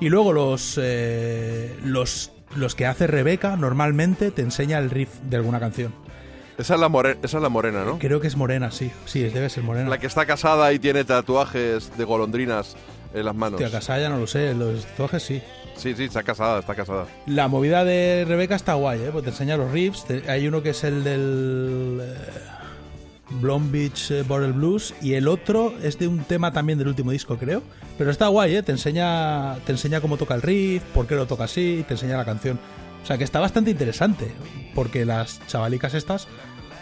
Y luego los, eh, los, los que hace Rebeca normalmente te enseña el riff de alguna canción. Esa es la, more- esa es la morena, ¿no? Creo que es morena, sí. Sí, debe ser morena. La que está casada y tiene tatuajes de golondrinas en las manos. Hostia, casada ya no lo sé. Los tatuajes sí. Sí, sí, está casada, está casada. La movida de Rebeca está guay, ¿eh? Porque te enseña los riffs. Te- Hay uno que es el del eh, Blonde Beach eh, Bottle Blues y el otro es de un tema también del último disco, creo. Pero está guay, ¿eh? Te enseña, te enseña cómo toca el riff, por qué lo toca así, te enseña la canción. O sea que está bastante interesante, porque las chavalicas estas,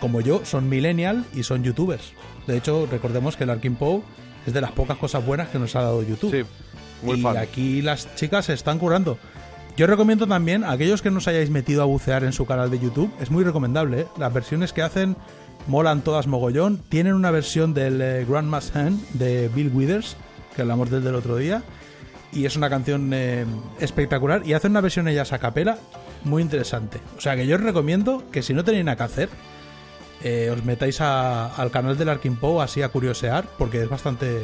como yo, son millennial y son youtubers. De hecho, recordemos que el Arkin Poe es de las pocas cosas buenas que nos ha dado YouTube. Sí, muy y fan. aquí las chicas se están currando. Yo recomiendo también a aquellos que no os hayáis metido a bucear en su canal de YouTube, es muy recomendable. ¿eh? Las versiones que hacen molan todas mogollón. Tienen una versión del eh, Grandma's Hand de Bill Withers, que hablamos del del otro día, y es una canción eh, espectacular. Y hacen una versión ellas a capela muy interesante. O sea que yo os recomiendo que si no tenéis nada que hacer, eh, os metáis al canal del Arkin Poe así a curiosear, porque es bastante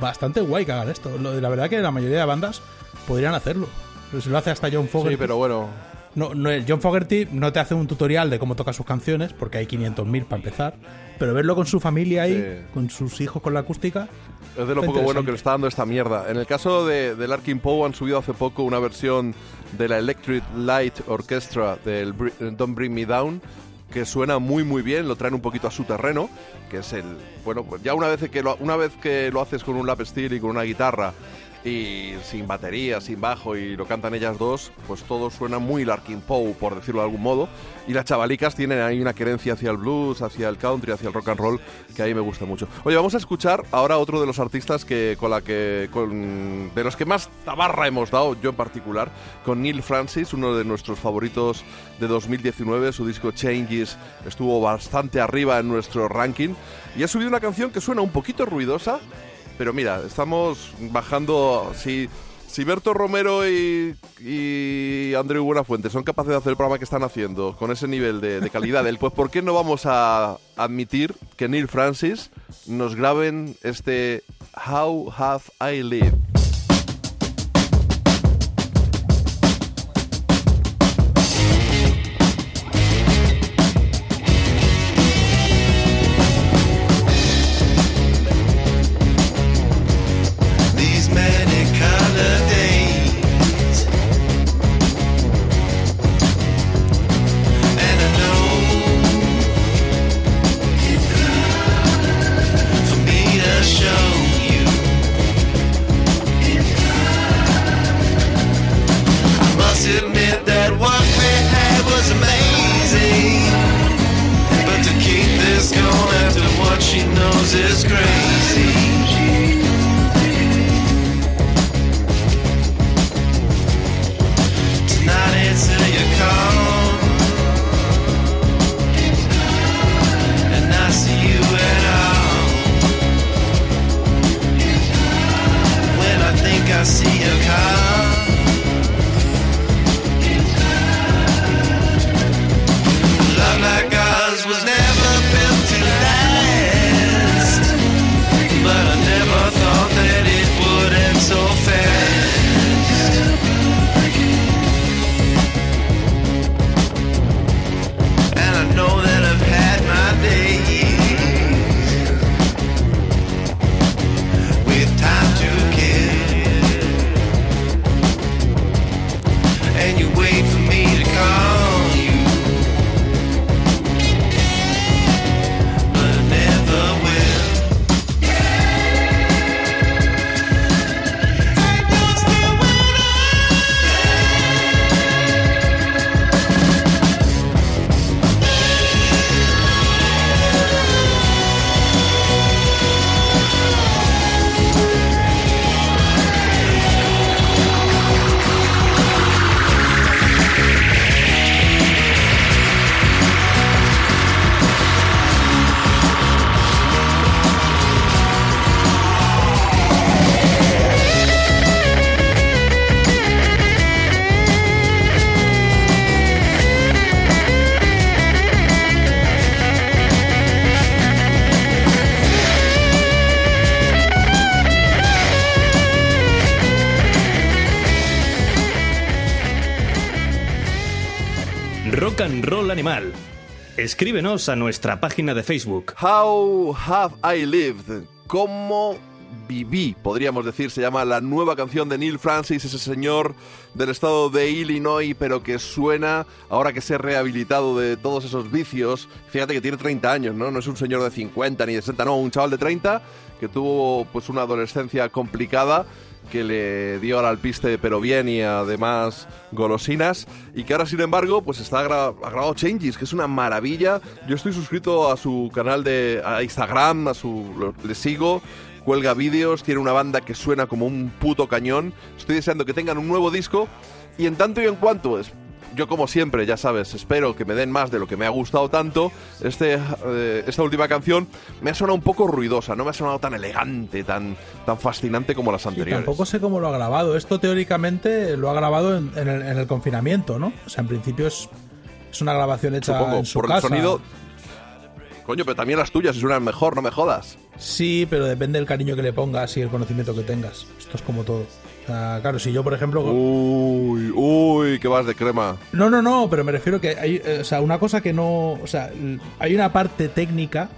bastante guay que hagan esto. Lo- La verdad que la mayoría de bandas podrían hacerlo. Pero si lo hace hasta John Fogerty. Sí, pero bueno. No, no, John Fogerty no te hace un tutorial de cómo toca sus canciones, porque hay 500.000 para empezar. Pero verlo con su familia ahí, Sí. con sus hijos, con la acústica. Es de lo poco bueno que le está dando esta mierda. En el caso de, de Larkin Poe han subido hace poco una versión de la Electric Light Orchestra del Don't Bring Me Down que suena muy muy bien, lo traen un poquito a su terreno, que es el bueno, pues ya una vez que lo, una vez que lo haces con un lap steel y con una guitarra y sin batería, sin bajo y lo cantan ellas dos, pues todo suena muy Larkin Poe, por decirlo de algún modo. Y las chavalicas tienen ahí una querencia hacia el blues, hacia el country, hacia el rock and roll, que ahí me gusta mucho. Oye, vamos a escuchar ahora otro de los artistas que con la que con de los que más tabarra hemos dado, yo en particular, con Neil Francis, uno de nuestros favoritos de 2019, su disco Changes estuvo bastante arriba en nuestro ranking y ha subido una canción que suena un poquito ruidosa, pero mira, estamos bajando. Si, si Berto Romero y, y Andreu Buenafuente son capaces de hacer el programa que están haciendo con ese nivel de, de calidad, pues ¿por qué no vamos a admitir que Neil Francis nos graben este How Have I Lived? Escríbenos a nuestra página de Facebook. How Have I Lived? ¿Cómo viví? Podríamos decir, se llama la nueva canción de Neil Francis, ese señor del estado de Illinois, pero que suena ahora que se ha rehabilitado de todos esos vicios. Fíjate que tiene 30 años, ¿no? No es un señor de 50 ni de 60, no, un chaval de 30 que tuvo pues una adolescencia complicada que le dio al alpiste pero bien y además golosinas y que ahora sin embargo pues está gra- grabado Changes que es una maravilla. Yo estoy suscrito a su canal de a Instagram a su le sigo cuelga vídeos tiene una banda que suena como un puto cañón. Estoy deseando que tengan un nuevo disco y en tanto y en cuanto yo como siempre, ya sabes, espero que me den más de lo que me ha gustado tanto. Este, eh, esta última canción me ha sonado un poco ruidosa, no me ha sonado tan elegante, tan, tan fascinante como las Y anteriores. tampoco sé cómo lo ha grabado. Esto teóricamente lo ha grabado en, en el, en el confinamiento, ¿no? O sea, en principio es, es una grabación hecha Supongo, en su por casa. el sonido. Coño, pero también las tuyas suenan mejor, no me jodas. Sí, pero depende del cariño que le pongas y el conocimiento que tengas. Esto es como todo. O sea, claro, si yo, por ejemplo... Uy, uy, que vas de crema. No, no, no, pero me refiero que hay, eh, o sea, una cosa que no, o sea, hay una parte técnica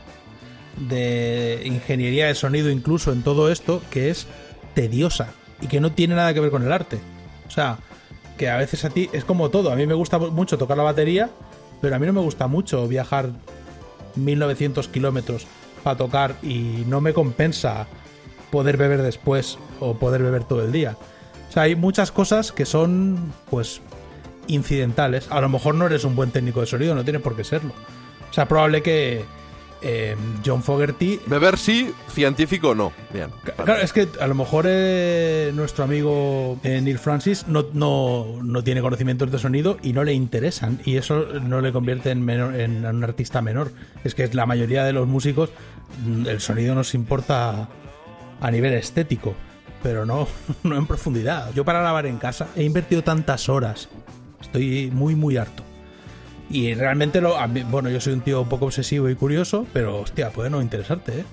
de ingeniería de sonido incluso en todo esto que es tediosa y que no tiene nada que ver con el arte. O sea, que a veces a ti es como todo, a mí me gusta mucho tocar la batería, pero a mí no me gusta mucho viajar 1900 kilómetros para tocar y no me compensa poder beber después o poder beber todo el día. O sea, hay muchas cosas que son, pues, incidentales. A lo mejor no eres un buen técnico de sonido, no tienes por qué serlo. O sea, probable que eh, John Fogerty... Beber sí, científico no. Bien. Claro, es que a lo mejor eh, nuestro amigo eh, Neil Francis no, no, no tiene conocimientos de sonido y no le interesan. Y eso no le convierte en, menor- en un artista menor. Es que la mayoría de los músicos mm, el sonido nos importa a nivel estético, pero no, no en profundidad. Yo para grabar en casa he invertido tantas horas. Estoy muy, muy harto. Y realmente, lo, bueno, yo soy un tío un poco obsesivo y curioso, pero hostia, puede no interesarte, ¿eh?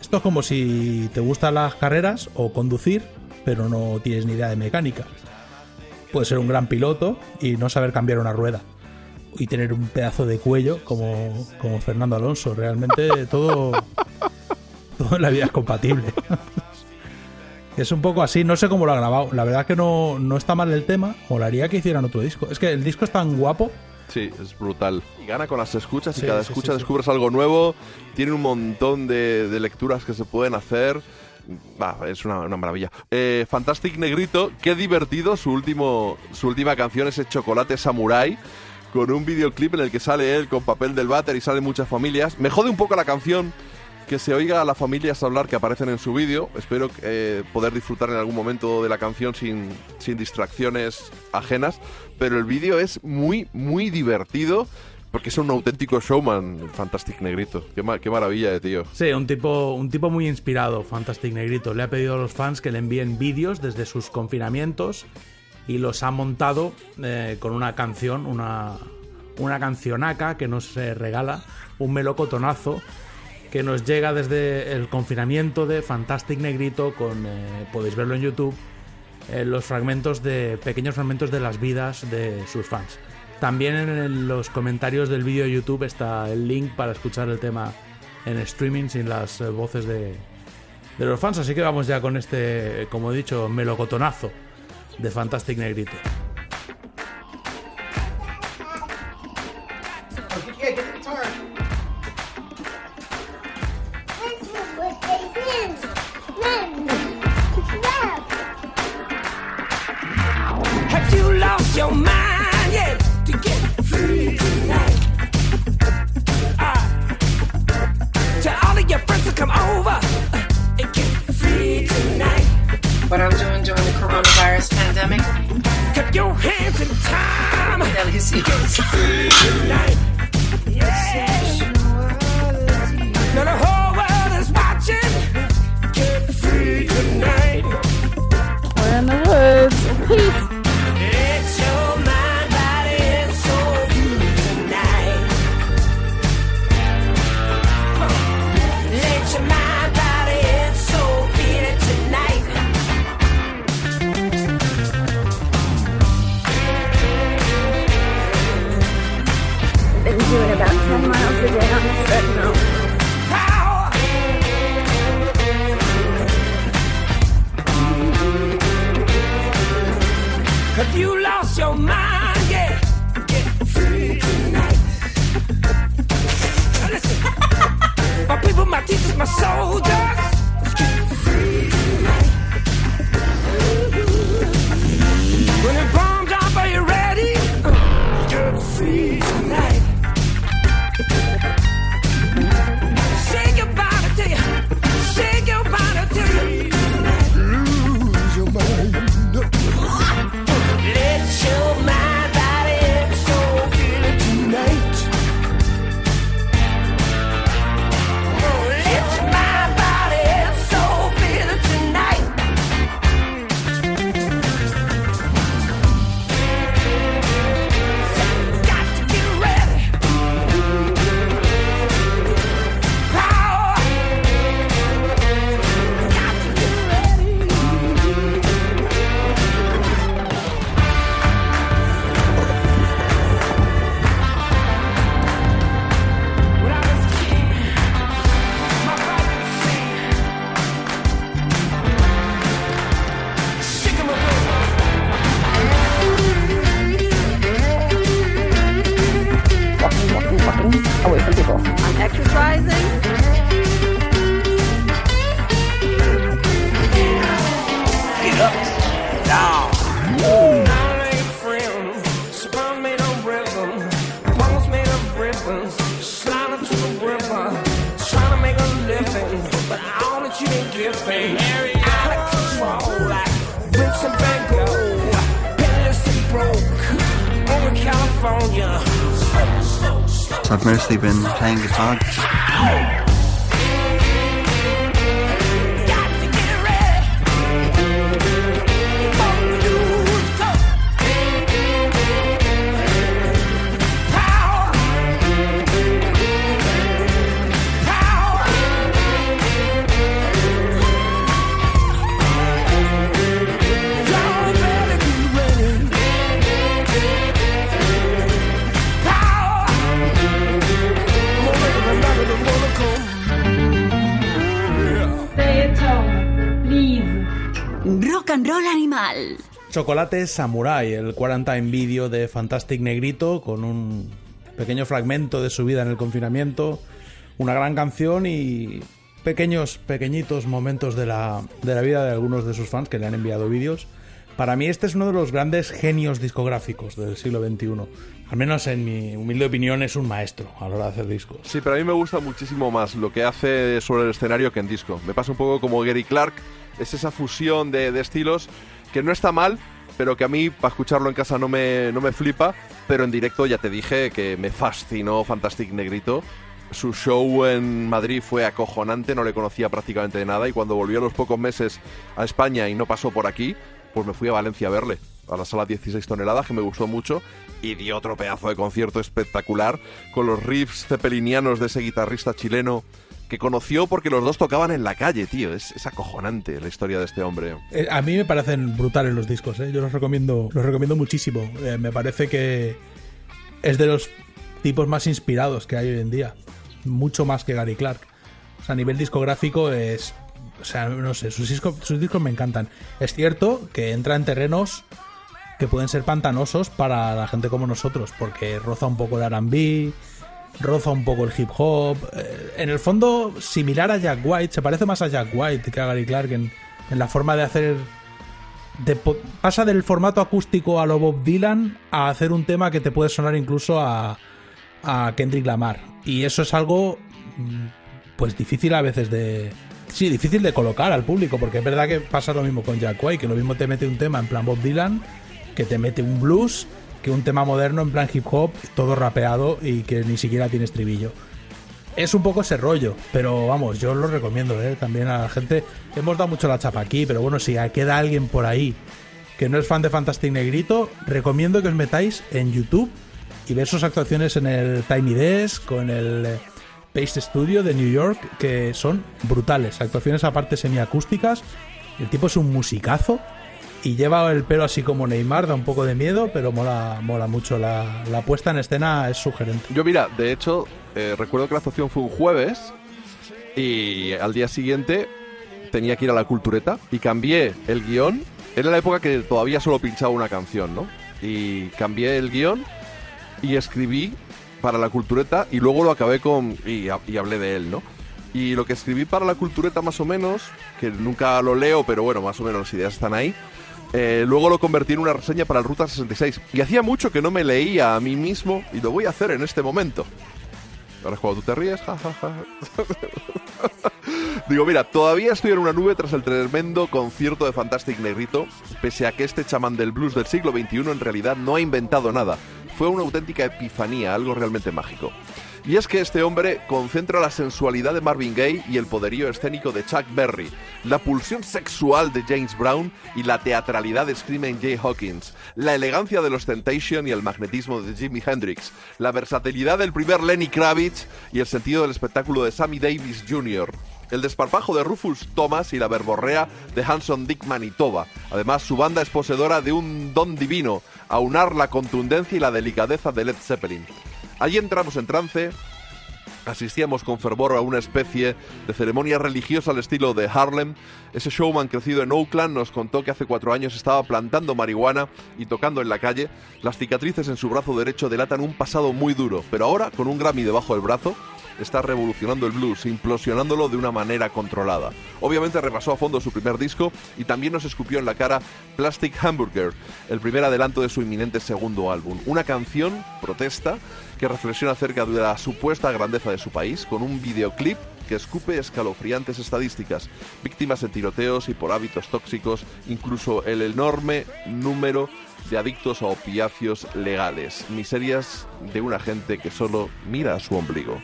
Esto es como si te gustan las carreras o conducir, pero no tienes ni idea de mecánica. Puedes ser un gran piloto y no saber cambiar una rueda. Y tener un pedazo de cuello como, como Fernando Alonso. Realmente todo, todo en la vida es compatible. Es un poco así, no sé cómo lo ha grabado. La verdad que no, no está mal el tema. Molaría que hicieran otro disco. Es que el disco es tan guapo. Sí, es brutal. Y gana con las escuchas y Sí, cada sí, escucha sí, descubres algo nuevo. Tiene un montón de, de lecturas que se pueden hacer. Va, es una, una maravilla. Eh, Fantastic Negrito, qué divertido su, último, su última canción, ese Chocolate Samurai, con un videoclip en el que sale él con papel del váter y salen muchas familias. Me jode un poco la canción que se oiga a las familias hablar que aparecen en su vídeo. Espero eh, poder disfrutar en algún momento de la canción sin, sin distracciones ajenas. Pero el vídeo es muy, muy divertido porque es un auténtico showman, Fantastic Negrito. Qué, qué maravilla de tío. Sí, un tipo, un tipo muy inspirado, Fantastic Negrito. Le ha pedido a los fans que le envíen vídeos desde sus confinamientos y los ha montado eh, con una canción, una, una cancionaca que nos eh, regala, un melocotonazo que nos llega desde el confinamiento de Fantastic Negrito con, eh, podéis verlo en YouTube, eh, los fragmentos de, pequeños fragmentos de las vidas de sus fans. También en los comentarios del vídeo de YouTube está el link para escuchar el tema en streaming sin las eh, voces de, de los fans. Así que vamos ya con este, como he dicho, melocotonazo de Fantastic Negrito. You your mind yet to get free tonight? Ah. Tell all of your friends to come over uh, and get free tonight. What I'm doing during the coronavirus pandemic? Keep your hands in time. Get free tonight. Yeah. Now the whole world is watching. Get free tonight. We're in the woods. Peace. My people, my teachers, my soldiers. Samurai, el quarantine video de Fantastic Negrito con un pequeño fragmento de su vida en el confinamiento, una gran canción y pequeños, pequeñitos momentos de la, de la vida de algunos de sus fans que le han enviado vídeos. Para mí este es uno de los grandes genios discográficos del siglo XXI. Al menos en mi humilde opinión es un maestro a la hora de hacer discos. Sí, pero a mí me gusta muchísimo más lo que hace sobre el escenario que en disco. Me pasa un poco como Gary Clark, es esa fusión de estilos que no está mal, pero que a mí para escucharlo en casa no me, no me flipa, pero en directo ya te dije que me fascinó Fantastic Negrito. Su show en Madrid fue acojonante, no le conocía prácticamente de nada y cuando volvió a los pocos meses a España y no pasó por aquí, pues me fui a Valencia a verle, a la sala 16 toneladas, que me gustó mucho, y dio otro pedazo de concierto espectacular con los riffs cepelinianos de ese guitarrista chileno que conoció porque los dos tocaban en la calle, tío. Es, es acojonante la historia de este hombre. Eh, a mí me parecen brutales los discos, ¿eh? yo los recomiendo, los recomiendo muchísimo. Eh, me parece que es de los tipos más inspirados que hay hoy en día, mucho más que Gary Clark. O sea, a nivel discográfico es, o sea, no sé, sus discos, sus discos me encantan. Es cierto que entra en terrenos que pueden ser pantanosos para la gente como nosotros, porque roza un poco el R&B, roza un poco el hip hop. Eh, en el fondo, similar a Jack White, se parece más a Jack White que a Gary Clark en, la forma de hacer. de pasa del formato acústico a lo Bob Dylan a hacer un tema que te puede sonar incluso a, a Kendrick Lamar. Y eso es algo. mm, pues difícil a veces de. Sí, difícil de colocar al público, porque es verdad que pasa lo mismo con Jack White, que lo mismo te mete un tema en plan Bob Dylan, que te mete un blues, que un tema moderno en plan hip hop, todo rapeado y que ni siquiera tiene estribillo. Es un poco ese rollo, pero vamos, yo lo recomiendo ¿eh? también a la gente. Hemos dado mucho la chapa aquí, pero bueno, si queda alguien por ahí que no es fan de Fantastic Negrito, recomiendo que os metáis en YouTube y ver sus actuaciones en el Tiny Desk, con el eh, Paste Studio de New York, que son brutales. Actuaciones aparte semiacústicas. El tipo es un musicazo Y lleva el pelo así como Neymar, da un poco de miedo, pero mola, mola mucho. La, la puesta en escena es sugerente. Yo, mira, de hecho, eh, recuerdo que la actuación fue un jueves y al día siguiente tenía que ir a la cultureta y cambié el guion. Era la época que todavía solo pinchaba una canción, ¿no? Y cambié el guion y escribí para la cultureta y luego lo acabé con... y, y hablé de él, ¿no? Y lo que escribí para la cultureta más o menos, que nunca lo leo, pero bueno, más o menos las ideas están ahí, eh, luego lo convertí en una reseña para el Ruta 66. Y hacía mucho que no me leía a mí mismo y lo voy a hacer en este momento. Ahora es cuando tú te ríes, ja, ja, ja. Digo, mira, todavía estoy en una nube tras el tremendo concierto de Fantastic Negrito, pese a que este chamán del blues del siglo XXI en realidad no ha inventado nada. Fue una auténtica epifanía, algo realmente mágico. Y es que este hombre concentra la sensualidad de Marvin Gaye y el poderío escénico de Chuck Berry, la pulsión sexual de James Brown y la teatralidad de Screaming Jay Hawkins, la elegancia de los Temptation y el magnetismo de Jimi Hendrix, la versatilidad del primer Lenny Kravitz y el sentido del espectáculo de Sammy Davis Jr., el desparpajo de Rufus Thomas y la verborrea de Hanson Dick Manitoba. Además, su banda es poseedora de un don divino, aunar la contundencia y la delicadeza de Led Zeppelin. Allí entramos en trance, asistíamos con fervor a una especie de ceremonia religiosa al estilo de Harlem. Ese showman crecido en Oakland nos contó que hace cuatro años estaba plantando marihuana y tocando en la calle. Las cicatrices en su brazo derecho delatan un pasado muy duro, pero ahora, con un Grammy debajo del brazo, está revolucionando el blues, implosionándolo de una manera controlada. Obviamente repasó a fondo su primer disco y también nos escupió en la cara Plastic Hamburger, el primer adelanto de su inminente segundo álbum. Una canción, protesta, que reflexiona acerca de la supuesta grandeza de su país, con un videoclip que escupe escalofriantes estadísticas, víctimas en tiroteos y por hábitos tóxicos, incluso el enorme número de adictos a opiáceos legales, miserias de una gente que solo mira a su ombligo.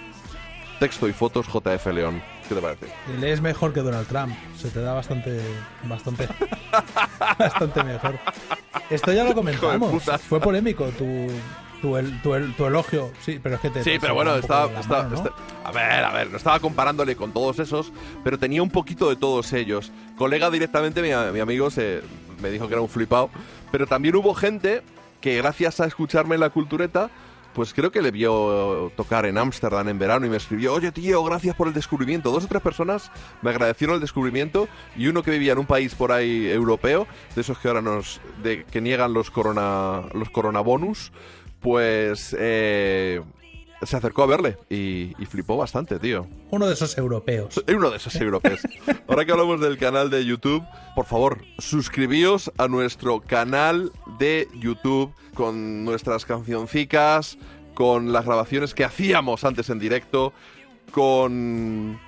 Texto y fotos JF León. ¿Qué te parece? Lees mejor que Donald Trump. Se te da bastante. Bastante. bastante mejor. Esto ya lo comentamos. Fue polémico tu. Tu, el- tu el- tu elogio, sí, pero es que te. Sí, te pero bueno, estaba, estaba- mano, ¿no? está- a ver, a ver, no estaba comparándole con todos esos, pero tenía un poquito de todos ellos. Colega directamente, mi, mi amigo se, me dijo que era un flipado, pero también hubo gente que gracias a escucharme en la cultureta, pues creo que le vio tocar en Ámsterdam en verano y me escribió, oye tío, gracias por el descubrimiento. Dos o tres personas me agradecieron el descubrimiento y uno que vivía en un país por ahí europeo, de esos que ahora nos, de, que niegan los corona, los coronabonus, pues eh, se acercó a verle y, y flipó bastante, tío. Uno de esos europeos. Uno de esos europeos. Ahora que hablamos del canal de YouTube, por favor, suscribíos a nuestro canal de YouTube con nuestras cancioncicas, con las grabaciones que hacíamos antes en directo, con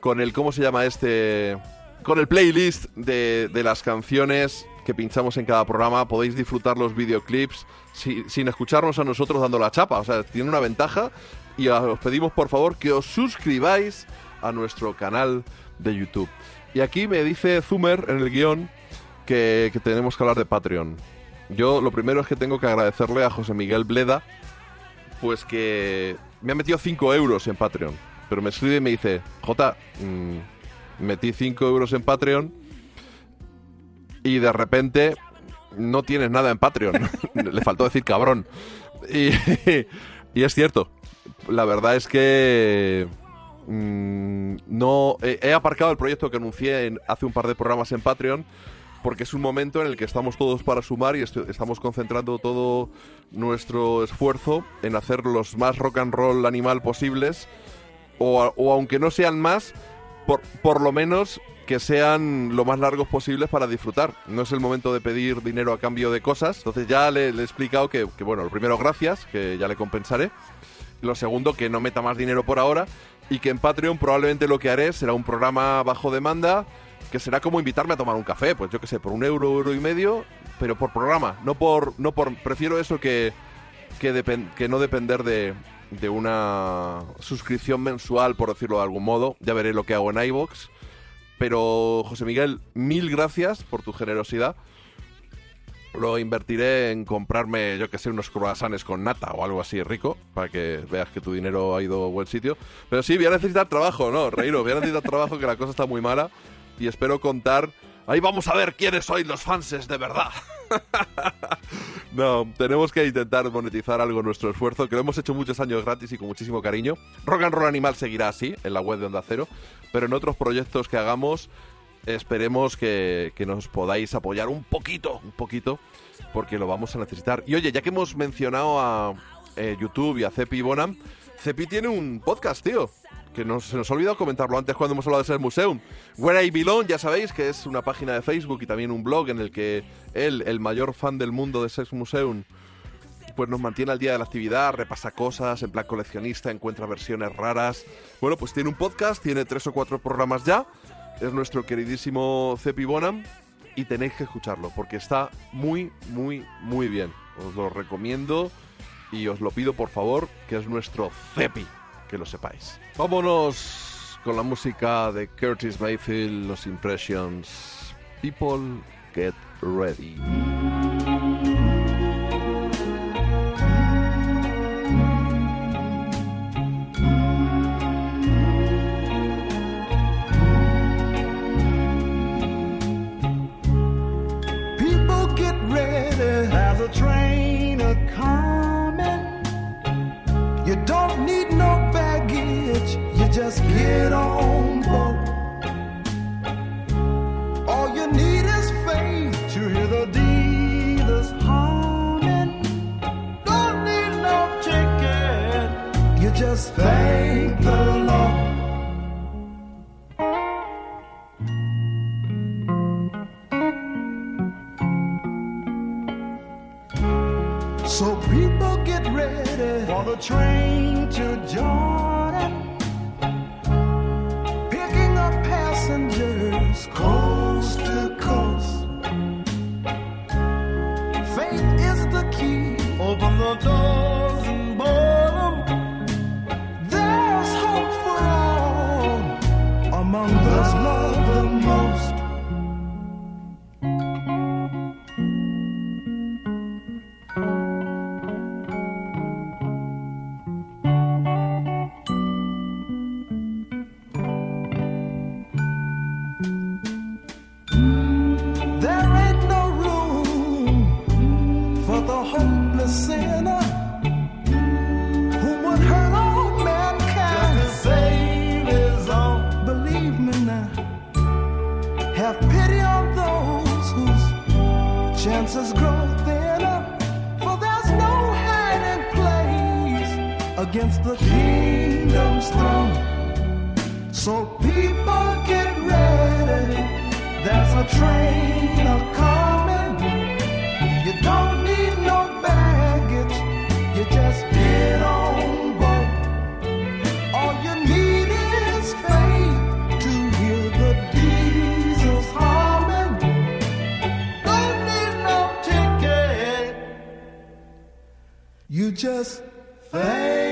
con el cómo se llama este con el playlist de, de las canciones que pinchamos en cada programa podéis disfrutar los videoclips si- sin escucharnos a nosotros dando la chapa o sea tiene una ventaja. Y os pedimos por favor que os suscribáis a nuestro canal de YouTube. Y aquí me dice Zumer en el guion que, que tenemos que hablar de Patreon. Yo lo primero es que tengo que agradecerle a José Miguel Bleda pues que me ha metido 5 euros en Patreon. Pero me escribe y me dice, J, mm, metí 5 euros en Patreon y de repente no tienes nada en Patreon. Le faltó decir cabrón. Y, y es cierto. La verdad es que mm, no he, aparcado el proyecto que anuncié en- hace un par de programas en Patreon porque es un momento en el que estamos todos para sumar y estamos concentrando todo nuestro esfuerzo en hacer los más rock and roll animal posibles o, o aunque no sean más por, por lo menos que sean lo más largos posibles para disfrutar. No es el momento de pedir dinero a cambio de cosas. Entonces ya le, he explicado que, bueno, lo primero, gracias, que ya le compensaré. Lo segundo, que no meta más dinero por ahora. Y que en Patreon probablemente lo que haré será un programa bajo demanda, que será como invitarme a tomar un café, pues yo qué sé, por un euro, euro y medio, pero por programa. No por. No por prefiero eso que, que, que no depender de, de una suscripción mensual, por decirlo de algún modo. Ya veré lo que hago en iVoox. Pero, José Miguel, mil gracias por tu generosidad. Lo invertiré en comprarme, yo que sé, unos croissants con nata o algo así rico, para que veas que tu dinero ha ido a buen sitio. Pero sí, voy a necesitar trabajo, ¿no? Reíros, voy a necesitar trabajo, que la cosa está muy mala. Y espero contar Ahí vamos a ver quiénes sois los fanses de verdad. no, tenemos que intentar monetizar algo nuestro esfuerzo, que lo hemos hecho muchos años gratis y con muchísimo cariño. Rock and Roll Animal seguirá así en la web de Onda Cero, pero en otros proyectos que hagamos esperemos que, que nos podáis apoyar un poquito, un poquito, porque lo vamos a necesitar. Y oye, ya que hemos mencionado a eh, YouTube y a Cepi Bonham, Cepi tiene un podcast, tío. Que nos, se nos ha olvidado comentarlo antes cuando hemos hablado de Sex Museum. Where I Belong, ya sabéis que es una página de Facebook y también un blog en el que él, el mayor fan del mundo de Sex Museum, pues nos mantiene al día de la actividad, repasa cosas, en plan coleccionista, encuentra versiones raras. Bueno, pues tiene un podcast, tiene tres o cuatro programas ya. Es nuestro queridísimo Cepi Bonham y tenéis que escucharlo porque está muy, muy, muy bien. Os lo recomiendo y os lo pido por favor, que es nuestro Cepi, que lo sepáis. Vámonos con la música de Curtis Mayfield, los Impressions. People get ready. Get on board. All you need is faith to hear the dealers humming. Don't need no ticket, you just thank the Lord. So people get ready for the train to Jordan. Open the doors against the kingdom's throne. So people get ready. There's a train a coming. You don't need no baggage. You just get on board. All you need is faith to hear the diesels humming. Don't need no ticket. You just thank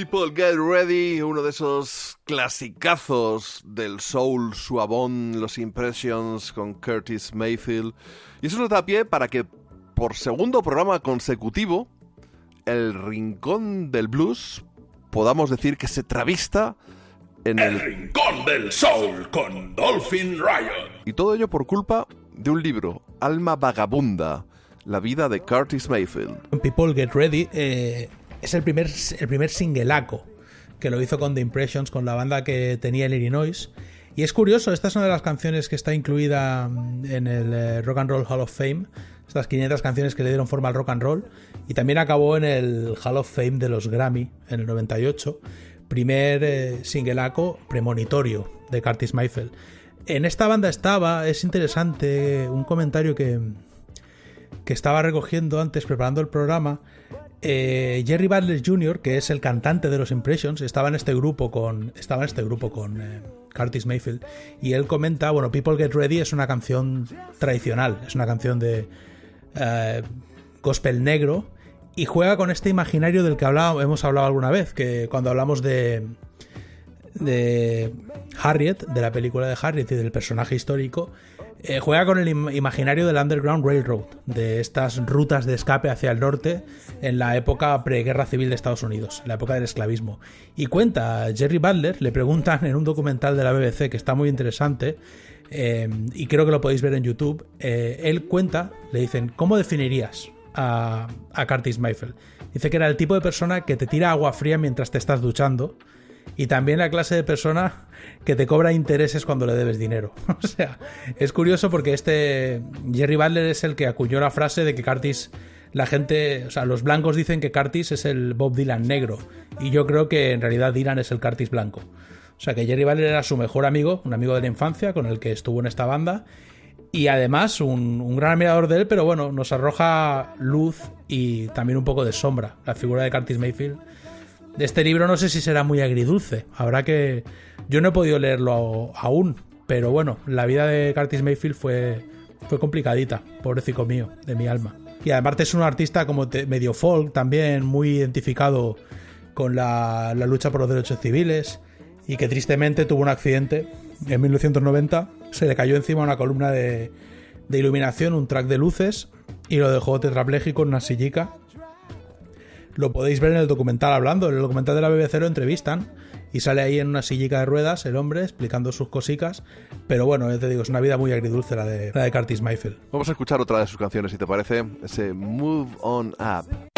People Get Ready, uno de esos clasicazos del soul suavón, los Impressions con Curtis Mayfield. Y eso nos da pie para que por segundo programa consecutivo, el Rincón del Blues, podamos decir que se travista en el... Rincón del Soul con Dolphin Riot. Y todo ello por culpa de un libro, Alma Vagabunda, la vida de Curtis Mayfield. People Get Ready eh, es el primer, el primer singleaco que lo hizo con The Impressions, con la banda que tenía en Illinois. Y es curioso, esta es una de las canciones que está incluida mm, en el eh, Rock and Roll Hall of Fame, estas 500 canciones que le dieron forma al rock and roll, y también acabó en el Hall of Fame de los Grammy en el 98, primer eh, singleaco premonitorio de Curtis Mayfield. En esta banda estaba, es interesante, un comentario que, que estaba recogiendo antes preparando el programa. Eh, Jerry Butler Jr., que es el cantante de los Impressions, estaba en este grupo con. Estaba en este grupo con eh, Curtis Mayfield. Y él comenta, bueno, People Get Ready es una canción tradicional, es una canción de eh, gospel negro. Y juega con este imaginario del que hemos hablado alguna vez, que cuando hablamos de. de Harriet, de la película de Harriet y del personaje histórico, Eh, juega con el im- imaginario del Underground Railroad, de estas rutas de escape hacia el norte en la época preguerra civil de Estados Unidos, la época del esclavismo. Y cuenta, Jerry Butler, le preguntan en un documental de la BBC que está muy interesante, eh, y creo que lo podéis ver en YouTube, eh, él cuenta, le dicen, ¿cómo definirías a, a Curtis Mayfield? Dice que era el tipo de persona que te tira agua fría mientras te estás duchando, y también la clase de persona que te cobra intereses cuando le debes dinero. O sea, es curioso porque este Jerry Butler es el que acuñó la frase de que Curtis, la gente, o sea, los blancos dicen que Curtis es el Bob Dylan negro y yo creo que en realidad Dylan es el Curtis blanco. O sea, que Jerry Butler era su mejor amigo, un amigo de la infancia con el que estuvo en esta banda y además un, un gran admirador de él, pero bueno, nos arroja luz y también un poco de sombra. La figura de Curtis Mayfield de este libro no sé si será muy agridulce. Habrá que. Yo no he podido leerlo aún, pero bueno, la vida de Curtis Mayfield fue, fue complicadita, pobrecito mío, de mi alma. Y además es un artista como medio folk, también muy identificado con la, la lucha por los derechos civiles y que tristemente tuvo un accidente en 1990. Se le cayó encima una columna de, de iluminación, un track de luces y lo dejó tetrapléjico en una sillica lo podéis ver en el documental hablando. En el documental de la BBC lo entrevistan y sale ahí en una sillica de ruedas el hombre explicando sus cosicas. Pero bueno, ya te digo, es una vida muy agridulce la de, la de Curtis Mayfield. Vamos a escuchar otra de sus canciones, si te parece. Ese Move On Up.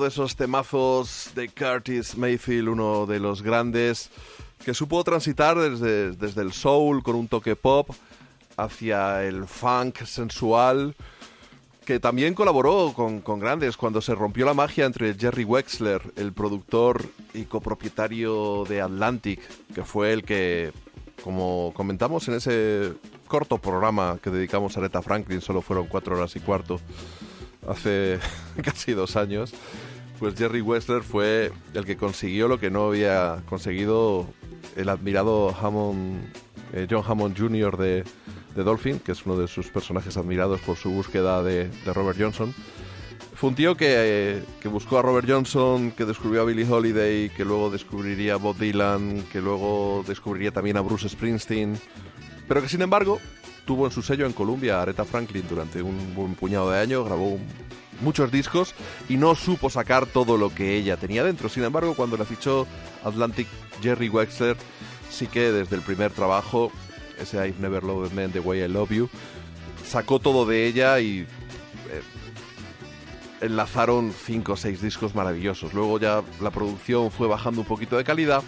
De esos temazos de Curtis Mayfield, uno de los grandes que supo transitar desde, desde el soul con un toque pop hacia el funk sensual, que también colaboró con, con grandes cuando se rompió la magia entre Jerry Wexler, el productor y copropietario de Atlantic, que fue el que, como comentamos en ese corto programa que dedicamos a Aretha Franklin, solo fueron cuatro horas y cuarto, hace casi dos años, pues Jerry Wexler fue el que consiguió lo que no había conseguido el admirado Hammond, eh, John Hammond Jr. de, de Dolphin, que es uno de sus personajes admirados por su búsqueda de, Robert Johnson. Fue un tío que, que, buscó a Robert Johnson, que descubrió a Billie Holiday, que luego descubriría a Bob Dylan, que luego descubriría también a Bruce Springsteen, pero que sin embargo tuvo en su sello en Columbia a Aretha Franklin durante un buen puñado de años, grabó un, muchos discos y no supo sacar todo lo que ella tenía dentro. Sin embargo, cuando la fichó Atlantic Jerry Wexler, sí que desde el primer trabajo, ese I've Never Loved Men The Way I Love You, sacó todo de ella y eh, enlazaron cinco o seis discos maravillosos. Luego ya la producción fue bajando un poquito de calidad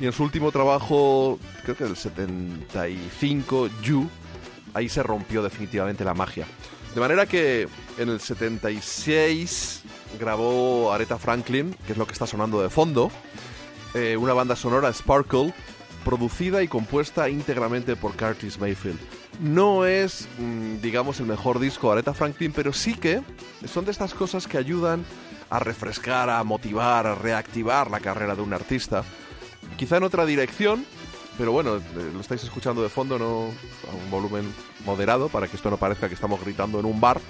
y en su último trabajo, creo que del 75, You, ahí se rompió definitivamente la magia. De manera que en el 76 grabó Aretha Franklin, que es lo que está sonando de fondo, eh, una banda sonora Sparkle, producida y compuesta íntegramente por Curtis Mayfield. No es, mmm, digamos, el mejor disco Aretha Franklin, pero sí que son de estas cosas que ayudan a refrescar, a motivar, a reactivar la carrera de un artista. Quizá en otra dirección, pero bueno, eh, lo estáis escuchando de fondo, no a un volumen moderado para que esto no parezca que estamos gritando en un bar,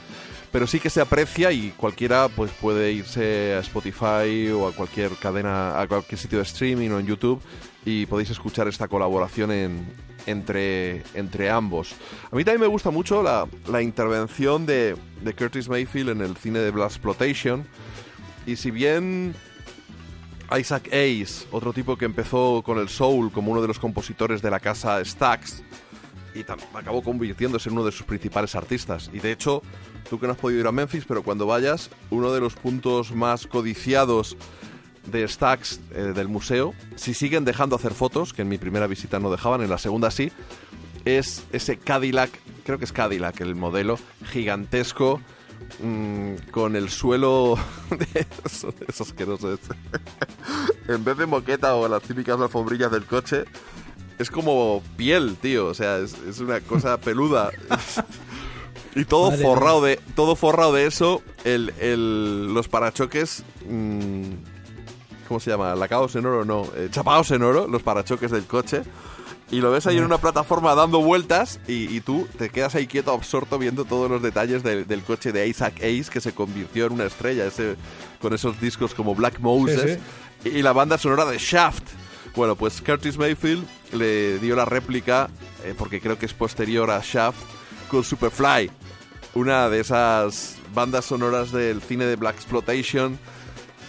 pero sí que se aprecia y cualquiera pues puede irse a Spotify o a cualquier cadena, a cualquier sitio de streaming o en YouTube y podéis escuchar esta colaboración en, entre, entre ambos. A mí también me gusta mucho la, la intervención de, de Curtis Mayfield en el cine de Black Exploitation y si bien Isaac Hayes, otro tipo que empezó con el soul como uno de los compositores de la casa Stax y acabó convirtiéndose en uno de sus principales artistas. Y de hecho, tú que no has podido ir a Memphis, pero cuando vayas, uno de los puntos más codiciados de Stax eh, del museo, si siguen dejando hacer fotos, que en mi primera visita no dejaban, en la segunda sí, es ese Cadillac, creo que es Cadillac el modelo, gigantesco, mmm, con el suelo de esos que no sé, en vez de moqueta o las típicas alfombrillas del coche, es como piel, tío, o sea, es, es una cosa peluda. Y todo Madre forrado de todo forrado de eso, el, el- los parachoques mmm, ¿cómo se llama? Lacados en oro, no, eh, chapados en oro, los parachoques del coche. Y lo ves ahí en una plataforma dando vueltas y, y tú te quedas ahí quieto, absorto, viendo todos los detalles del, del coche de Isaac Ace, que se convirtió en una estrella ese, con esos discos como Black Moses. Y, y la banda sonora de Shaft. Bueno, pues Curtis Mayfield le dio la réplica, eh, porque creo que es posterior a Shaft, con Superfly. Una de esas bandas sonoras del cine de Black Exploitation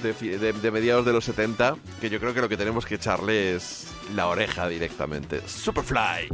de, mediados de los 70, que yo creo que lo que tenemos que echarle es la oreja directamente. Superfly.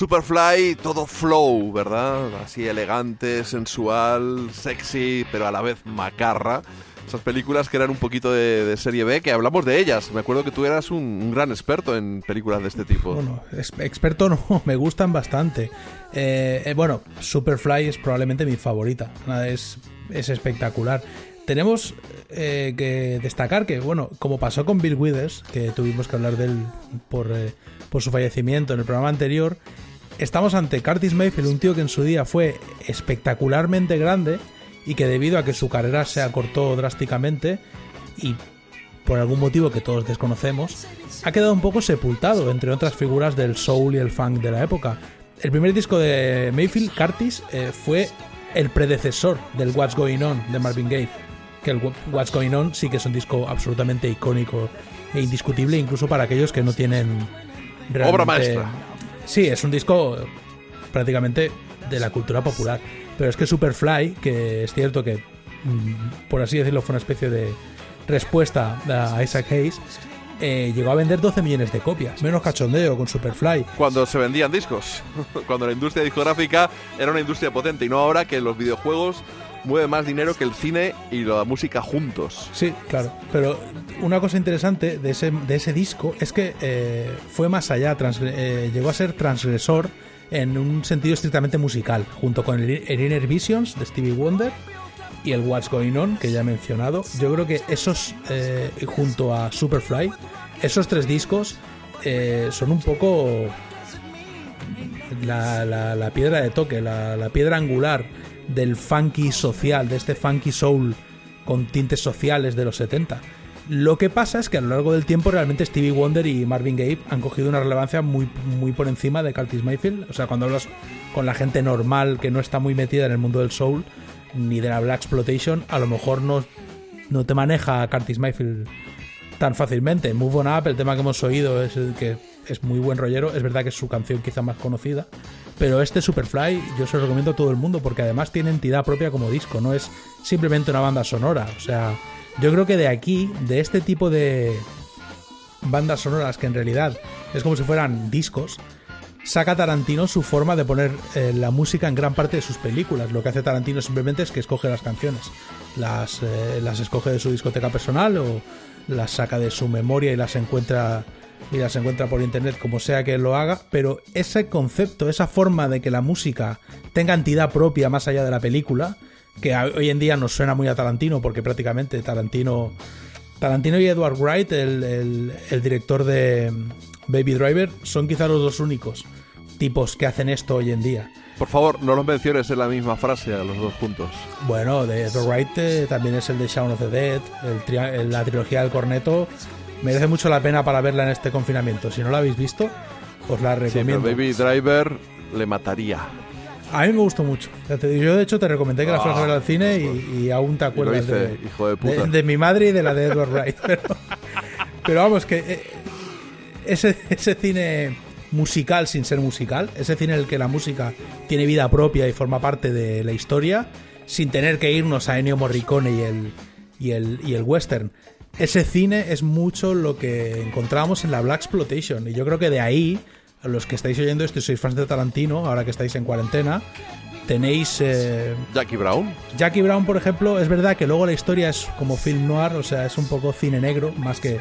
Superfly, todo flow, ¿verdad? Así elegante, sensual, sexy, pero a la vez macarra. Esas películas que eran un poquito de, serie B, que hablamos de ellas. Me acuerdo que tú eras un, gran experto en películas de este tipo. Bueno, experto no, me gustan bastante. Eh, eh, bueno, Superfly es probablemente mi favorita. Es, es espectacular. Tenemos eh, que destacar que, bueno, como pasó con Bill Withers, que tuvimos que hablar de él por su fallecimiento en el programa anterior, estamos ante Curtis Mayfield, un tío que en su día fue espectacularmente grande y que debido a que su carrera se acortó drásticamente y por algún motivo que todos desconocemos, ha quedado un poco sepultado entre otras figuras del soul y el funk de la época. El primer disco de Mayfield, Curtis, eh, fue el predecesor del What's Going On de Marvin Gaye. Que el What's Going On sí que es un disco absolutamente icónico e indiscutible, incluso para aquellos que no tienen Obra realmente- maestra. Sí, es un disco prácticamente de la cultura popular. Pero es que Superfly, que es cierto que, mm, por así decirlo, fue una especie de respuesta a Isaac Hayes, eh, llegó a vender 12 millones de copias. Menos cachondeo con Superfly. Cuando se vendían discos. Cuando la industria discográfica era una industria potente y no ahora que los videojuegos mueven más dinero que el cine y la música juntos. Sí, claro. Pero una cosa interesante de ese, de ese disco es que eh, fue más allá, eh, llegó a ser transgresor en un sentido estrictamente musical, junto con el, Inner Visions de Stevie Wonder y el What's Going On, que ya he mencionado. Yo creo que esos, eh, junto a Superfly, esos tres discos eh, son un poco la, la- piedra de toque, la piedra angular del funky social, de este funky soul con tintes sociales de los 70. Lo que pasa es que a lo largo del tiempo realmente Stevie Wonder y Marvin Gaye han cogido una relevancia muy, muy por encima de Curtis Mayfield. O sea, cuando hablas con la gente normal que no está muy metida en el mundo del soul ni de la Black Exploitation, a lo mejor no, no te maneja Curtis Mayfield tan fácilmente. Move On Up, el tema que hemos oído, es el que es muy buen rollero. Es verdad que es su canción quizá más conocida. Pero este Superfly yo se lo recomiendo a todo el mundo porque además tiene entidad propia como disco. No es simplemente una banda sonora. O sea, yo creo que de aquí, de este tipo de bandas sonoras que en realidad es como si fueran discos, saca Tarantino su forma de poner eh, la música en gran parte de sus películas. Lo que hace Tarantino simplemente es que escoge las canciones. Las, eh, las escoge de su discoteca personal o las saca de su memoria y las encuentra y las encuentra por internet como sea que lo haga, pero ese concepto, esa forma de que la música tenga entidad propia más allá de la película, que hoy en día nos suena muy a Tarantino porque prácticamente Tarantino Tarantino y Edward Wright, el, el- el director de mm, Baby Driver, son quizá los dos únicos tipos que hacen esto hoy en día. Por favor, no los menciones en la misma frase a los dos juntos. Bueno, de Edward Wright eh, también es el de Shaun of the Dead, el el- la trilogía del corneto. Merece mucho la pena para verla en este confinamiento. Si no la habéis visto, os la Sí, pero recomiendo. Baby Driver le mataría. A mí me gustó mucho. Yo, de hecho, te recomendé que la fueras a Ah, ver al cine y, y aún te acuerdas hice, de, hijo de puta. de mi madre y de la de Edward Wright. Pero, pero vamos, que eh, ese, ese cine musical sin ser musical, ese cine en el que la música tiene vida propia y forma parte de la historia, sin tener que irnos a Ennio Morricone y el, y el, y el western. Ese cine es mucho lo que encontramos en la Black Exploitation. Y yo creo que de ahí, a los que estáis oyendo esto y sois fans de Tarantino, ahora que estáis en cuarentena, tenéis. eh, Jackie Brown. Jackie Brown, por ejemplo, es verdad que luego la historia es como film noir, o sea, es un poco cine negro, más que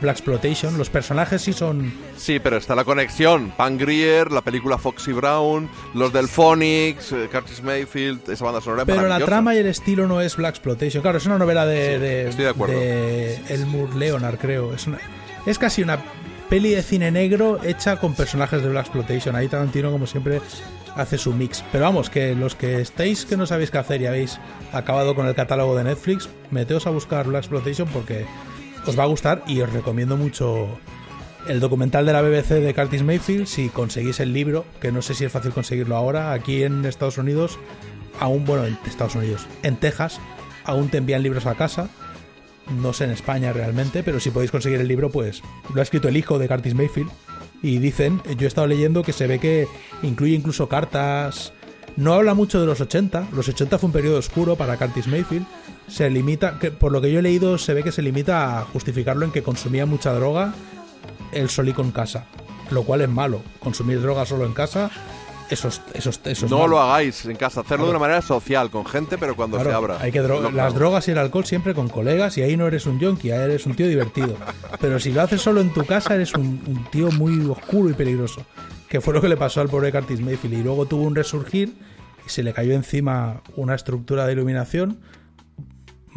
Black Exploitation. Los personajes sí son. Sí, pero está la conexión. Pan Grier, la película Foxy Brown, los del Phonics, eh, Curtis Mayfield, esa banda sonora. Pero la trama y el estilo no es Black Exploitation. Claro, es una novela de, Sí, de, estoy de acuerdo. de Elmore Leonard, creo. Es, una- es casi una peli de cine negro hecha con personajes de Black Exploitation. Ahí Tarantino, como siempre, hace su mix. Pero vamos, que los que estéis que no sabéis qué hacer y habéis acabado con el catálogo de Netflix, meteos a buscar Black Exploitation porque os va a gustar y os recomiendo mucho el documental de la BBC de Curtis Mayfield, si conseguís el libro, que no sé si es fácil conseguirlo ahora, aquí en Estados Unidos, aún, bueno, en Estados Unidos, en Texas, aún te envían libros a casa. No sé en España realmente, pero si podéis conseguir el libro, pues lo ha escrito el hijo de Curtis Mayfield. Y dicen, yo he estado leyendo que se ve que incluye incluso cartas. No habla mucho de los 80. Los 80 fue un periodo oscuro para Curtis Mayfield. Se limita, que por lo que yo he leído, se ve que se limita a justificarlo en que consumía mucha droga él solito en casa. Lo cual es malo. Consumir droga solo en casa, eso es, eso es- eso es No malo. lo hagáis en casa, hacerlo de una manera social, con gente, pero cuando Claro, se abra. Hay que dro- No, las no. drogas y el alcohol siempre con colegas y ahí no eres un yonki, ahí eres un tío divertido. Pero si lo haces solo en tu casa eres un, un tío muy oscuro y peligroso. Que fue lo que le pasó al pobre Curtis Mayfield. Y luego tuvo un resurgir y se le cayó encima una estructura de iluminación.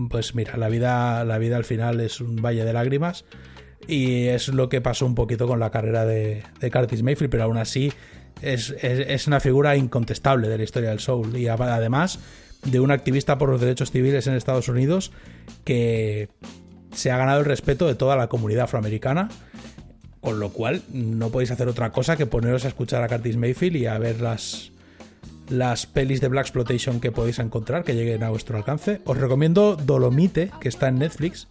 Pues mira, la vida, la vida al final es un valle de lágrimas. Y es lo que pasó un poquito con la carrera de, Curtis Mayfield, pero aún así es, es- es una figura incontestable de la historia del soul. Y además de un activista por los derechos civiles en Estados Unidos que se ha ganado el respeto de toda la comunidad afroamericana. Con lo cual, no podéis hacer otra cosa que poneros a escuchar a Curtis Mayfield y a ver las, las pelis de Black Exploitation que podéis encontrar, que lleguen a vuestro alcance. Os recomiendo Dolomite, que está en Netflix.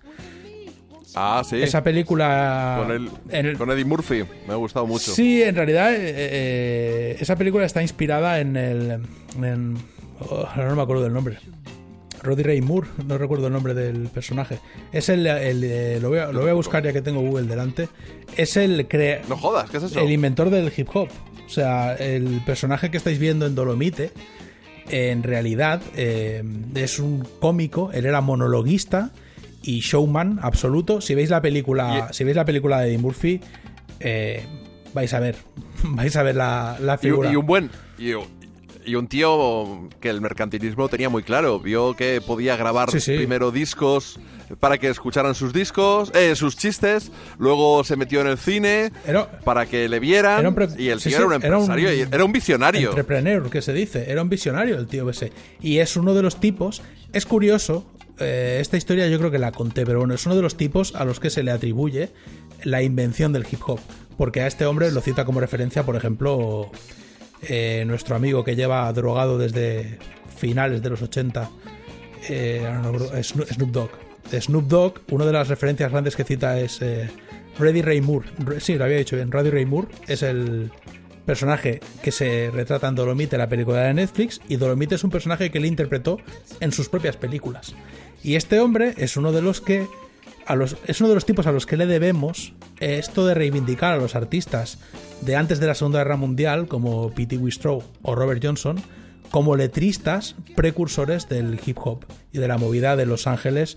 Ah, sí. Esa película. Con, el, en el- con Eddie Murphy. Me ha gustado mucho. Sí, en realidad, eh, eh, esa película está inspirada en el. en- oh, no me acuerdo del nombre. Roddy Ray Moore, no recuerdo el nombre del personaje. Es el. el, eh, lo, voy a, lo voy a buscar ya que tengo Google delante. Es el. crea- No jodas, ¿qué es eso? el inventor del hip hop. O sea, el personaje que estáis viendo en Dolomite, en realidad eh, es un cómico, él era monologuista y showman absoluto. Si veis la película, si veis la película de Eddie Murphy, eh, vais a ver, vais a ver la, la Y, figura. y un buen. Y, y un tío que el mercantilismo tenía muy claro. Vio que podía grabar Sí, sí. primero discos para que escucharan sus discos, eh, sus chistes. Luego se metió en el cine para que le vieran. Era un y el tío sí, era un empresario, y era un visionario. Entrepreneur, que se dice. Era un visionario el tío ese. Y es uno de los tipos. Es curioso. eh, esta historia yo creo que la conté, pero bueno, es uno de los tipos a los que se le atribuye la invención del hip hop. Porque a este hombre lo cita como referencia, por ejemplo, eh, nuestro amigo que lleva drogado desde finales de los 80, eh, Snoop Dogg. Snoop Dogg, una de las referencias grandes que cita es eh, Reddy Ray Moore. Re- Sí, lo había dicho bien. Reddy Ray Moore es el personaje que se retrata en Dolomite, la película de Netflix, y Dolomite es un personaje que él interpretó en sus propias películas. Y este hombre es uno de los que a los, es uno de los tipos a los que le debemos esto de reivindicar a los artistas de antes de la Segunda Guerra Mundial, como P.T. Whistrow o Robert Johnson, como letristas precursores del hip hop y de la movida de Los Ángeles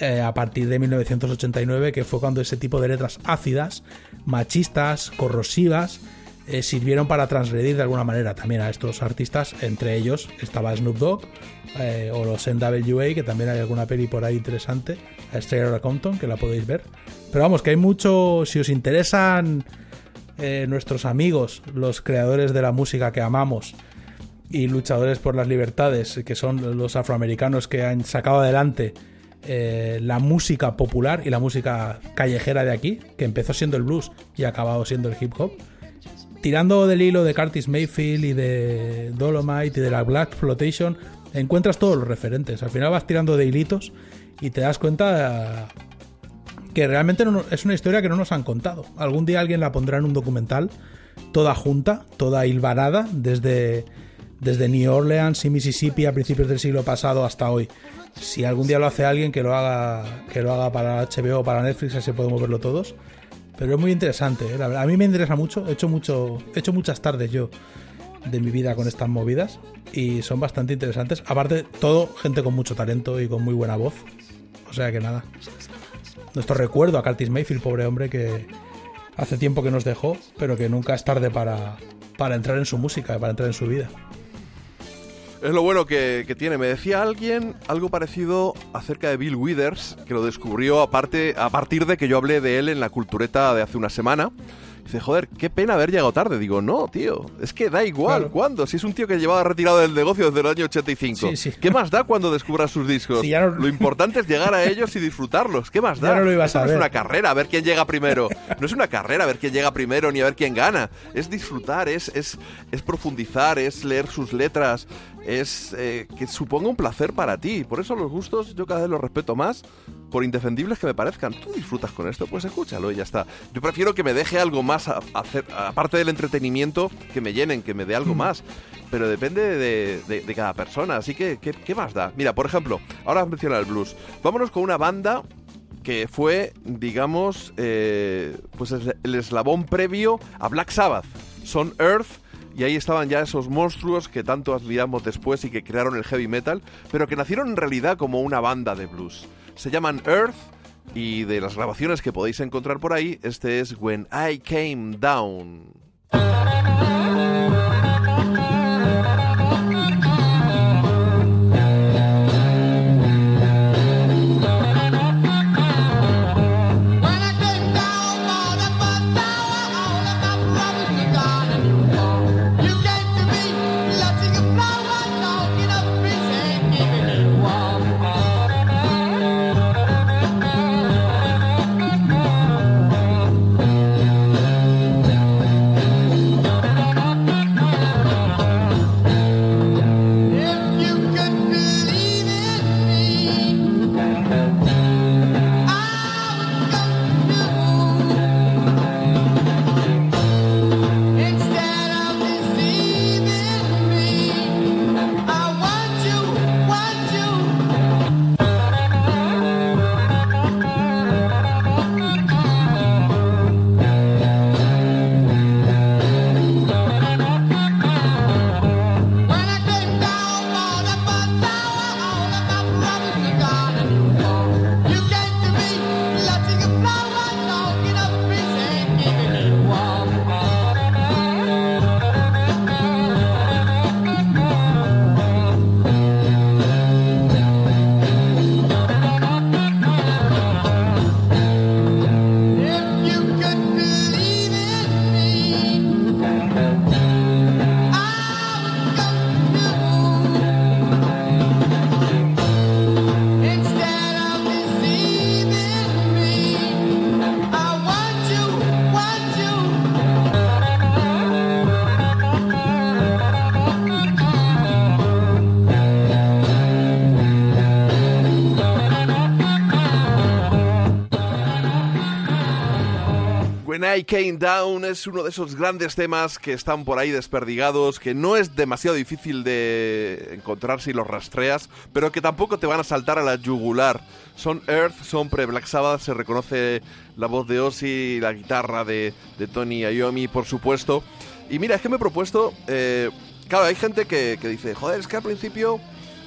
eh, a partir de 1989, que fue cuando ese tipo de letras ácidas, machistas, corrosivas, eh, sirvieron para transgredir de alguna manera también a estos artistas. Entre ellos estaba Snoop Dogg eh, o los NWA, que también hay alguna peli por ahí interesante, a Outta Compton, que la podéis ver. Pero vamos, que hay mucho, si os interesan eh, nuestros amigos, los creadores de la música que amamos y luchadores por las libertades, que son los afroamericanos que han sacado adelante la música popular y la música callejera de aquí, que empezó siendo el blues y ha acabado siendo el hip hop. Tirando del hilo de Curtis Mayfield y de Dolomite y de la Black Flotation, encuentras todos los referentes. Al final vas tirando de hilitos y te das cuenta que realmente no- es una historia que no nos han contado. Algún día alguien la pondrá en un documental, toda junta, toda hilvanada, desde, desde New Orleans y Mississippi a principios del siglo pasado hasta hoy. Si algún día lo hace alguien, que lo haga, que lo haga para HBO o para Netflix, así podemos verlo todos. Pero es muy interesante, ¿eh? La verdad, a mí me interesa mucho. He hecho, mucho, he hecho muchas tardes yo de mi vida con estas movidas y son bastante interesantes. Aparte, todo gente con mucho talento y con muy buena voz. O sea que nada. Nuestro recuerdo a Curtis Mayfield, pobre hombre que hace tiempo que nos dejó, pero que nunca es tarde para, para entrar en su música, para entrar en su vida. Es lo bueno que, que tiene. Me decía alguien algo parecido acerca de Bill Withers, que lo descubrió aparte, a partir de que yo hablé de él en la cultureta de hace una semana. Dice, joder, qué pena haber llegado tarde. Digo, no, tío, es que da igual. Claro. ¿Cuándo? Si es un tío que llevaba retirado del negocio desde el año 85. Sí, sí. ¿Qué más da cuando descubras sus discos? Sí, ya no- Lo importante es llegar a ellos y disfrutarlos. ¿Qué más Ya da? no lo ibas a no es ver. una carrera, a ver quién llega primero. No es una carrera, a ver quién llega primero ni a ver quién gana. Es disfrutar, es, es, es profundizar, es leer sus letras, es eh, que suponga un placer para ti. Por eso los gustos yo cada vez los respeto más, por indefendibles que me parezcan. Tú disfrutas con esto, pues escúchalo y ya está. Yo prefiero que me deje algo más, a- a hacer, aparte del entretenimiento, que me llenen, que me dé algo más. Pero depende de, de- de cada persona, así que ¿qué, qué más da? Mira, por ejemplo, ahora has mencionado el blues. Vámonos con una banda que fue, digamos, eh, pues es- el eslabón previo a Black Sabbath. Son Earth y ahí estaban ya esos monstruos que tanto admiramos después y que crearon el heavy metal, pero que nacieron en realidad como una banda de blues. Se llaman Earth y de las grabaciones que podéis encontrar por ahí, este es When I Came Down. When I Came Down es uno de esos grandes temas que están por ahí desperdigados, que no es demasiado difícil de encontrar si los rastreas, pero que tampoco te van a saltar a la yugular. Son Earth, son pre-Black Sabbath, se reconoce la voz de Ozzy, la guitarra de, de Tony Iommi, por supuesto. Y mira, es que me he propuesto... eh, claro, hay gente que, que dice, joder, es que al principio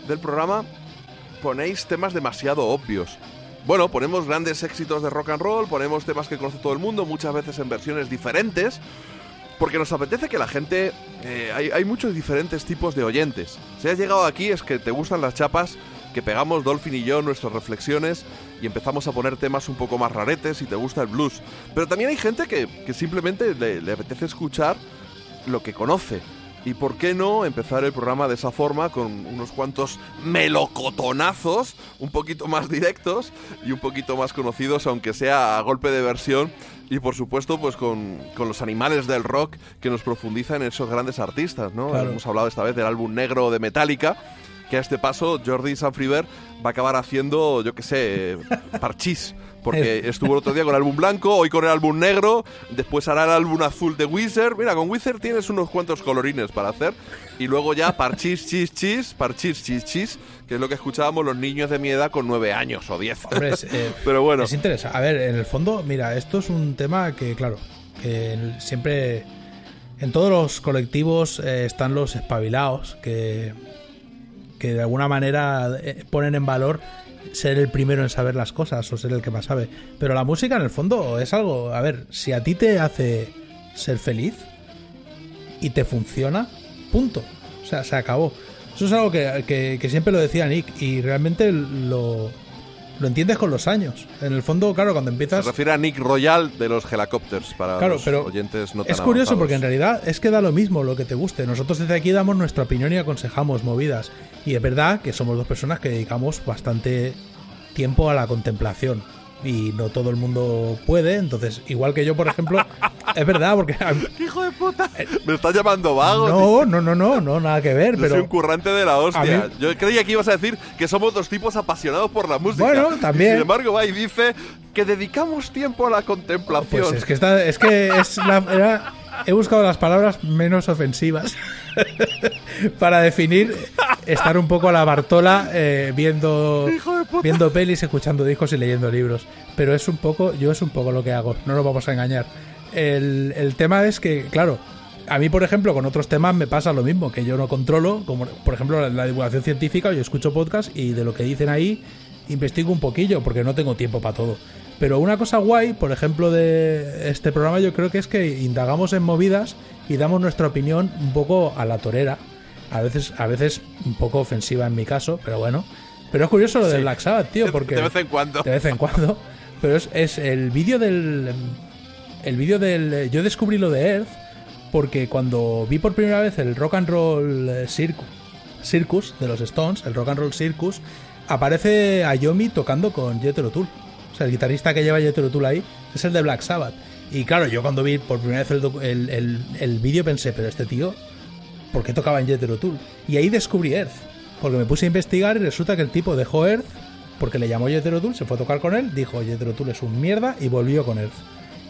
del programa ponéis temas demasiado obvios. Bueno, ponemos grandes éxitos de rock and roll, ponemos temas que conoce todo el mundo, muchas veces en versiones diferentes, porque nos apetece que la gente... eh, hay, muchos diferentes tipos de oyentes. Si has llegado aquí es que te gustan las chapas que pegamos Dolphin y yo nuestras reflexiones y empezamos a poner temas un poco más raretes y te gusta el blues. Pero también hay gente que, que simplemente le, le apetece escuchar lo que conoce. Y por qué no empezar el programa de esa forma con unos cuantos melocotonazos un poquito más directos y un poquito más conocidos, aunque sea a golpe de versión. Y por supuesto, pues con, con los animales del rock que nos profundizan en esos grandes artistas, ¿no? Claro. Hemos hablado esta vez del álbum negro de Metallica, que a este paso Jordi Sanfriver va a acabar haciendo, yo qué sé, parchís Porque estuvo el otro día con el álbum blanco, hoy con el álbum negro, después hará el álbum azul de Wizard. Mira, con Wizard tienes unos cuantos colorines para hacer. Y luego ya parchis, chis, chis, parchis, chis, chis, que es lo que escuchábamos los niños de mi edad con nueve años o diez. Hombre, es, eh, Pero bueno. Es interesante. A ver, en el fondo, mira, esto es un tema que, claro, que siempre. En todos los colectivos eh, están los espabilados que, que de alguna manera eh, ponen en valor ser el primero en saber las cosas o ser el que más sabe. Pero la música, en el fondo, es algo. A ver, si a ti te hace ser feliz y te funciona, punto. O sea, se acabó. Eso es algo que, que- que siempre lo decía Nick y realmente lo, lo entiendes con los años. En el fondo, claro, cuando Se empiezas... refiere a Nick Royal de los Helicopters para Claro, los pero oyentes no tan Es curioso avanzados. porque en realidad es que da lo mismo lo que te guste. Nosotros desde aquí damos nuestra opinión y aconsejamos movidas. Y es verdad que somos dos personas que dedicamos bastante tiempo a la contemplación. Y no todo el mundo puede. Entonces, igual que yo, por ejemplo, es verdad, porque... ¡Hijo de puta! Me estás llamando vago. No, no, no, no, no, nada que ver. Yo pero soy un currante de la hostia. Mí- Yo creía que ibas a decir que somos dos tipos apasionados por la música. Bueno, también. Y sin embargo, va y dice que dedicamos tiempo a la contemplación. Pues es que está, es que es la, era- he buscado las palabras menos ofensivas para definir estar un poco a la Bartola eh, viendo viendo pelis, escuchando discos y leyendo libros. Pero es un poco, yo es un poco lo que hago. No nos vamos a engañar. El, el tema es que, claro. A mí, por ejemplo, con otros temas me pasa lo mismo, que yo no controlo, como por ejemplo la, la divulgación científica, yo escucho podcast y de lo que dicen ahí investigo un poquillo, porque no tengo tiempo para todo. Pero una cosa guay, por ejemplo, de este programa, yo creo que es que indagamos en movidas y damos nuestra opinión un poco a la torera. A veces, a veces un poco ofensiva en mi caso, pero bueno. Pero es curioso lo de Sí. Black Sabbath, tío, porque. De vez en cuando. De vez en cuando. Pero es, es el vídeo del. El vídeo del. Yo descubrí lo de Earth porque cuando vi por primera vez el Rock and Roll eh, Circus, Circus de los Stones, el Rock and Roll Circus, aparece a Yomi tocando con Jethro Tull. Sea, el guitarrista que lleva Jethro Tull ahí es el de Black Sabbath. Y claro, yo cuando vi por primera vez el, el, el- el vídeo pensé, pero este tío, ¿por qué tocaba en Jethro? Y ahí descubrí Earth. Porque me puse a investigar y resulta que el tipo dejó Earth porque le llamó Jethro Tull, se fue a tocar con él, dijo Jethro Tull es un mierda y volvió con Earth.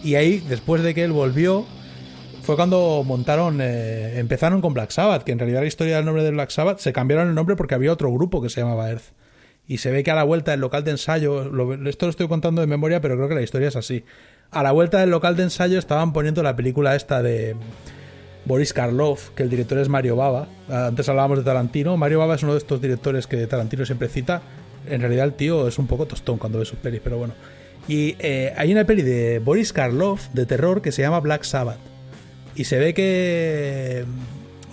Y ahí, después de que él volvió, fue cuando montaron, eh, empezaron con Black Sabbath, que en realidad la historia del nombre de Black Sabbath se cambiaron el nombre porque había otro grupo que se llamaba Earth. Y se ve que a la vuelta del local de ensayo, esto lo estoy contando de memoria, pero creo que la historia es así. A la vuelta del local de ensayo estaban poniendo la película esta de Boris Karloff, que el director es Mario Baba. Antes hablábamos de Tarantino. Mario Baba es uno de estos directores que Tarantino siempre cita. En realidad el tío es un poco tostón cuando ve sus pelis, pero bueno. Y eh, hay una peli de Boris Karloff de terror que se llama Black Sabbath. Y se ve que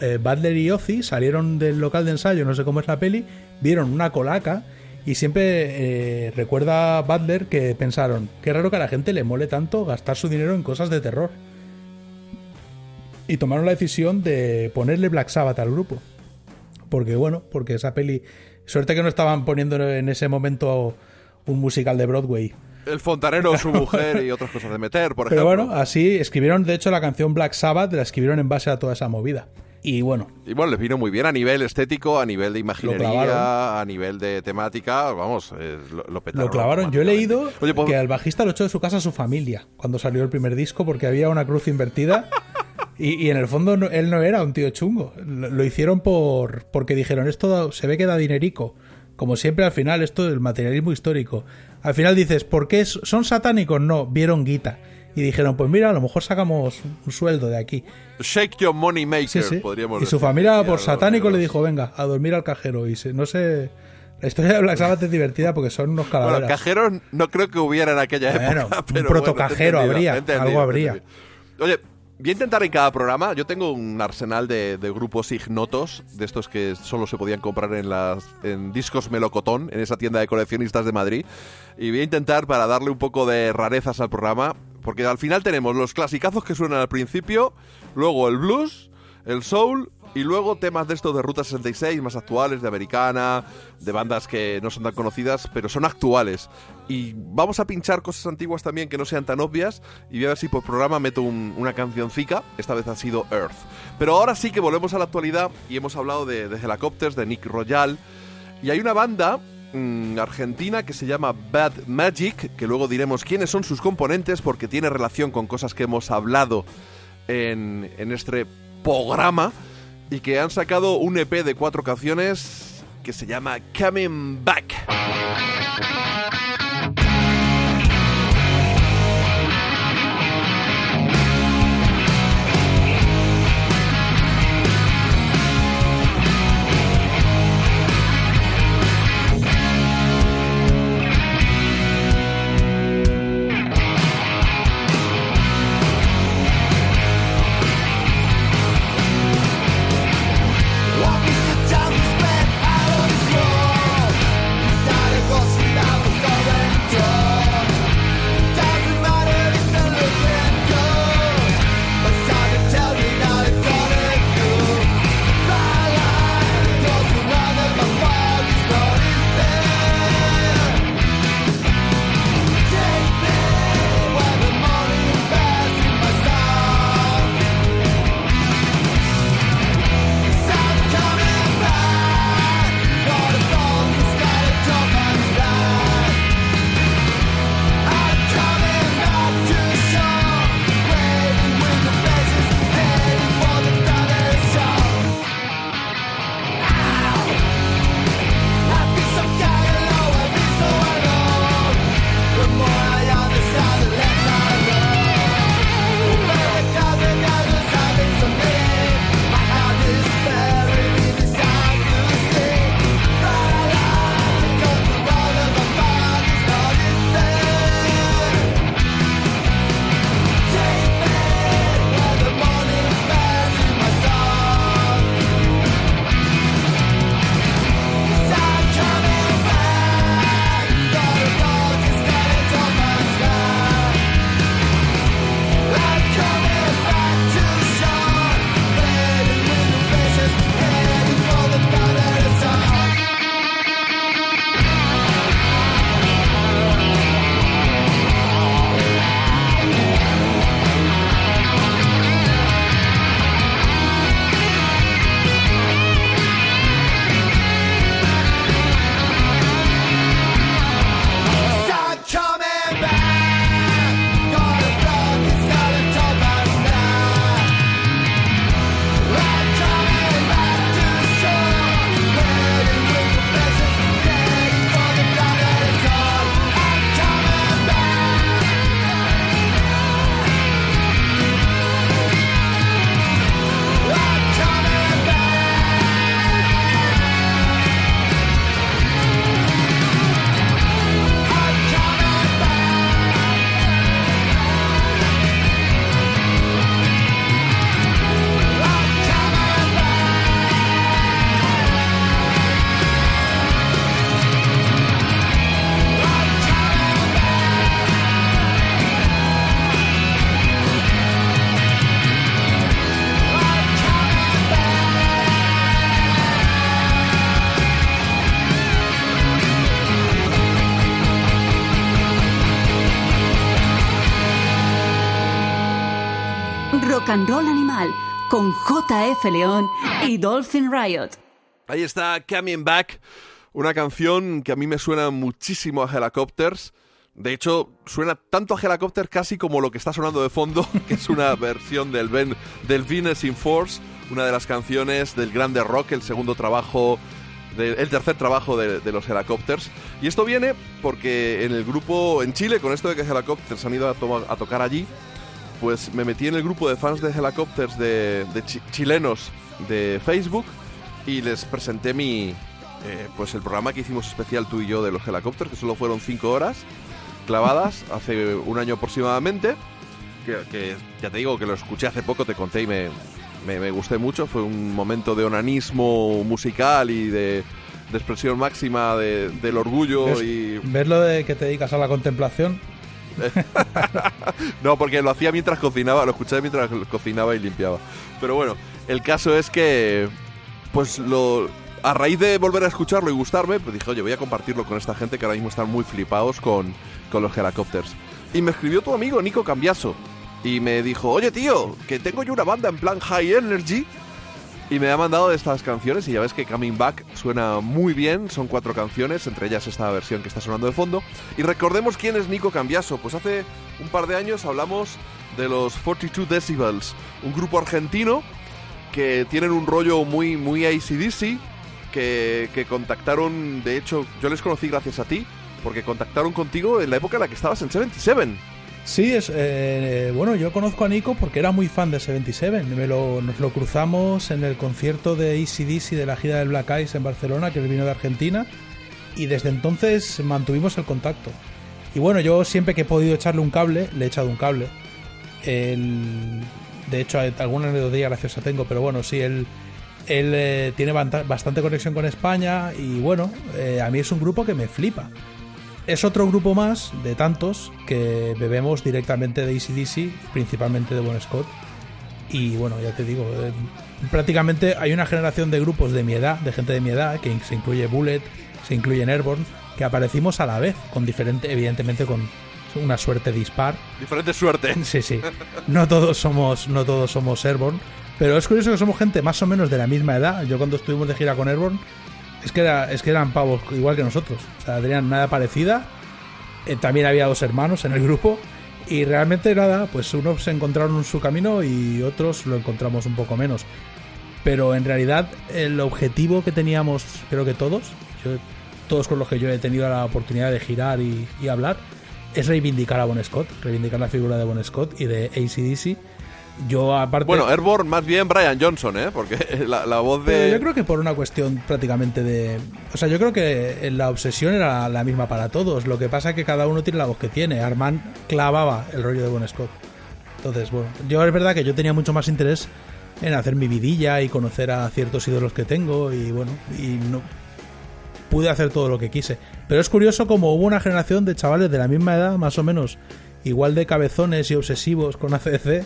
eh, Butler y Ozzy salieron del local de ensayo, no sé cómo es la peli, vieron una colaca y siempre eh, recuerda Butler que pensaron, qué raro que a la gente le mole tanto gastar su dinero en cosas de terror. Y tomaron la decisión de ponerle Black Sabbath al grupo. Porque bueno, porque esa peli... Suerte que no estaban poniendo en ese momento un musical de Broadway. El fontanero, su mujer y otras cosas de meter, por Pero ejemplo. bueno, así escribieron, de hecho, la canción Black Sabbath, la escribieron en base a toda esa movida. Y bueno, Y bueno, les vino muy bien a nivel estético, a nivel de imaginería, a nivel de temática, vamos, eh, lo, lo petaron. lo clavaron. Yo he leído Oye, que al bajista lo echó de su casa a su familia cuando salió el primer disco porque había una cruz invertida. Y, y en el fondo no- él no era un tío chungo. Lo, lo hicieron por porque dijeron, esto da- se ve que da dinerico. Como siempre al final, esto del materialismo histórico. Al final dices, ¿por qué son satánicos? No, vieron guita. Y dijeron, pues mira, a lo mejor sacamos un sueldo de aquí. Shake your money maker, Sí, sí. podríamos Y su familia, por satánico, le dijo, venga, a dormir al cajero. Y se, no sé... La historia de Black Sabbath es divertida porque son unos Bueno, calaveras. cajeros no creo que hubiera en aquella Bueno, época. un pero protocajero bueno, habría, entendido, algo habría. entendido. Oye, voy a intentar en cada programa. Yo tengo un arsenal de, de grupos ignotos, de estos que solo se podían comprar en las en discos melocotón, en esa tienda de coleccionistas de Madrid. Y voy a intentar para darle un poco de rarezas al programa, porque al final tenemos los clasicazos que suenan al principio, luego el blues, el soul y luego temas de estos de Ruta 66 más actuales, de Americana, de bandas que no son tan conocidas, pero son actuales. Y vamos a pinchar cosas antiguas también que no sean tan obvias y voy a ver si por programa meto un- una cancioncica. Esta vez ha sido Earth. Pero ahora sí que volvemos a la actualidad y hemos hablado de, de Helicopters, de Nick Royal. Y hay una banda mm, argentina que se llama Bad Magic, que luego diremos quiénes son sus componentes porque tiene relación con cosas que hemos hablado en, en este programa y que han sacado un EP de cuatro canciones que se llama Coming Back. JF León y Dolphin Riot. Ahí está Coming Back, una canción que a mí me suena muchísimo a Helicopters. De hecho, suena tanto a Helicopters casi como lo que está sonando de fondo, que es una versión del, ben, del Venus in Force, una de las canciones del Grande Rock, el segundo trabajo, de- el tercer trabajo de, de los Helicopters. Y esto viene porque en el grupo, en Chile, con esto de que Helicopters han ido a, toma- a tocar allí, pues me metí en el grupo de fans de Helicopters de, de chi- chilenos de Facebook y les presenté mi eh, pues el programa que hicimos especial tú y yo de los Helicopters, que solo fueron cinco horas clavadas hace un año aproximadamente. Que, que ya te digo que lo escuché hace poco, te conté y me, me, me gusté mucho. Fue un momento de onanismo musical y de, de expresión máxima de- del orgullo ¿Ves, y ves lo de que te dedicas a la contemplación? no, porque lo hacía mientras cocinaba, lo escuchaba mientras cocinaba y limpiaba. Pero bueno, el caso es que, pues lo, a raíz de volver a escucharlo y gustarme, pues dije, oye, voy a compartirlo con esta gente que ahora mismo están muy flipados con, con los Helicopters. Y me escribió tu amigo Nico Cambiaso y me dijo, oye tío, que tengo yo una banda en plan High Energy Y me ha mandado estas canciones y ya ves que Coming Back suena muy bien, son cuatro canciones, entre ellas esta versión que está sonando de fondo. Y recordemos quién es Nico Cambiaso, pues hace un par de años hablamos de los 42 Decibels, un grupo argentino que tienen un rollo muy, muy ACDC, que, que contactaron, de hecho, yo les conocí gracias a ti, porque contactaron contigo en la época en la que estabas en 77. Sí, es eh, bueno, yo conozco a Nico porque era muy fan de 77. Me lo, nos lo cruzamos en el concierto de ACDC de la gira del Black Eyes en Barcelona, que él vino de Argentina, y desde entonces mantuvimos el contacto. Y bueno, yo siempre que he podido echarle un cable, le he echado un cable. Él, de hecho, alguna anécdota graciosa tengo, pero bueno, sí, él, él eh, tiene bastante conexión con España y bueno, eh, a mí es un grupo que me flipa. Es otro grupo más de tantos que bebemos directamente de ACDC, principalmente de Bon Scott. Y bueno, ya te digo, eh, prácticamente hay una generación de grupos de mi edad, de gente de mi edad, que se incluye Bullet, se incluye Airborne, que aparecimos a la vez, con diferente, evidentemente con una suerte dispar. Diferente suerte. Sí, sí. No todos somos, no todos somos Airborne. Pero es curioso que somos gente más o menos de la misma edad. Yo cuando estuvimos de gira con Airborne, es que, era, es que eran pavos igual que nosotros. O sea, tenían nada parecida. Eh, también había dos hermanos en el grupo. Y realmente nada, pues unos se encontraron su camino y otros lo encontramos un poco menos. Pero en realidad el objetivo que teníamos, creo que todos, yo- todos con los que yo he tenido la oportunidad de girar y, y hablar, es reivindicar a Bon Scott, reivindicar la figura de Bon Scott y de ACDC. Yo aparte... Bueno, Airborne más bien Brian Johnson, ¿eh? Porque la, la voz Pero de... yo creo que por una cuestión prácticamente de... O sea, yo creo que la obsesión era la misma para todos. Lo que pasa es que cada uno tiene la voz que tiene. Armand clavaba el rollo de Bon Scott. Entonces, bueno, yo es verdad que yo tenía mucho más interés en hacer mi vidilla y conocer a ciertos ídolos que tengo y bueno, y no pude hacer todo lo que quise. Pero es curioso como hubo una generación de chavales de la misma edad, más o menos, igual de cabezones y obsesivos con ACDC,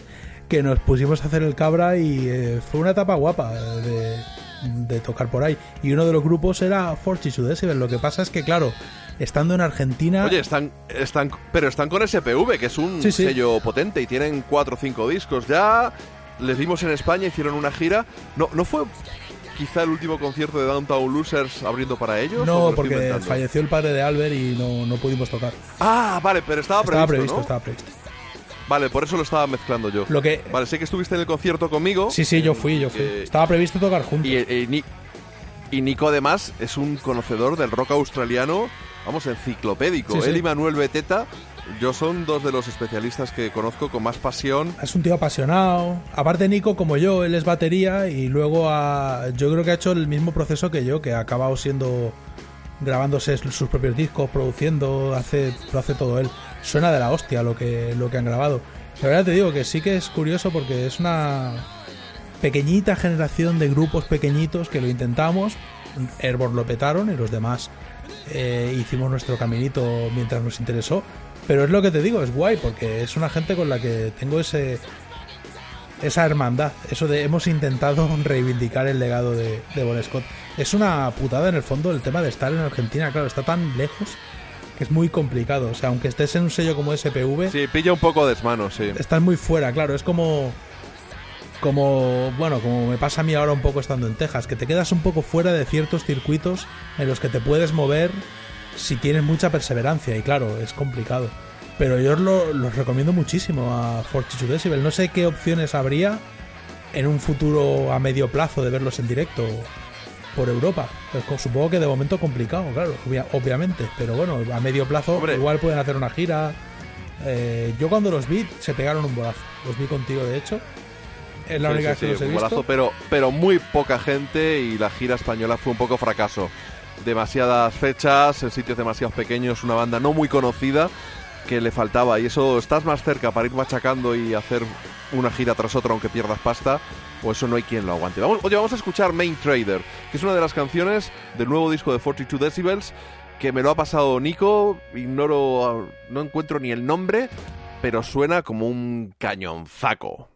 que nos pusimos a hacer el cabra y eh, fue una etapa guapa de, de tocar por ahí. Y uno de los grupos era Fortitude Decibel. Lo que pasa es que, claro, estando en Argentina... Oye, están, están, pero están con SPV, que es un Sí, sí. sello potente y tienen cuatro o cinco discos. Ya les vimos en España, hicieron una gira. ¿No, no fue quizá el último concierto de Downtown Losers abriendo para ellos? ¿O me lo no, porque falleció el padre de Albert y no, no pudimos tocar. Ah, vale, pero estaba previsto, estaba previsto, ¿no? estaba previsto. Vale, por eso lo estaba mezclando yo. Lo que- Vale, sé que estuviste en el concierto conmigo. Sí, sí, yo fui, yo fui. que- Estaba previsto tocar juntos. Y, Ni- y Nico además es un conocedor del rock australiano, vamos, enciclopédico. Sí, sí. Él y Manuel Beteta, yo son dos de los especialistas que conozco con más pasión. Es un tío apasionado. Aparte Nico, como yo, él es batería y luego ha- yo creo que ha hecho el mismo proceso que yo, que ha acabado siendo grabándose sus propios discos, produciendo, hace, lo hace todo él. Suena de la hostia lo que, lo que han grabado. La verdad te digo que sí que es curioso porque es una pequeñita generación de grupos pequeñitos que lo intentamos. Airborne lo petaron y los demás eh, hicimos nuestro caminito mientras nos interesó. Pero es lo que te digo, es guay porque es una gente con la que tengo ese esa hermandad, eso de hemos intentado reivindicar el legado de, de Bon Scott. Es una putada en el fondo el tema de estar en Argentina, claro, está tan lejos que es muy complicado. O sea, aunque estés en un sello como SPV, Sí, pilla un poco de desmano, sí. estás muy fuera, claro, es como como bueno, como me pasa a mí ahora un poco estando en Texas, que te quedas un poco fuera de ciertos circuitos en los que te puedes mover si tienes mucha perseverancia y claro, es complicado. Pero yo lo- los recomiendo muchísimo a Fortitude Decibel. No sé qué opciones habría en un futuro a medio plazo de verlos en directo por Europa. Pues supongo que de momento complicado, claro, obvia- obviamente. Pero bueno, a medio plazo igual pueden hacer una gira. Eh, yo cuando los vi se pegaron un bolazo. Los vi contigo, de hecho. Es la Sí, única sí, que sí, los he un visto. golazo, pero, pero muy poca gente y la gira española fue un poco fracaso. Demasiadas fechas, en sitios demasiado pequeños, una banda no muy conocida que le faltaba y eso estás más cerca para ir machacando y hacer una gira tras otra aunque pierdas pasta o eso no hay quien lo aguante. Vamos, oye, vamos a escuchar Main Trader, que es una de las canciones del nuevo disco de 42 Decibels que me lo ha pasado Nico, ignoro, no encuentro ni el nombre, pero suena como un cañonzaco.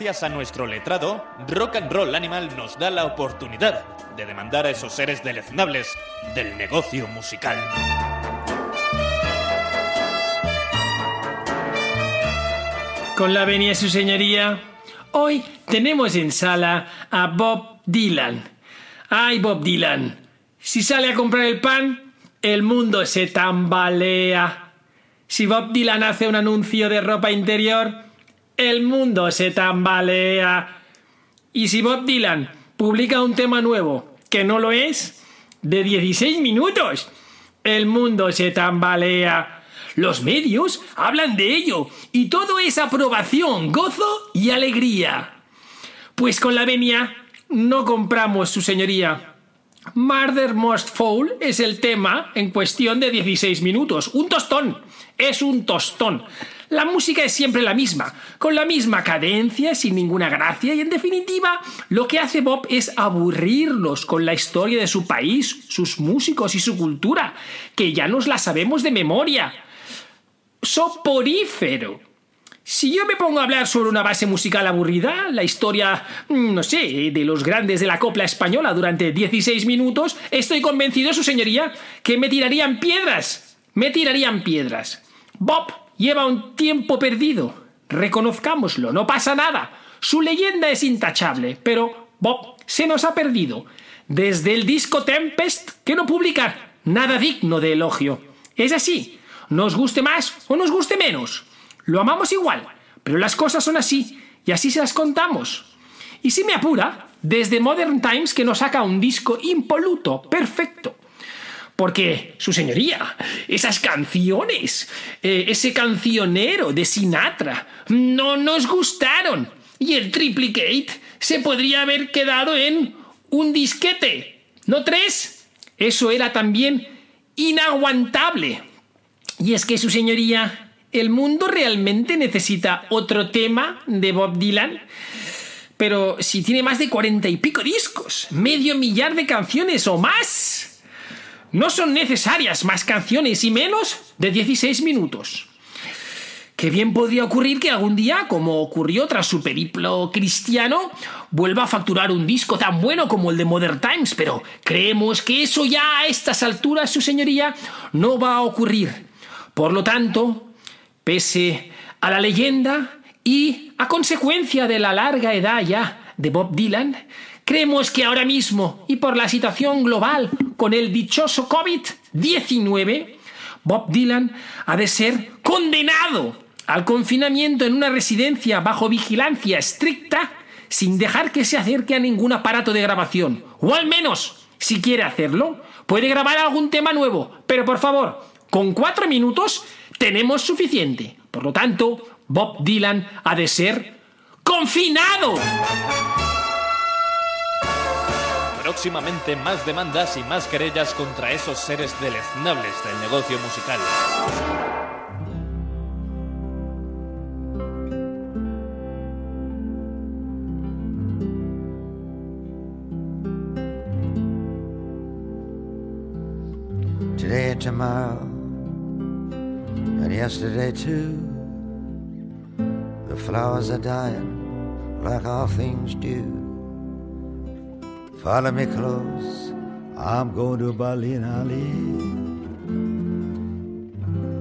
Gracias a nuestro letrado, Rock and Roll Animal nos da la oportunidad de demandar a esos seres deleznables del negocio musical. Con la venia su señoría, hoy tenemos en sala a Bob Dylan. Ay, Bob Dylan, si sale a comprar el pan, el mundo se tambalea. Si Bob Dylan hace un anuncio de ropa interior, el mundo se tambalea. Y si Bob Dylan publica un tema nuevo, que no lo es, de 16 minutos, el mundo se tambalea. Los medios hablan de ello y todo es aprobación, gozo y alegría. Pues con la venia no compramos su señoría. Murder Most Foul es el tema en cuestión de 16 minutos. Un tostón. Es un tostón. La música es siempre la misma, con la misma cadencia, sin ninguna gracia, y en definitiva, lo que hace Bob es aburrirnos con la historia de su país, sus músicos y su cultura, que ya nos la sabemos de memoria. Soporífero. Si yo me pongo a hablar sobre una base musical aburrida, la historia, mm, no sé, de los grandes de la copla española durante 16 minutos, estoy convencido, su señoría, que me tirarían piedras. Me tirarían piedras. Bob lleva un tiempo perdido. Reconozcámoslo, no pasa nada. Su leyenda es intachable, pero Bob se nos ha perdido. Desde el disco Tempest, que no publica nada digno de elogio. Es así, nos guste más o nos guste menos. Lo amamos igual, pero las cosas son así, y así se las contamos. Y si me apura, desde Modern Times que nos saca un disco impoluto, perfecto. Porque, su señoría, esas canciones, eh, ese cancionero de Sinatra, no nos gustaron. Y el triplicate se podría haber quedado en un disquete, no tres. Eso era también inaguantable. Y es que, su señoría, ¿El mundo realmente necesita otro tema de Bob Dylan? Pero si tiene más de cuarenta y pico discos, medio millar de canciones o más, no son necesarias más canciones y menos de 16 minutos. Que bien podría ocurrir que algún día, como ocurrió tras su periplo cristiano, vuelva a facturar un disco tan bueno como el de Modern Times, pero creemos que eso ya a estas alturas, su señoría, no va a ocurrir. Por lo tanto, Pese a la leyenda y a consecuencia de la larga edad ya de Bob Dylan, creemos que ahora mismo y por la situación global con el dichoso COVID-19, Bob Dylan ha de ser condenado al confinamiento en una residencia bajo vigilancia estricta sin dejar que se acerque a ningún aparato de grabación. O al menos, si quiere hacerlo, puede grabar algún tema nuevo. Pero por favor, con cuatro minutos tenemos suficiente. Por lo tanto, Bob Dylan ha de ser confinado. Próximamente más demandas y más querellas contra esos seres deleznables del negocio musical. Today tomorrow, and yesterday too. The flowers are dying like all things do. Follow me close, I'm going to Berlin, Ali.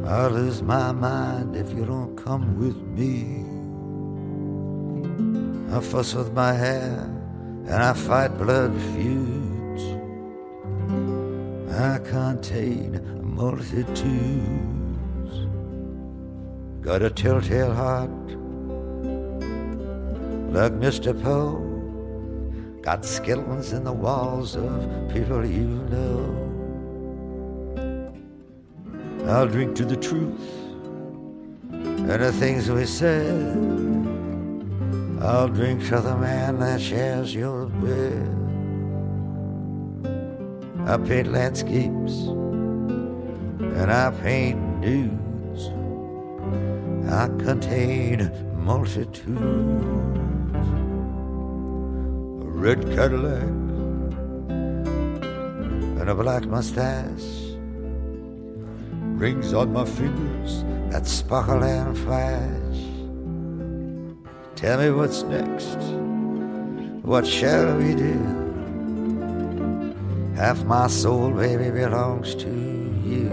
I'll lose my mind if you don't come with me. I fuss with my hair and I fight blood feuds. I contain multitudes. Got a telltale heart like Mr. Poe. Got skeletons in the walls of people you know. I'll drink to the truth and the things we said. I'll drink to the man that shares your bed. I paint landscapes and I paint nudes. I contain multitudes. Red Cadillac and a black mustache. Rings on my fingers that sparkle and flash. Tell me what's next. What shall we do? Half my soul, baby, belongs to you.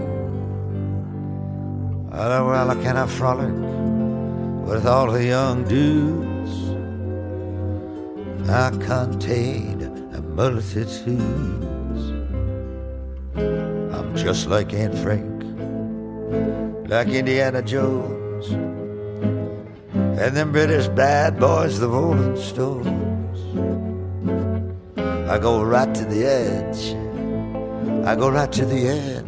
Oh, well, can I frolic with all the young dudes? I contain a multitudes. I'm just like Aunt Frank, like Indiana Jones, and them British bad boys, the Rolling Stones. I go right to the edge. I go right to the end.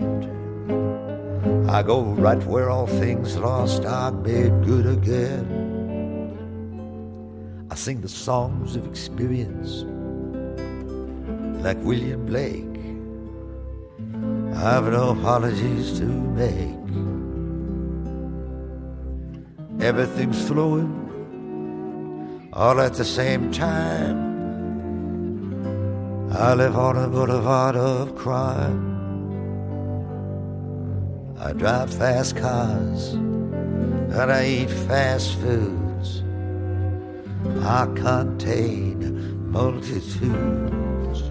I go right where all things lost are made good again. I sing the songs of experience like William Blake. I've no apologies to make. Everything's flowing all at the same time. I live on a boulevard of crime. I drive fast cars and I eat fast foods. I contain multitudes.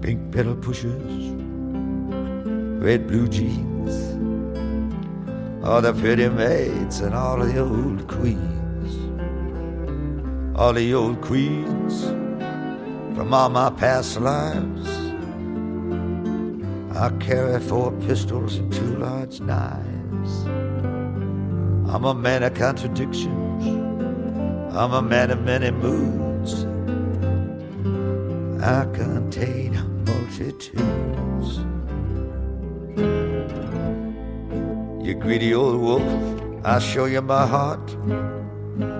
Pink pedal pushers, red blue jeans, all the pretty maids and all the old queens, all the old queens from all my past lives. I carry four pistols and two large knives. I'm a man of contradictions. I'm a man of many moods. I contain multitudes. You greedy old wolf, I'll show you my heart,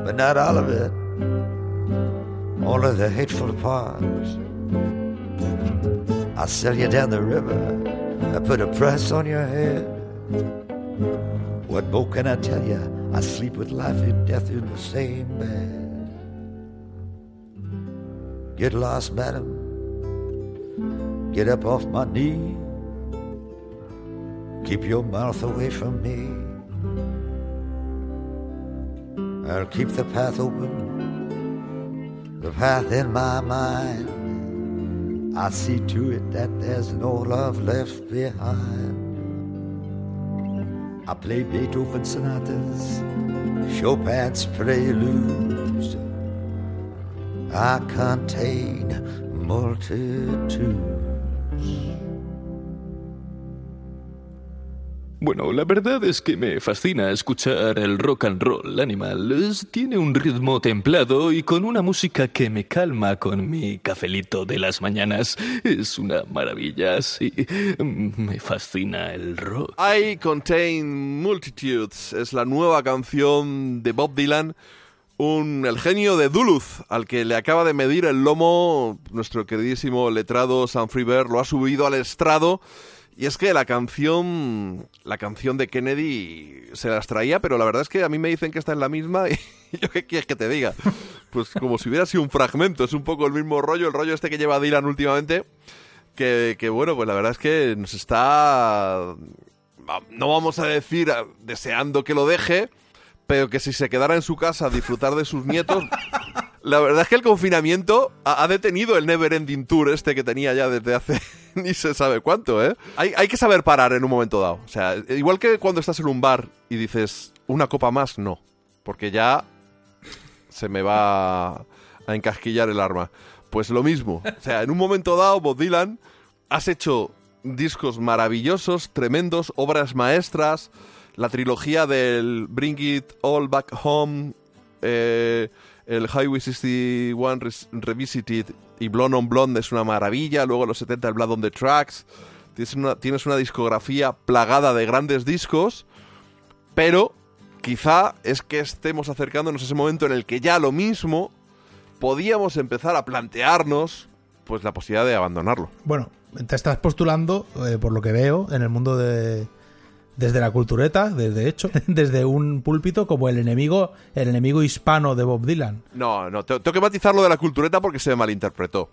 but not all of it. All of the hateful parts. I'll sell you down the river. I put a price on your head. What more can I tell you? I sleep with life and death in the same bed. Get lost, madam. Get up off my knee. Keep your mouth away from me. I'll keep the path open, the path in my mind. I see to it that there's no love left behind. I play Beethoven sonatas, Chopin's preludes. I contain multitudes. Bueno, la verdad es que me fascina escuchar el rock and roll animal. Tiene un ritmo templado y con una música que me calma con mi cafelito de las mañanas. Es una maravilla, sí. Mm, Me fascina el rock. I Contain Multitudes es la nueva canción de Bob Dylan, un, el genio de Duluth, al que le acaba de medir el lomo nuestro queridísimo letrado Sam Freeber, lo ha subido al estrado. Y es que la canción, la canción de Kennedy se las traía, pero la verdad es que a mí me dicen que está en la misma y yo qué quieres que te diga. Pues como si hubiera sido un fragmento, es un poco el mismo rollo, el rollo este que lleva Dylan últimamente, que, que bueno, pues la verdad es que nos está no vamos a decir deseando que lo deje, pero que si se quedara en su casa a disfrutar de sus nietos. La verdad es que el confinamiento ha, detenido el Never Ending Tour este que tenía ya desde hace ni se sabe cuánto, ¿eh? Hay, hay que saber parar en un momento dado. O sea, igual que cuando estás en un bar y dices, una copa más, no. Porque ya se me va a encasquillar el arma. Pues lo mismo. O sea, en un momento dado, Bob Dylan, has hecho discos maravillosos, tremendos, obras maestras, la trilogía del Bring It All Back Home, eh, el Highway 61 Res- Revisited y Blonde on Blonde es una maravilla, luego los 70 el Blood on the Tracks, tienes una, tienes una discografía plagada de grandes discos, pero quizá es que estemos acercándonos a ese momento en el que ya lo mismo podíamos empezar a plantearnos pues la posibilidad de abandonarlo. Bueno, te estás postulando, eh, por lo que veo, en el mundo de. Desde la cultureta, desde hecho, desde un púlpito como el enemigo, el enemigo hispano de Bob Dylan. No, no, te- tengo que matizar lo de la cultureta porque se me malinterpretó.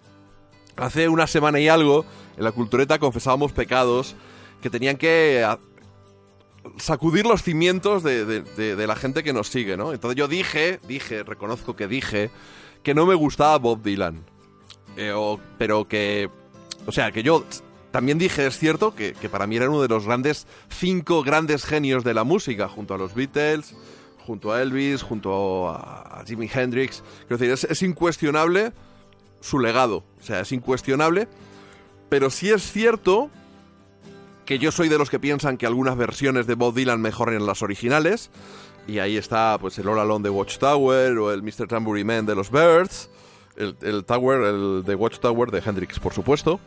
Hace una semana y algo, en la cultureta confesábamos pecados que tenían que a- sacudir los cimientos de, de- de- de la gente que nos sigue, ¿no? Entonces yo dije, dije, reconozco que dije, que no me gustaba Bob Dylan. Eh, pero que... O sea, que yo también dije, es cierto, que, que para mí era uno de los grandes, cinco grandes genios de la música, junto a los Beatles, junto a Elvis, junto a, Jimi Hendrix. Es, es incuestionable su legado. O sea, es incuestionable. Pero sí es cierto que yo soy de los que piensan que algunas versiones de Bob Dylan mejoran las originales. Y ahí está pues el All Alone de Watchtower o el Mr. Tambourine Man de los Birds. El, el Tower, el de Watchtower de Hendrix, por supuesto.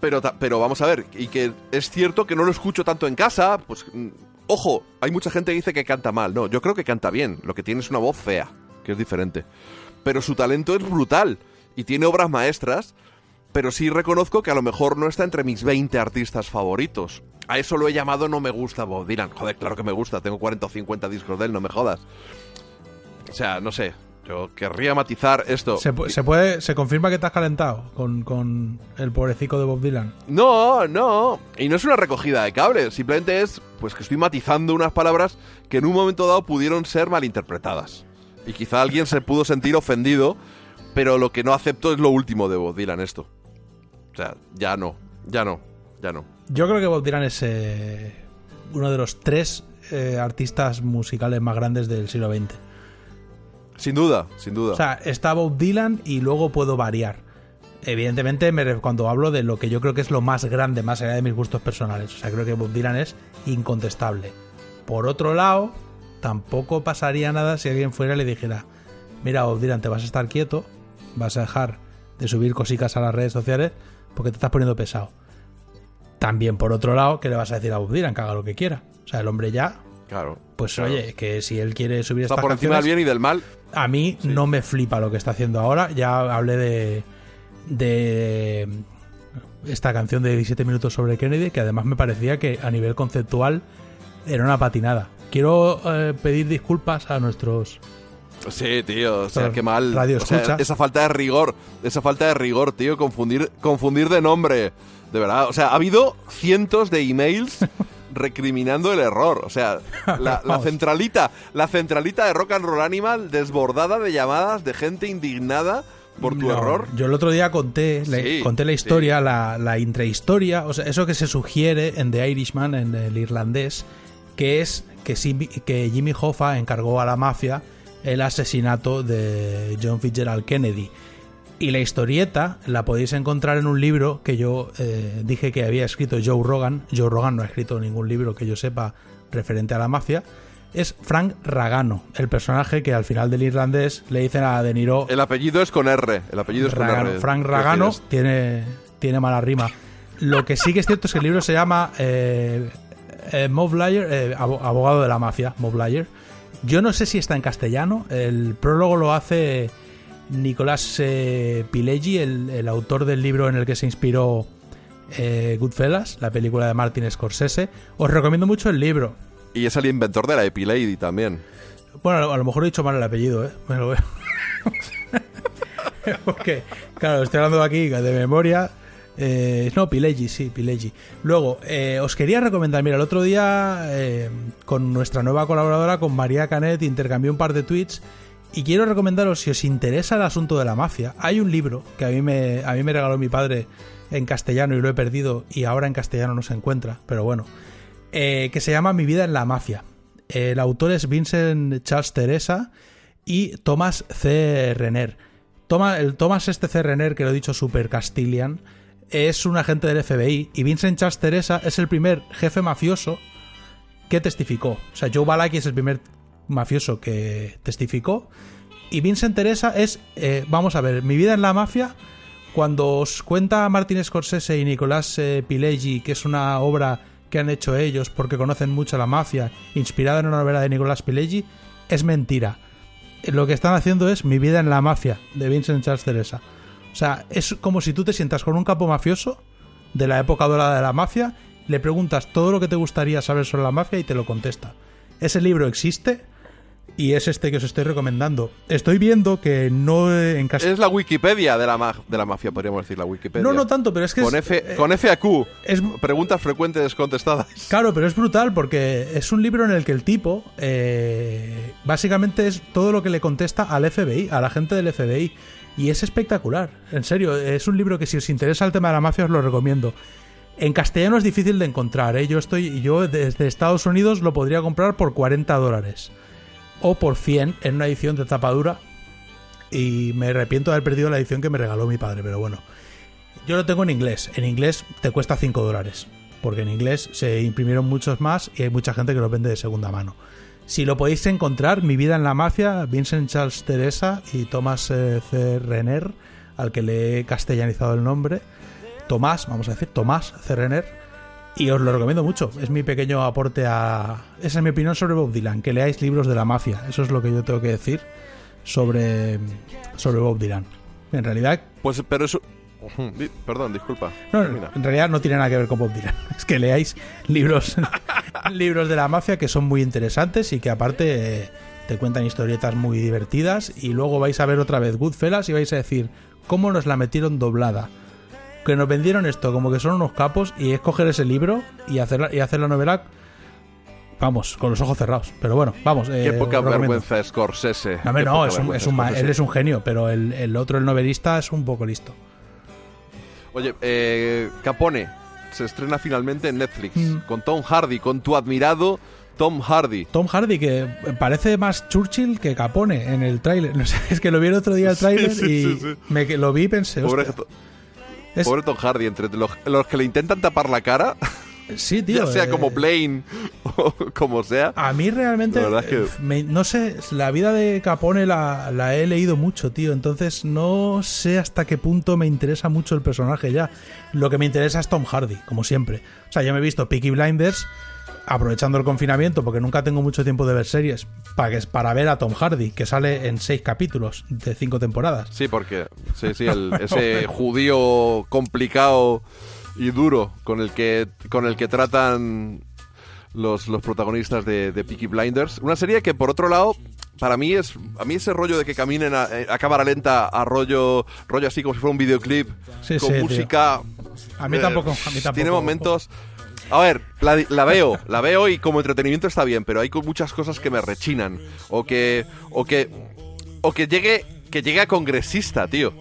Pero, pero vamos a ver, y que es cierto que no lo escucho tanto en casa, pues mm, ojo, hay mucha gente que dice que canta mal, no, yo creo que canta bien, lo que tiene es una voz fea, que es diferente. Pero su talento es brutal, y tiene obras maestras, pero sí reconozco que a lo mejor no está entre mis 20 artistas favoritos. A eso lo he llamado no me gusta Bob Dylan. Joder, claro que me gusta, tengo 40 o 50 discos de él, no me jodas. O sea, no sé, yo querría matizar esto. Se, se puede, se confirma que has calentado con, con el pobrecico de Bob Dylan. No, no. Y no es una recogida de cables, simplemente es pues que estoy matizando unas palabras que en un momento dado pudieron ser malinterpretadas. Y quizá alguien se pudo sentir ofendido, pero lo que no acepto es lo último de Bob Dylan esto. O sea, ya no, ya no, ya no. Yo creo que Bob Dylan es eh, uno de los tres eh, artistas musicales más grandes del siglo XX. Sin duda, sin duda. O sea, está Bob Dylan y luego puedo variar. Evidentemente, me cuando hablo de lo que yo creo que es lo más grande, más allá de mis gustos personales. O sea, creo que Bob Dylan es incontestable. Por otro lado, tampoco pasaría nada si alguien fuera y le dijera, mira Bob Dylan, te vas a estar quieto, vas a dejar de subir cositas a las redes sociales porque te estás poniendo pesado. También, por otro lado, ¿qué le vas a decir a Bob Dylan? Que haga lo que quiera. O sea, el hombre ya, Claro. pues claro. oye, que si él quiere subir Está estas por encima del bien y del mal. A mí no me flipa lo que está haciendo ahora. Ya hablé de, de esta canción de 17 minutos sobre Kennedy, que además me parecía que a nivel conceptual era una patinada. Quiero eh, pedir disculpas a nuestros... Sí, tío, o sea, qué mal. radio O sea, esa falta de rigor, esa falta de rigor, tío, confundir, confundir de nombre. De verdad, o sea, ha habido cientos de emails recriminando el error. O sea, la, centralita, la centralita de Rock and Roll Animal desbordada de llamadas de gente indignada por tu No, error. Yo el otro día conté, conté la historia, la, la intrahistoria, o sea, eso que se sugiere en The Irishman, en el irlandés, que es que, que Jimmy Hoffa encargó a la mafia el asesinato de John Fitzgerald Kennedy. Y la historieta la podéis encontrar en un libro que yo eh, dije que había escrito Joe Rogan. Joe Rogan no ha escrito ningún libro que yo sepa referente a la mafia. Es Frank Ragano, el personaje que al final del irlandés le dicen a De Niro El apellido es con R. El apellido es con Ragano. R. Frank ¿Qué Ragano tiene, tiene mala rima. Lo que sí que es cierto es que el libro se llama eh, eh, Mob Liar, eh, abo- abogado de la mafia, Mob Liar. Yo no sé si está en castellano. El prólogo lo hace Nicolás eh, Pileggi, el, el autor del libro en el que se inspiró eh, Goodfellas, la película de Martin Scorsese. Os recomiendo mucho el libro. Y es el inventor de la Epilady también. Bueno, a lo- mejor he dicho mal el apellido, ¿eh? Me lo veo. Porque, claro, estoy hablando aquí de memoria. Eh, no, Pileggi, sí, Pileggi. Luego, eh, os quería recomendar, mira, el otro día eh, con nuestra nueva colaboradora, con María Canet, intercambié un par de tweets y quiero recomendaros, si os interesa el asunto de la mafia, hay un libro que a mí me, a mí me regaló mi padre en castellano y lo he perdido y ahora en castellano no se encuentra, pero bueno, eh, que se llama Mi vida en la mafia. El autor es Vincent Charles Teresa y Thomas C. Renner. Toma, el Thomas este C. Renner, que lo he dicho super Castilian, es un agente del FBI y Vincent Charles Teresa es el primer jefe mafioso que testificó. O sea, Joe Balaki es el primer mafioso que testificó y Vincent Teresa es, eh, vamos a ver, mi vida en la mafia, cuando os cuenta Martin Scorsese y Nicolás eh, Pileggi que es una obra que han hecho ellos porque conocen mucho la mafia, inspirada en una novela de Nicolás Pileggi, es mentira. Lo que están haciendo es Mi vida en la mafia, de Vincent Charles Teresa. O sea, es como si tú te sientas con un capo mafioso de la época dorada de la mafia, le preguntas todo lo que te gustaría saber sobre la mafia y te lo contesta. Ese libro existe y es este que os estoy recomendando. Estoy viendo que no eh, en cas- Es la Wikipedia de la, ma- de la mafia, podríamos decir, la Wikipedia. No, no tanto, pero es que Con, es- F, eh, con FAQ. es- Preguntas frecuentes contestadas. Claro, pero es brutal porque es un libro en el que el tipo eh, básicamente es todo lo que le contesta al FBI, a la gente del FBI. Y es espectacular, en serio. Es un libro que si os interesa el tema de la mafia os lo recomiendo. En castellano es difícil de encontrar. ¿eh? Yo estoy, yo desde Estados Unidos lo podría comprar por 40 dólares o por 100 en una edición de tapadura. Y me arrepiento de haber perdido la edición que me regaló mi padre, pero bueno. Yo lo tengo en inglés. En inglés te cuesta 5 dólares. Porque en inglés se imprimieron muchos más y hay mucha gente que lo vende de segunda mano. Si lo podéis encontrar, Mi vida en la mafia, Vincent Charles Teresa y Thomas eh, C. Al que le he castellanizado el nombre. Tomás, vamos a decir, Tomás C. Y os lo recomiendo mucho. Es mi pequeño aporte a. Esa es mi opinión sobre Bob Dylan. Que leáis libros de la mafia. Eso es lo que yo tengo que decir sobre, sobre Bob Dylan. En realidad, Pues, pero eso... Perdón, disculpa. no, en realidad no tiene nada que ver con Bob Dylan. Es que leáis libros, libros de la mafia que son muy interesantes y que aparte eh, te cuentan historietas muy divertidas y luego vais a ver otra vez Goodfellas y vais a decir cómo nos la metieron doblada. Que nos vendieron esto como que son unos capos y es coger ese libro y hacer la, y hacer la novela, vamos, con los ojos cerrados. Pero bueno, vamos. Qué eh, poca vergüenza Scorsese. No, Qué no, es un, es un Scorsese. él es un genio, pero el, el otro, el novelista, es un poco listo. Oye, eh, Capone se estrena finalmente en Netflix Mm. con Tom Hardy, con tu admirado Tom Hardy. Tom Hardy, que parece más Churchill que Capone en el tráiler. No sé, es que lo vi el otro día el tráiler sí, y sí. Me, lo vi y pensé, Es- pobre Tom Hardy, entre los, los que le intentan tapar la cara, sí, tío. ya sea eh, como Blaine o como sea. A mí realmente, La verdad es que- eh, me- no sé, la vida de Capone la, la he leído mucho, tío. Entonces no sé hasta qué punto me interesa mucho el personaje ya. Lo que me interesa es Tom Hardy, como siempre. O sea, yo me he visto Peaky Blinders aprovechando el confinamiento, porque nunca tengo mucho tiempo de ver series, para, que, para ver a Tom Hardy, que sale en seis capítulos de cinco temporadas. Sí, porque sí, sí, el- ese judío complicado y duro con el que con el que tratan los, los protagonistas de, de Peaky Blinders. Una serie que por otro lado para mí es a mí ese rollo de que caminen a, a cámara lenta a rollo rollo así como si fuera un videoclip Sí, con sí, música A mí eh, tampoco, a mí tampoco. tiene momentos a ver, la, veo, la veo y como entretenimiento está bien, pero hay muchas cosas que me rechinan o que o que o que llegue que llegue a congresista, tío.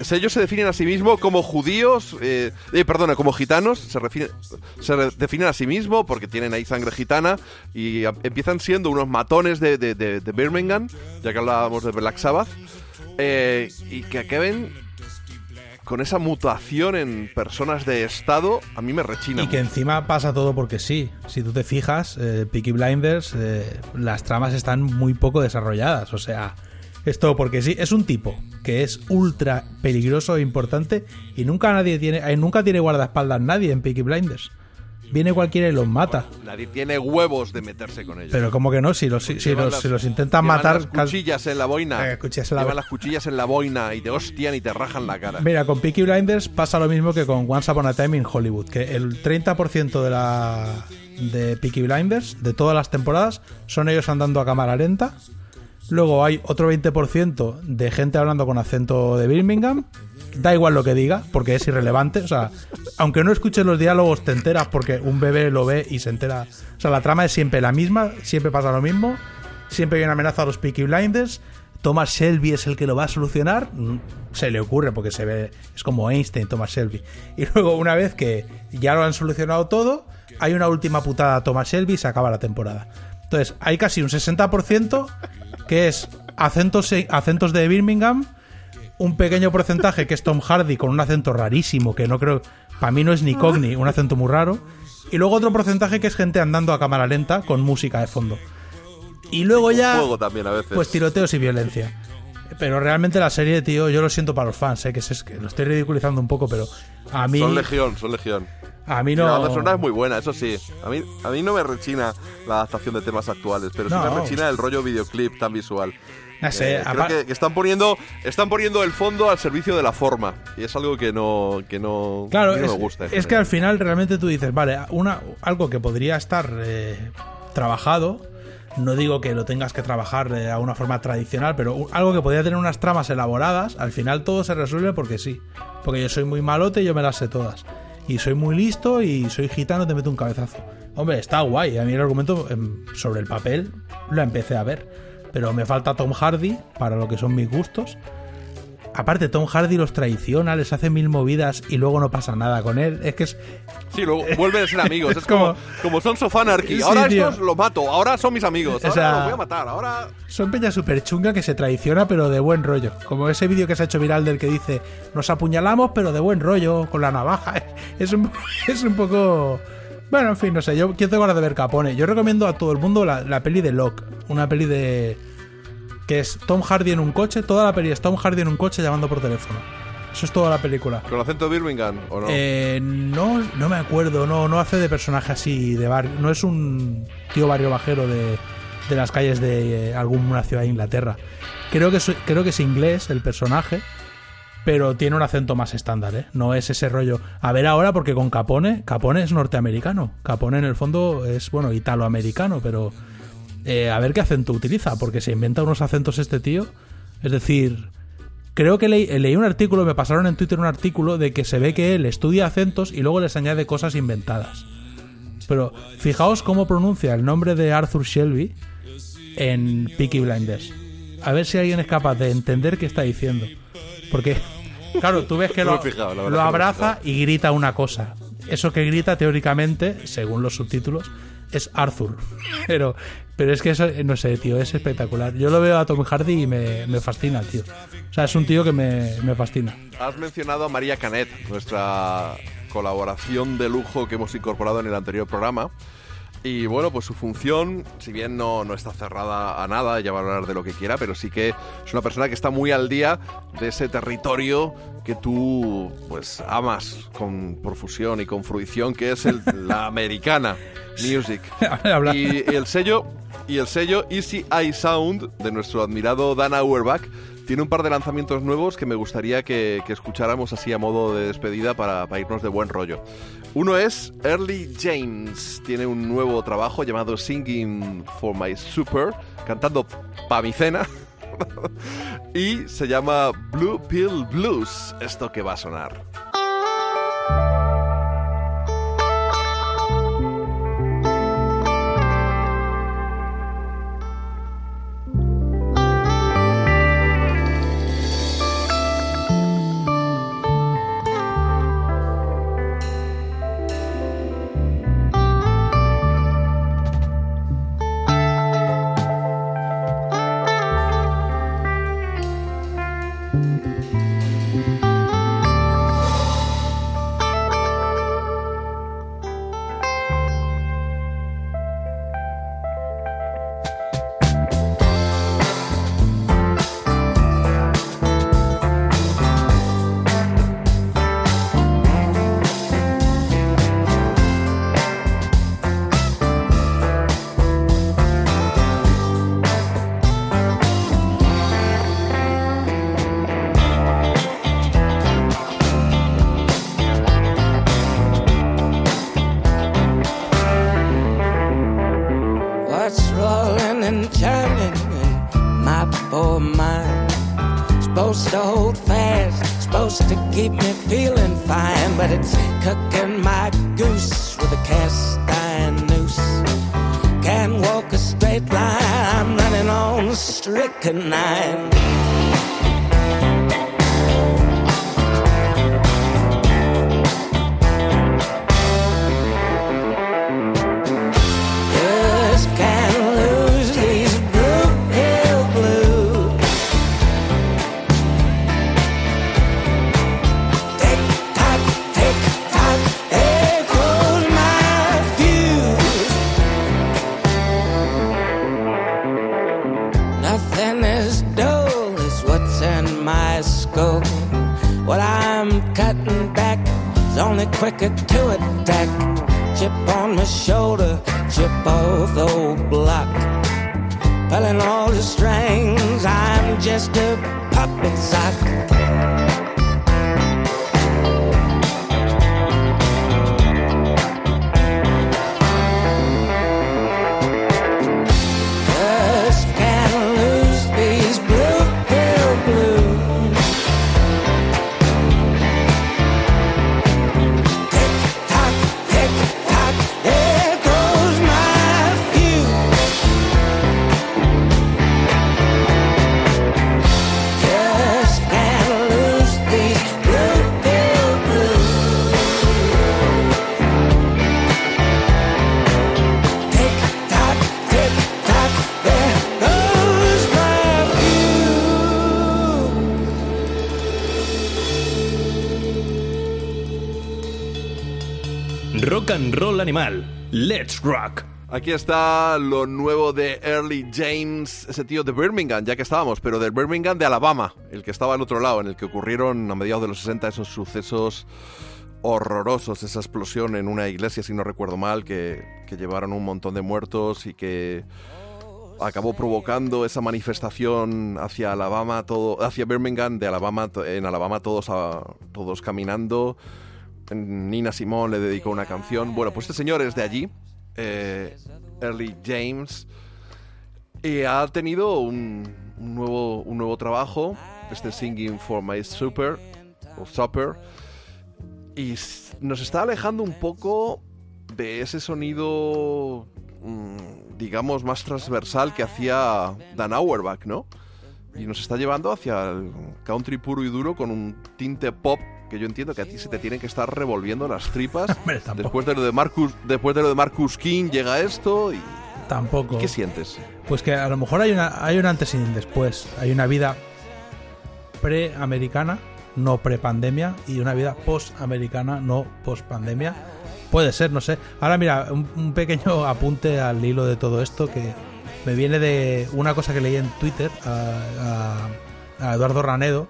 O ellos se definen a sí mismos como judíos, eh, eh, perdona, como gitanos, se, refine- se definen a sí mismos porque tienen ahí sangre gitana y empiezan siendo unos matones de- de Birmingham, ya que hablábamos de Black Sabbath, eh, y que acaben con esa mutación en personas de Estado, a mí me rechina. Y que encima pasa todo porque sí. Si tú te fijas, eh, Peaky Blinders, eh, las tramas están muy poco desarrolladas. O sea, es todo porque sí. Es un tipo que es ultra peligroso e importante y nunca nadie tiene, eh, nunca tiene guardaespaldas nadie en Peaky Blinders. Viene cualquiera y los mata. Nadie tiene huevos de meterse con ellos. Pero como que no, si los, si, los, las- si los intentan matar... las cuchillas en la boina. Eh, cuchillas en la Llevan bo- las cuchillas en la boina y te hostian y te rajan la cara. Mira, con Peaky Blinders pasa lo mismo que con Once Upon a Time in Hollywood, que el 30% de la de Peaky Blinders, de todas las temporadas, son ellos andando a cámara lenta. Luego hay otro 20% de gente hablando con acento de Birmingham. Da igual lo que diga, porque es irrelevante. O sea, aunque no escuches los diálogos, te enteras porque un bebé lo ve y se entera. O sea, la trama es siempre la misma, siempre pasa lo mismo. Siempre hay una amenaza a los Peaky Blinders. Thomas Shelby es el que lo va a solucionar. Mm, Se le ocurre porque se ve. Es como Einstein, Thomas Shelby. Y luego, una vez que ya lo han solucionado todo, hay una última putada a Thomas Shelby y se acaba la temporada. Entonces, hay casi un 60% que es acentos, acentos de Birmingham. Un pequeño porcentaje que es Tom Hardy con un acento rarísimo, que no creo. Para mí no es ni Cogni, un acento muy raro. Y luego otro porcentaje que es gente andando a cámara lenta con música de fondo. Y luego ya. Juego también a veces. Pues tiroteos y violencia. Pero realmente la serie, tío, yo lo siento para los fans, ¿eh? que, es, que lo estoy ridiculizando un poco, pero a mí. Son legión, son legión. A mí no. La banda sonora es muy buena, eso sí. A mí, a mí no me rechina la adaptación de temas actuales, pero sí me rechina el rollo videoclip tan visual. No sé, Eh, creo que, que están poniendo están poniendo el fondo al servicio de la forma y es algo que no que no, Claro, no es, me gusta. es que al final realmente tú dices, vale, una, algo que podría estar eh, trabajado, no digo que lo tengas que trabajar de a una forma tradicional, pero algo que podría tener unas tramas elaboradas, al final todo se resuelve porque sí. Porque yo soy muy malote y yo me las sé todas. Y soy muy listo y soy gitano, te meto un cabezazo. Hombre, está guay. A mí el argumento em, sobre el papel lo empecé a ver. Pero me falta Tom Hardy para lo que son mis gustos. Aparte, Tom Hardy los traiciona, les hace mil movidas y luego no pasa nada con él. Es que es. Sí, luego vuelven a ser amigos. Es como, como Sons of Anarchy. Ahora estos los mato, ahora son mis amigos. O Ahora sea- los voy a matar. Ahora. Son peña súper chunga que se traiciona, pero de buen rollo. Como ese vídeo que se ha hecho viral del que dice: Nos apuñalamos, pero de buen rollo, con la navaja. Es un, es un poco. Bueno, en fin, no sé. Yo quiero tengo ganas de ver Capone. Yo recomiendo a todo el mundo la, la peli de Locke. Una peli de. Que es Tom Hardy en un coche. Toda la peli es Tom Hardy en un coche llamando por teléfono. Eso es toda la película. ¿Con acento de Birmingham o no? Eh, no, no me acuerdo, no, no hace de personaje así de barrio, no es un tío barrio bajero de, de las calles de eh, alguna ciudad de Inglaterra. Creo que, es- creo que es inglés el personaje pero tiene un acento más estándar, ¿eh? No es ese rollo. A ver ahora, porque con Capone, Capone es norteamericano. Capone en el fondo es, bueno, italoamericano, pero eh, a ver qué acento utiliza, porque se inventa unos acentos este tío. Es decir, creo que leí, leí un artículo, me pasaron en Twitter un artículo de que se ve que él estudia acentos y luego les añade cosas inventadas. Pero fijaos cómo pronuncia el nombre de Arthur Shelby en Peaky Blinders. A ver si alguien es capaz de entender qué está diciendo. Porque, claro, tú ves que lo, abraza y grita una cosa. Eso que grita, teóricamente, según los subtítulos, es Arthur. Pero, pero es que eso, no sé, tío, es espectacular. Yo lo veo a Tom Hardy y me, me fascina, tío. O sea, es un tío que me, me fascina. Has mencionado a María Canet, nuestra colaboración de lujo que hemos incorporado en el anterior programa. Y bueno, pues su función, si bien no, no está cerrada a nada, ella va a hablar de lo que quiera, pero sí que es una persona que está muy al día de ese territorio que tú pues amas con profusión y con fruición, que es el- la americana music. y el sello y el sello Easy Eye Sound de nuestro admirado Dan Auerbach tiene un par de lanzamientos nuevos que me gustaría que, que escucháramos así a modo de despedida para, para irnos de buen rollo. Uno es Early James, tiene un nuevo trabajo llamado Singing for My Super, cantando pa' cena. y se llama Blue Pill Blues, esto que va a sonar. Let's rock. Aquí está lo nuevo de Early James, ese tío de Birmingham, ya que estábamos, pero del Birmingham de Alabama, el que estaba al otro lado, en el que ocurrieron a mediados de los 60 esos sucesos horrorosos, esa explosión en una iglesia, si no recuerdo mal, que, llevaron un montón de muertos y que acabó provocando esa manifestación hacia Alabama, todo, hacia Birmingham, de Alabama, en Alabama todos, todos caminando. Nina Simone le dedicó una canción. Bueno, pues este señor es de allí, eh, Early James, y ha tenido un, nuevo, un nuevo trabajo, este Singing for My Super, o Supper, y nos está alejando un poco de ese sonido, mm, digamos, más transversal que hacía Dan Auerbach, ¿no? Y nos está llevando hacia el country puro y duro con un tinte pop que yo entiendo que a ti se te tienen que estar revolviendo las tripas. después de lo de Marcus, después de lo de Marcus King llega esto y Tampoco. ¿qué sientes? Pues que a lo mejor hay una hay un antes y un después. Hay una vida pre-americana, no pre-pandemia, y una vida post-americana, no post-pandemia. Puede ser, no sé. Ahora mira, un, un pequeño apunte al hilo de todo esto que me viene de una cosa que leí en Twitter a, a- a Eduardo Ranedo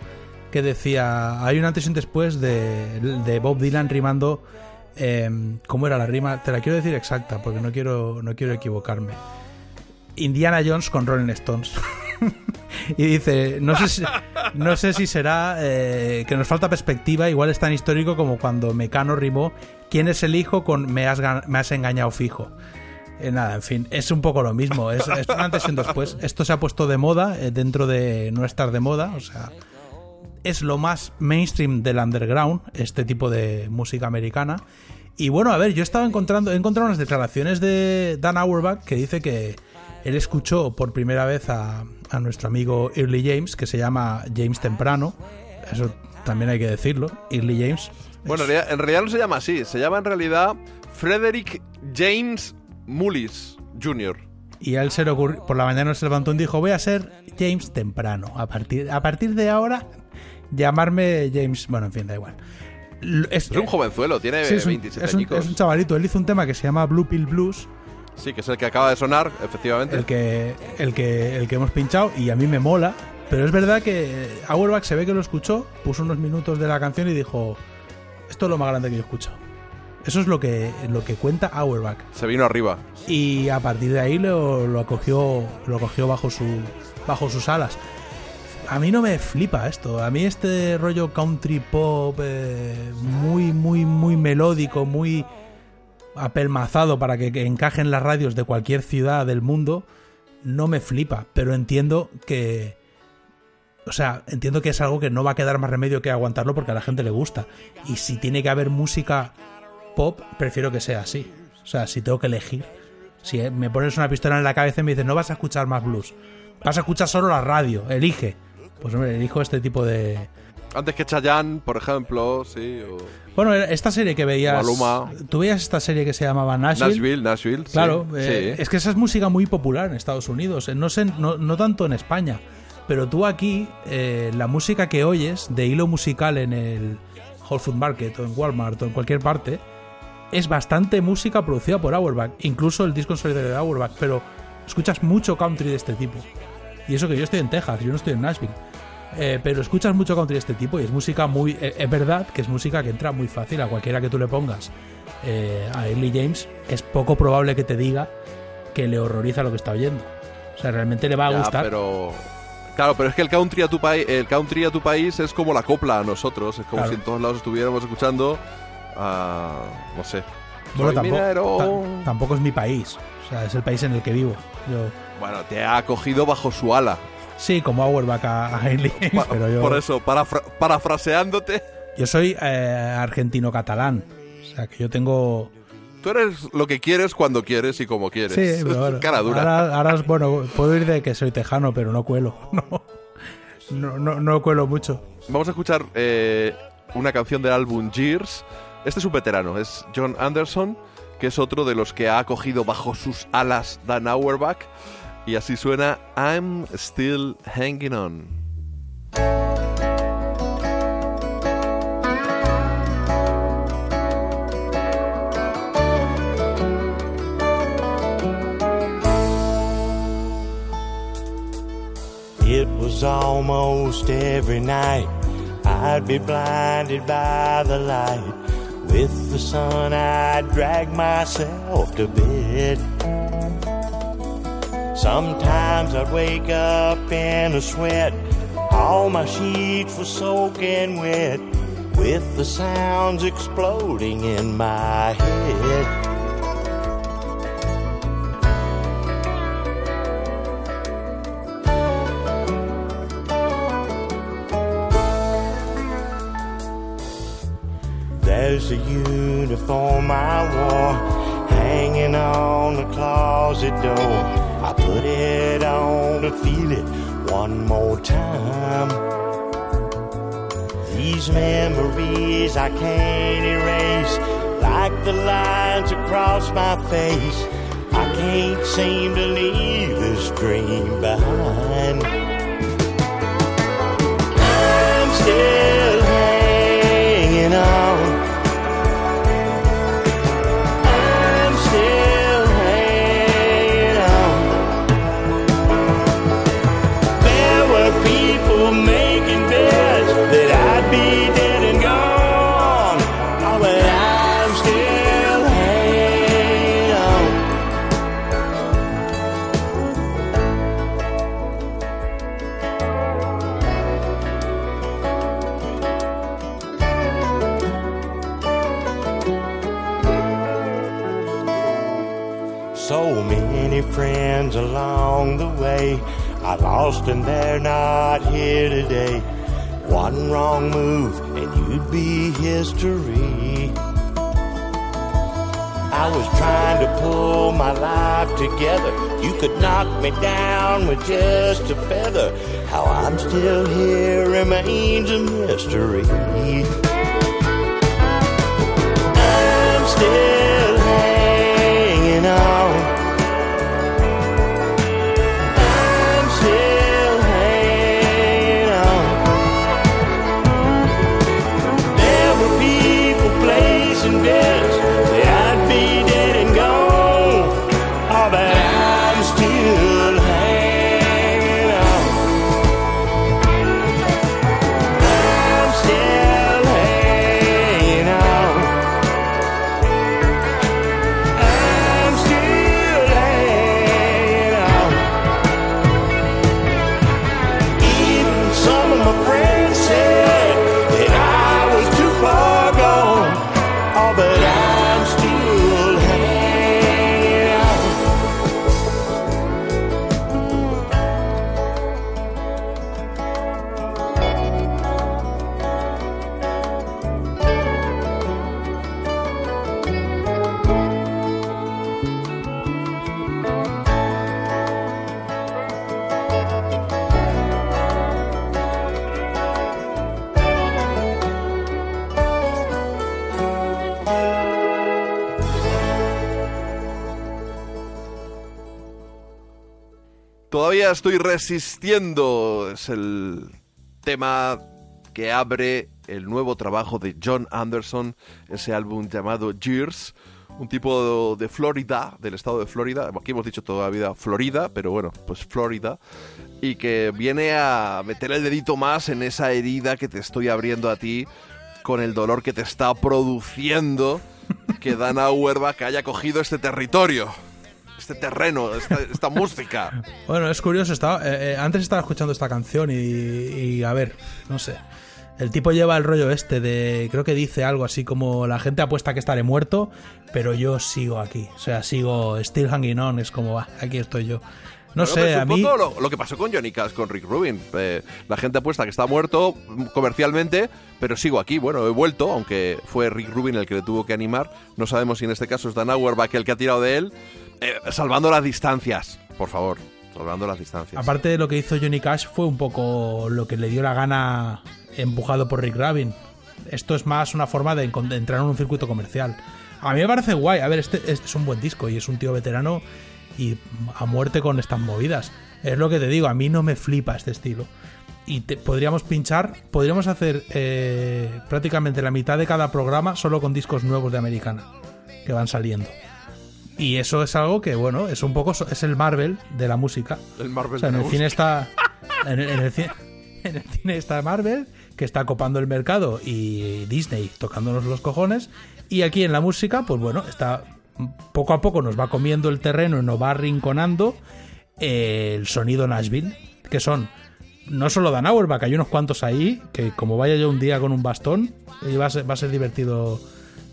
que decía, hay un antes y un después de, de Bob Dylan rimando... em, ¿Cómo era la rima? Te la quiero decir exacta porque no quiero, no quiero equivocarme. Indiana Jones con Rolling Stones. y dice, no sé si, no sé si será eh, que nos falta perspectiva, igual es tan histórico como cuando Mecano rimó ¿Quién es el hijo? con Me has, me has engañado fijo. Eh, nada, en fin, es un poco lo mismo, es, es un antes y un después. Esto se ha puesto de moda eh, dentro de no estar de moda, o sea, es lo más mainstream del underground, este tipo de música americana. Y bueno, a ver, yo estaba encontrando, he encontrado unas declaraciones de Dan Auerbach que dice que él escuchó por primera vez a, a nuestro amigo Early James, que se llama James Temprano. Eso también hay que decirlo. Early James. Bueno, en realidad, en realidad no se llama así, se llama en realidad Frederick James Mullis Jr. Y a él se le ocurrió, por la mañana se levantó y dijo, voy a ser James Temprano. A partir, a partir de ahora, llamarme James... Bueno, en fin, da igual. Es, Es un jovenzuelo, tiene Sí, es un, 27 es un- añicos. es un chavalito. Él hizo un tema que se llama Blue Pill Blues, Sí, que es el que acaba de sonar, efectivamente. el que, el que, el que hemos pinchado, y a mí me mola. Pero es verdad que Auerbach se ve que lo escuchó, puso unos minutos de la canción y dijo: Esto es lo más grande que yo he escuchado. Eso es lo que, lo que cuenta Auerbach. Se vino arriba. Y a partir de ahí lo, lo acogió, lo acogió bajo, su, bajo sus alas. A mí no me flipa esto. A mí este rollo country pop eh, muy, muy, muy melódico, muy apelmazado para que, que encaje en las radios de cualquier ciudad del mundo, no me flipa. Pero entiendo que... O sea, entiendo que es algo que no va a quedar más remedio que aguantarlo porque a la gente le gusta. Y si tiene que haber música pop, prefiero que sea así. O sea, si tengo que elegir. Si eh, me pones una pistola en la cabeza y me dices, no vas a escuchar más blues. Vas a escuchar solo la radio. Elige. Pues hombre, elijo este tipo de... Antes que Chayanne, por ejemplo, sí. O Bueno, esta serie que veías... Maluma. Tú veías esta serie que se llamaba Nashville. Nashville, Nashville. Claro, sí. eh, es que esa es música muy popular en Estados Unidos, eh, no, sé, no, no tanto en España, pero tú aquí, eh, la música que oyes de hilo musical en el Whole Food Market o en Walmart o en cualquier parte, es bastante música producida por Auerbach, incluso el disco en solitario de Auerbach, pero escuchas mucho country de este tipo. Y eso que yo estoy en Texas, yo no estoy en Nashville. Eh, pero escuchas mucho country de este tipo y es música muy. eh, es verdad que es música que entra muy fácil a cualquiera que tú le pongas. eh, a Early James, es poco probable que te diga que le horroriza lo que está oyendo. O sea, realmente le va a Ya, gustar. pero claro, pero es que el country a tu país, el country a tu país es como la copla a nosotros, es como Claro. si en todos lados estuviéramos escuchando a no sé. Bueno, tampoco, tampoco es mi país. O sea, es el país en el que vivo. Yo, Bueno, te ha acogido bajo su ala. sí, como Auerbach a, a James, pero yo, Por eso, parafra- parafraseándote, yo soy eh, argentino-catalán. O sea, que yo tengo. tú eres lo que quieres cuando quieres y como quieres. Sí, pero bueno, Cara dura. Ahora, ahora, bueno, puedo ir de que soy tejano, pero no cuelo. No, no, no, no cuelo mucho. Vamos a escuchar eh, una canción del álbum Years. Este es un veterano, es John Anderson, que es otro de los que ha acogido bajo sus alas Dan Auerbach. Y así suena I'm Still Hanging On. It was almost every night I'd be blinded by the light. With the sun, I'd drag myself to bed. Sometimes I'd wake up in a sweat. All my sheets were soaking wet with the sounds exploding in my head. There's a uniform I wore hanging on the closet door. I put it on to feel it one more time. These memories I can't erase, like the lines across my face. I can't seem to leave this dream behind. I'm still along the way I lost and they're not here today. One wrong move and you'd be history. I was trying to pull my life together. You could knock me down with just a feather. How I'm still here remains a mystery. I'm still hanging on. Estoy resistiendo. Es el tema que abre el nuevo trabajo de John Anderson, ese álbum llamado Years. Un tipo de Florida, del estado de Florida. Aquí hemos dicho toda la vida Florida, pero bueno, pues Florida. Y que viene a meter el dedito más en esa herida que te estoy abriendo a ti con el dolor que te está produciendo que Dana Auerbach haya cogido este territorio, este terreno, esta, esta música. Bueno, es curioso, estaba, eh, eh, antes estaba escuchando esta canción y, y, a ver, no sé. El tipo lleva el rollo este de, creo que dice algo así como la gente apuesta que estaré muerto, pero yo sigo aquí. O sea, sigo still hanging on, es como, va, aquí estoy yo. No sé, a mí... lo, lo que pasó con Johnny Cash, con Rick Rubin. Eh, la gente apuesta que está muerto comercialmente, pero sigo aquí. Bueno, he vuelto, aunque fue Rick Rubin el que le tuvo que animar. No sabemos si en este caso es Dan Auerbach el que ha tirado de él. Eh, salvando las distancias, por favor. Salvando las distancias. Aparte de lo que hizo Johnny Cash fue un poco lo que le dio la gana empujado por Rick Rubin. Esto es más una forma de, entrar en un circuito comercial. A mí me parece guay. A ver, este, este es un buen disco y es un tío veterano y a muerte con estas movidas. Es lo que te digo, a mí no me flipa este estilo. Y te- podríamos pinchar, podríamos hacer eh, prácticamente la mitad de cada programa solo con discos nuevos de Americana que van saliendo. Y eso es algo que, bueno, es un poco, es el Marvel de la música. El Marvel O sea, de en la el cine está. En el, en el cine, en el cine está Marvel, que está copando el mercado, y Disney tocándonos los cojones. Y aquí en la música, pues bueno, está. Poco a poco nos va comiendo el terreno y nos va arrinconando. eh, el sonido Nashville, que son no solo Dan Auerbach, hay unos cuantos ahí, que como vaya yo un día con un bastón, y va a ser, va a ser divertido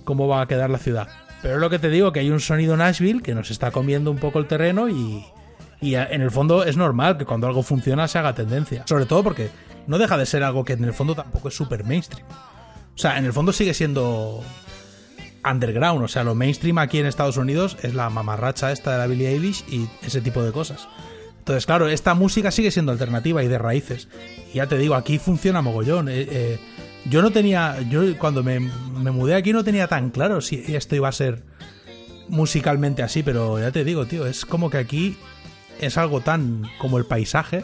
cómo va a quedar la ciudad. Pero es lo que te digo, que hay un sonido Nashville que nos está comiendo un poco el terreno y, y en el fondo es normal que cuando algo funciona se haga tendencia. Sobre todo porque no deja de ser algo que en el fondo tampoco es super mainstream. O sea, en el fondo sigue siendo underground. O sea, lo mainstream aquí en Estados Unidos es la mamarracha esta de la Billie Eilish y ese tipo de cosas. Entonces, claro, esta música sigue siendo alternativa y de raíces. Y ya te digo, aquí funciona mogollón. Eh, eh, yo no tenía, yo cuando me, me mudé aquí no tenía tan claro si esto iba a ser musicalmente así, pero ya te digo, tío, es como que aquí es algo tan como el paisaje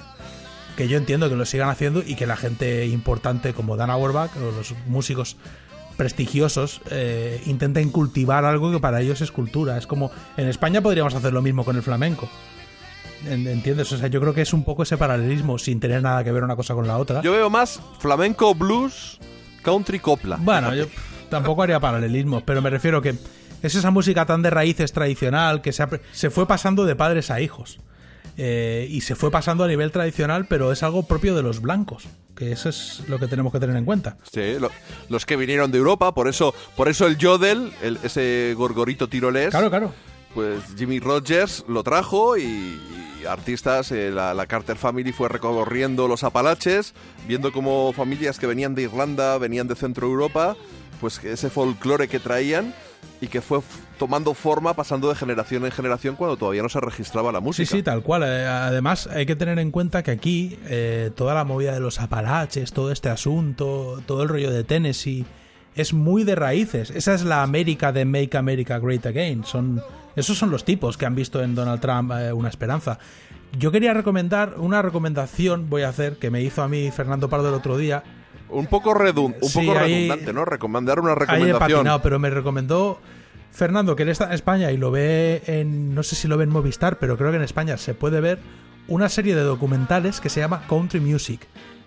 que yo entiendo que lo sigan haciendo y que la gente importante como Dan Auerbach o los músicos prestigiosos eh, intenten cultivar algo que para ellos es cultura. Es como en España podríamos hacer lo mismo con el flamenco. En- ¿Entiendes? O sea, yo creo que es un poco ese paralelismo sin tener nada que ver una cosa con la otra. Yo veo más flamenco, blues, country, copla. Bueno, yo tampoco haría paralelismos, pero me refiero que es esa música tan de raíces tradicional que se, ha- se fue pasando de padres a hijos. Eh, y se fue pasando a nivel tradicional, pero es algo propio de los blancos, que eso es lo que tenemos que tener en cuenta. Sí, lo- los que vinieron de Europa, por eso, por eso el yodel, el- ese gorgorito tirolés. Claro, claro. Pues Jimmy Rogers lo trajo y, y artistas, eh, la, la Carter Family fue recorriendo los Apalaches, viendo cómo familias que venían de Irlanda, venían de Centro Europa, pues ese folclore que traían y que fue tomando forma, pasando de generación en generación cuando todavía no se registraba la Sí, música. sí, tal cual. Eh, Además, hay que tener en cuenta que aquí eh, toda la movida de los Apalaches, todo este asunto, todo el rollo de Tennessee, es muy de raíces. Esa es la América de Make America Great Again. Son, esos son los tipos que han visto en Donald Trump eh, una esperanza. Yo quería recomendar una recomendación, voy a hacer, que me hizo a mí Fernando Pardo el otro día. Un poco, un Sí, poco ahí- redundante, ¿no? Recomendar una Ahí he recomendación. patinado, pero me recomendó Fernando, que él está en España y lo ve en. No sé si lo ve en Movistar, pero creo que en España se puede ver una serie de documentales que se llama Country Music,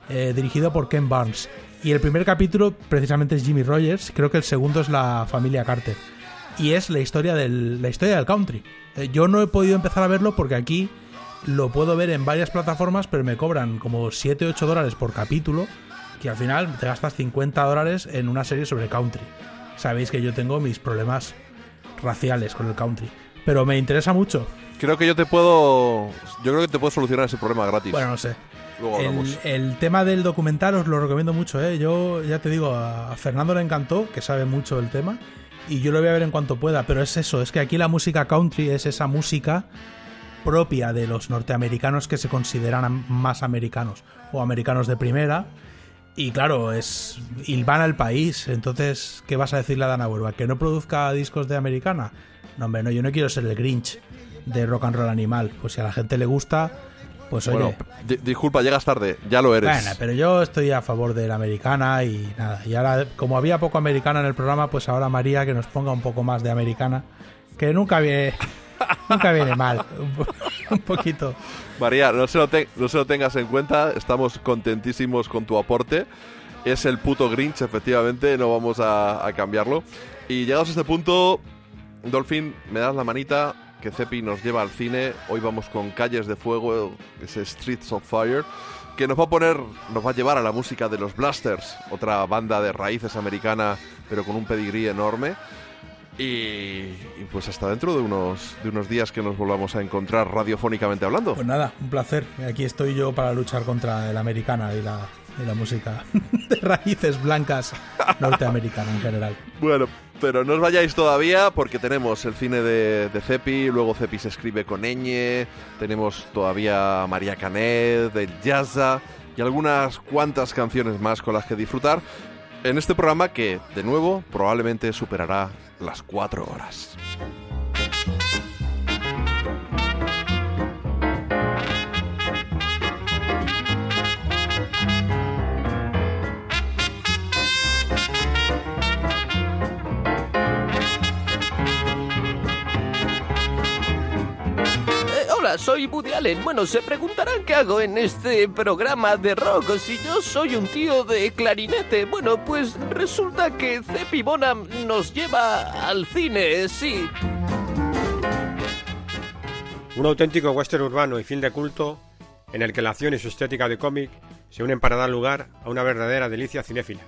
eh, dirigido por Ken Barnes. Y el primer capítulo, precisamente, es Jimmy Rogers. Creo que el segundo es la familia Carter. Y es la historia del, la historia del country. Eh, yo no he podido empezar a verlo porque aquí lo puedo ver en varias plataformas, pero me cobran como 7-8 dólares por capítulo, que al final te gastas 50 dólares en una serie sobre country. Sabéis que yo tengo mis problemas raciales con el country, pero me interesa mucho. Creo que yo te puedo. Yo creo que te puedo solucionar ese problema gratis. Bueno, no sé. Luego hablamos. El, el tema del documental os lo recomiendo mucho, ¿eh? Yo ya te digo, a Fernando le encantó, que sabe mucho del tema, y yo lo voy a ver en cuanto pueda, pero es eso, es que aquí la música country es esa música propia de los norteamericanos que se consideran más americanos o americanos de primera. Y claro, es hilvana el país. Entonces, ¿qué vas a decirle a Dana Auerbach? ¿Que no produzca discos de americana? No, hombre, no, yo no quiero ser el Grinch de rock and roll animal. Pues si a la gente le gusta, pues oye. Bueno, di- disculpa, llegas tarde, ya lo eres. Bueno, pero yo estoy a favor de la americana y nada. Y ahora, como había poco americana en el programa, pues ahora María que nos ponga un poco más de americana. Que nunca viene, nunca viene mal. Un, po- un poquito. María, no se, lo no se lo tengas en cuenta, estamos contentísimos con tu aporte. Es el puto Grinch, efectivamente, no vamos a, a cambiarlo. Y llegados a este punto, Dolphin, me das la manita, que Cepi nos lleva al cine. Hoy vamos con Calles de Fuego, ese Streets of Fire, que nos va a poner, nos va a llevar a la música de los Blasters, otra banda de raíces americana, pero con un pedigrí enorme. Y, y pues hasta dentro de unos, de unos días que nos volvamos a encontrar radiofónicamente hablando. Pues nada, un placer. Aquí estoy yo para luchar contra la americana y la, y la música de raíces blancas norteamericana en general. Bueno, pero no os vayáis todavía porque tenemos el cine de, de Cepi, luego Cepi se escribe con ñ, tenemos todavía María Canet, del Jazza y algunas cuantas canciones más con las que disfrutar en este programa que, de nuevo, probablemente superará las cuatro horas. Soy Woody Allen. Bueno, se preguntarán qué hago en este programa de rock si yo soy un tío de clarinete. Bueno, pues resulta que Cepi Bonham nos lleva al cine, sí. Un auténtico western urbano y film de culto en el que la acción y su estética de cómic se unen para dar lugar a una verdadera delicia cinéfila.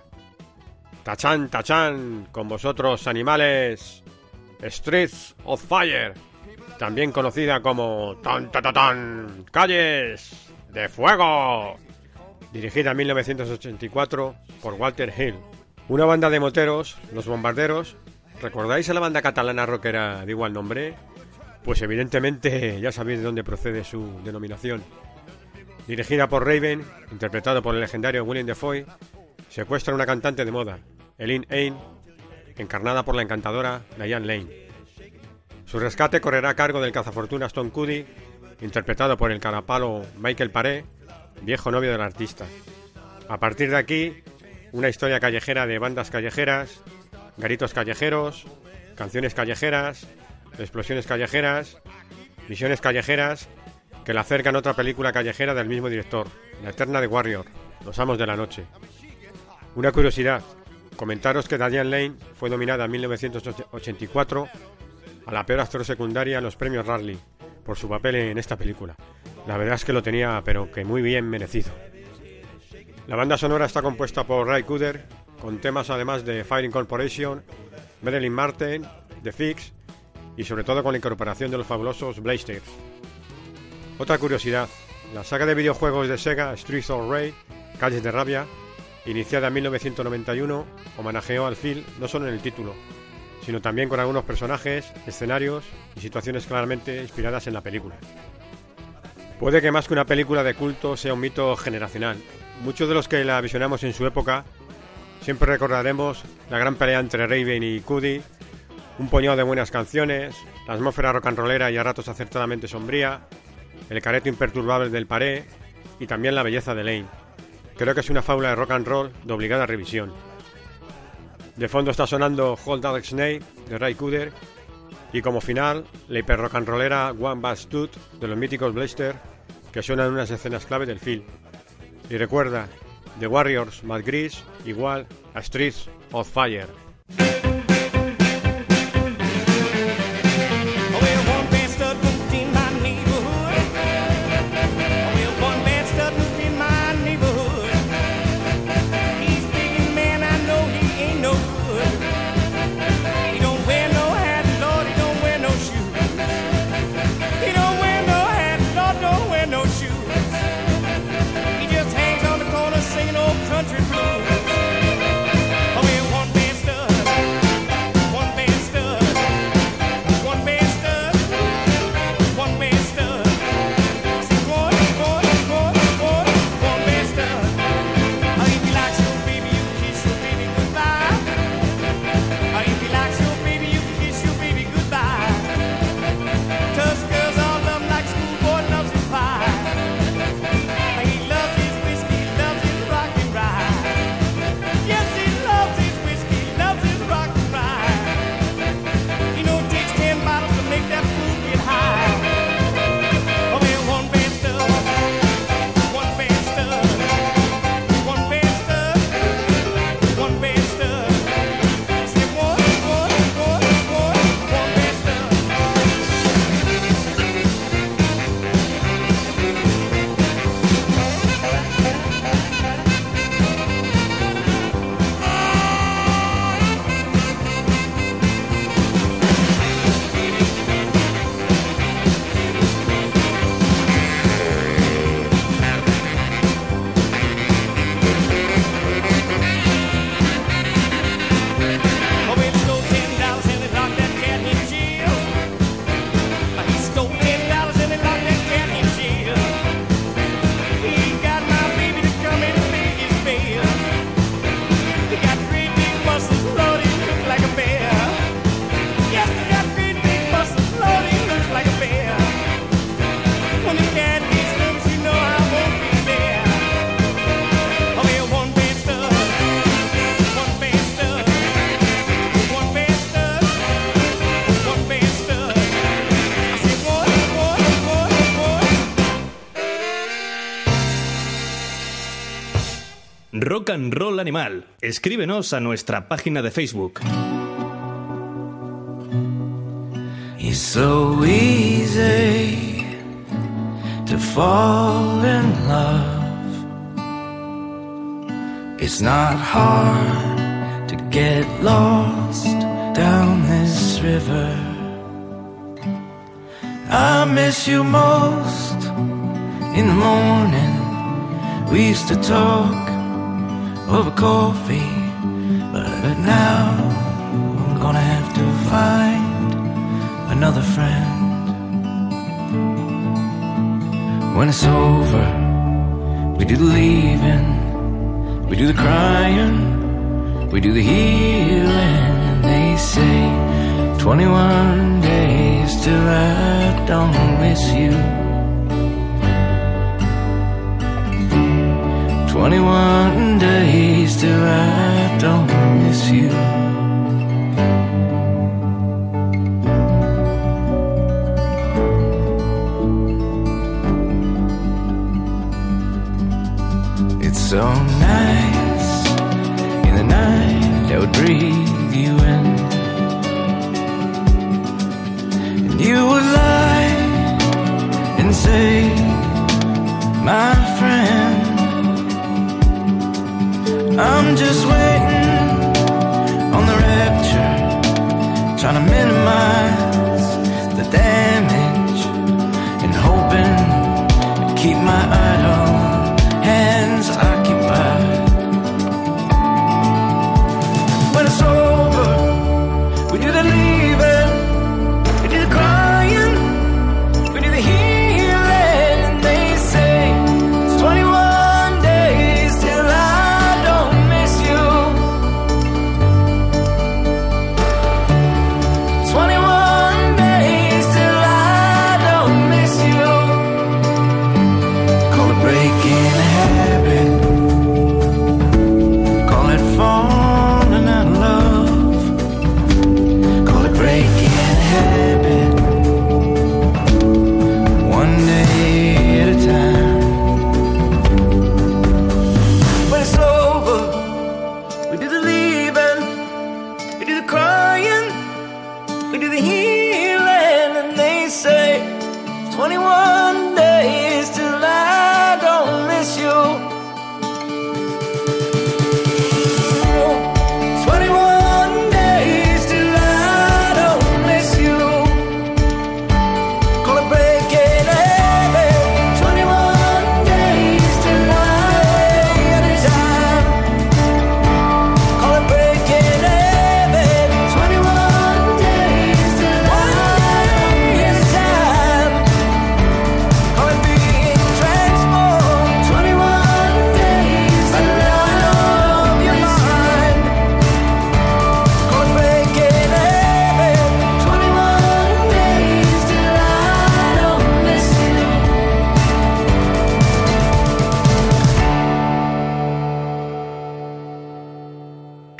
Tachán, tachán, con vosotros animales, Streets of Fire, también conocida como Tan Tan Calles de Fuego, dirigida en 1984 por Walter Hill. Una banda de moteros, los bombarderos, ¿recordáis a la banda catalana rockera de igual nombre? Pues evidentemente ya sabéis de dónde procede su denominación. Dirigida por Raven, interpretado por el legendario William Defoe, secuestra a una cantante de moda, Eileen Ain, encarnada por la encantadora Diane Lane. Su rescate correrá a cargo del cazafortunas Tom Cuddy, interpretado por el carapalo Michael Paré, viejo novio del artista. A partir de aquí, una historia callejera de bandas callejeras, garitos callejeros, canciones callejeras, explosiones callejeras, misiones callejeras, que la acercan a otra película callejera del mismo director, La Eterna de Warrior, Los Amos de la Noche. Una curiosidad, comentaros que Diane Lane fue nominada en 1984 a la peor actor secundaria en los premios Raleigh por su papel en esta película. La verdad es que lo tenía, pero que muy bien merecido. La banda sonora está compuesta por Ray Cooder, con temas además de Firing Corporation, Marilyn Martin, The Fix y sobre todo con la incorporación de los fabulosos Blasters. Otra curiosidad, la saga de videojuegos de Sega Streets of Rage, Calles de Rabia, iniciada en 1991, homenajeó al Phil no solo en el título, sino también con algunos personajes, escenarios y situaciones claramente inspiradas en la película. Puede que más que una película de culto sea un mito generacional. Muchos de los que la visionamos en su época siempre recordaremos la gran pelea entre Raven y Cuddy, un puñado de buenas canciones, la atmósfera rock and rollera y a ratos acertadamente sombría, el careto imperturbable del paré y también la belleza de Lane. Creo que es una fábula de rock and roll de obligada revisión. De fondo está sonando Hold Alex Snake de Ray Cooder y como final la hiper rock and rollera One Bad Stud de los míticos Blaster que suenan en unas escenas clave del film. Y recuerda, The Warriors Mad Gris igual a Streets of Fire. Rock and Roll Animal. Escríbenos a nuestra página de Facebook. It's so easy to fall in love. It's not hard to get lost down this river. I miss you most in the morning. We used to talk over coffee, but now I'm gonna have to find another friend. When it's over, we do the leaving, we do the crying, we do the healing. And they say 21 days till I don't miss you. 21 days till I don't miss you. It's so nice in the night I would breathe I'm just waiting on the rapture, trying to minimize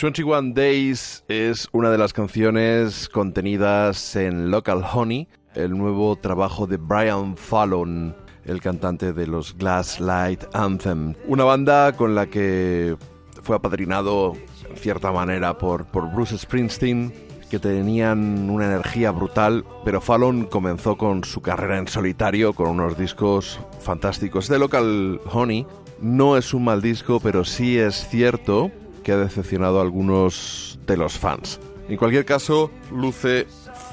21 Days es una de las canciones contenidas en Local Honey, el nuevo trabajo de Brian Fallon, el cantante de los Glass Light Anthem. Una banda con la que fue apadrinado en cierta manera por, por Bruce Springsteen, que tenían una energía brutal, pero Fallon comenzó con su carrera en solitario con unos discos fantásticos. De Local Honey no es un mal disco, pero sí es cierto que ha decepcionado a algunos de los fans. En cualquier caso, luce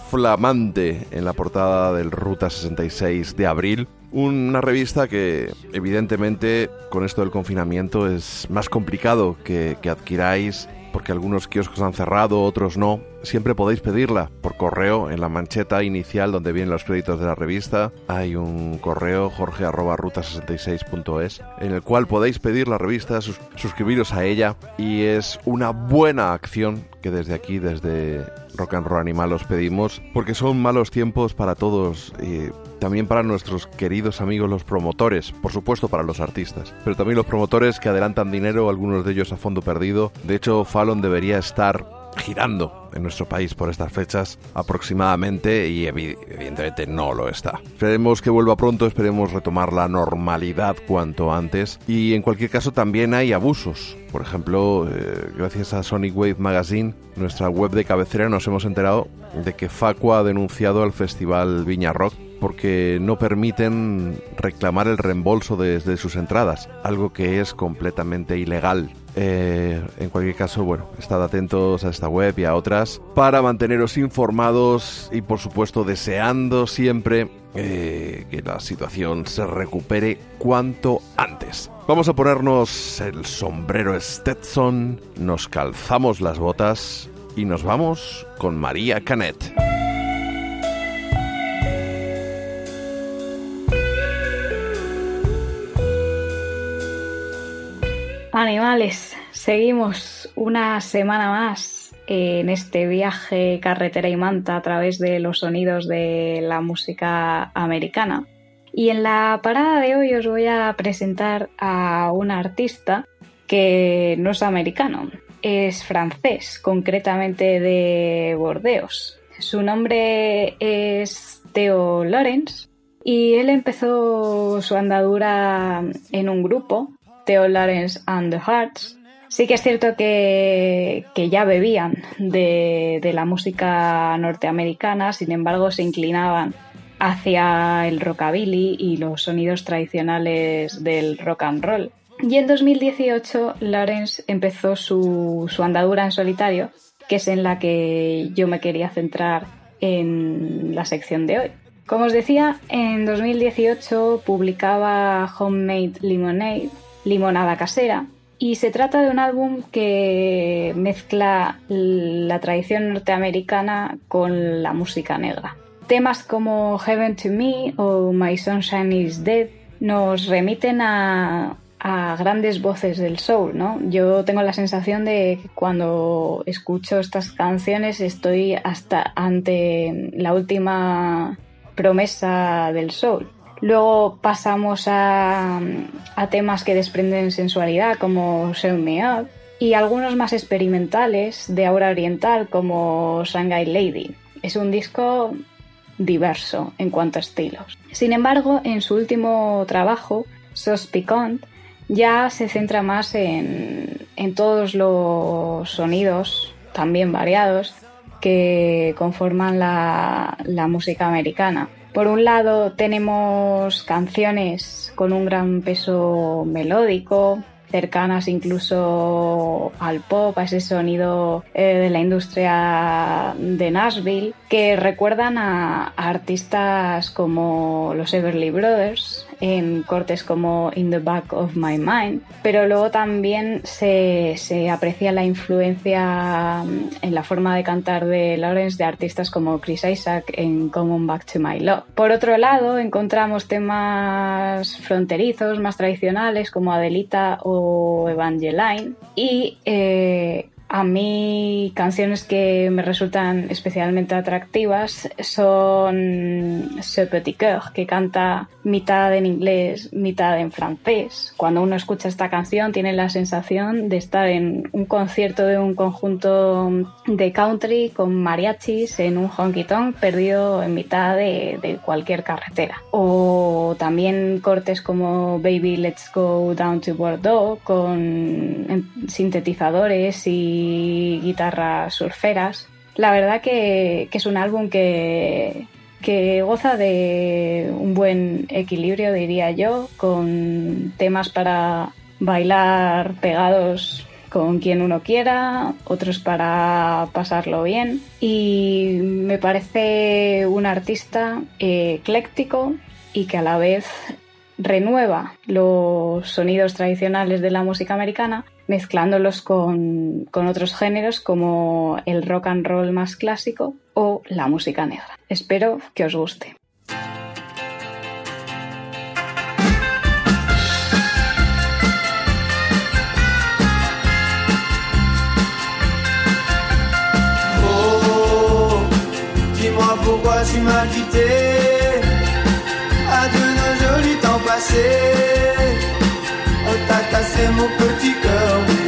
flamante en la portada del Ruta 66 de abril. Una revista que evidentemente con esto del confinamiento es más complicado que, que adquiráis porque algunos kioscos han cerrado, otros no. Siempre podéis pedirla por correo en la mancheta inicial donde vienen los créditos de la revista. Hay un correo jorge arroba ruta66.es en el cual podéis pedir la revista, sus- suscribiros a ella y es una buena acción que desde aquí, desde Rock and Roll Animal os pedimos porque son malos tiempos para todos y también para nuestros queridos amigos los promotores, por supuesto para los artistas, pero también los promotores que adelantan dinero, algunos de ellos a fondo perdido. De hecho, Fallon debería estar girando en nuestro país por estas fechas aproximadamente y evi- evidentemente no lo está. Esperemos que vuelva pronto, esperemos retomar la normalidad cuanto antes y en cualquier caso también hay abusos. Por ejemplo, eh, gracias a Sonic Wave Magazine, nuestra web de cabecera, nos hemos enterado de que Facua ha denunciado al Festival Viña Rock porque no permiten reclamar el reembolso de, de sus entradas, algo que es completamente ilegal. Eh, en cualquier caso, bueno, estad atentos a esta web y a otras para manteneros informados y por supuesto deseando siempre eh, que la situación se recupere cuanto antes. Vamos a ponernos el sombrero Stetson, nos calzamos las botas y nos vamos con María Canet. Animales, seguimos una semana más en este viaje carretera y manta a través de los sonidos de la música americana. Y en la parada de hoy os voy a presentar a un artista que no es americano, es francés, concretamente de Bordeos. Su nombre es Theo Lawrence y él empezó su andadura en un grupo Theo Lawrence and the Hearts. Sí que es cierto que, que ya bebían de, de la música norteamericana, sin embargo se inclinaban hacia el rockabilly y los sonidos tradicionales del rock and roll. Y en 2018 Lawrence empezó su, su andadura en solitario, que es en la que yo me quería centrar en la sección de hoy. Como os decía, en 2018 publicaba Homemade Lemonade, limonada casera, y se trata de un álbum que mezcla la tradición norteamericana con la música negra. Temas como Heaven to Me o My Sunshine is Dead nos remiten a, a grandes voces del soul, ¿no? Yo tengo la sensación de que cuando escucho estas canciones estoy hasta ante la última promesa del soul. Luego pasamos a, temas que desprenden sensualidad como Show Me Up y algunos más experimentales de aura oriental como Shanghai Lady. Es un disco diverso en cuanto a estilos. Sin embargo, en su último trabajo, Sos Picant, ya se centra más en, todos los sonidos, también variados, que conforman la música americana. Por un lado tenemos canciones con un gran peso melódico, cercanas incluso al pop, a ese sonido eh, de la industria de Nashville, que recuerdan a, a artistas como los Everly Brothers, en cortes como In the Back of My Mind, pero luego también se, se, aprecia la influencia en la forma de cantar de Lawrence de artistas como Chris Isaac en Come Back to My Love. Por otro lado, encontramos temas fronterizos, más tradicionales como Adelita o Evangeline y eh, a mí canciones que me resultan especialmente atractivas son Ce Petit Coeur, que canta mitad en inglés, mitad en francés. Cuando uno escucha esta canción tiene la sensación de estar en un concierto de un conjunto de country con mariachis en un honky tonk perdido en mitad de, cualquier carretera. O también cortes como Baby Let's Go Down to Bordeaux con sintetizadores y guitarras surferas. La verdad que, que es un álbum que, que goza de un buen equilibrio, diría yo, con temas para bailar pegados con quien uno quiera, otros para pasarlo bien. Y me parece un artista ecléctico y que a la vez renueva los sonidos tradicionales de la música americana mezclándolos con, con, otros géneros como el rock and roll más clásico o la música negra. Espero que os guste. Oh. Oh, t'as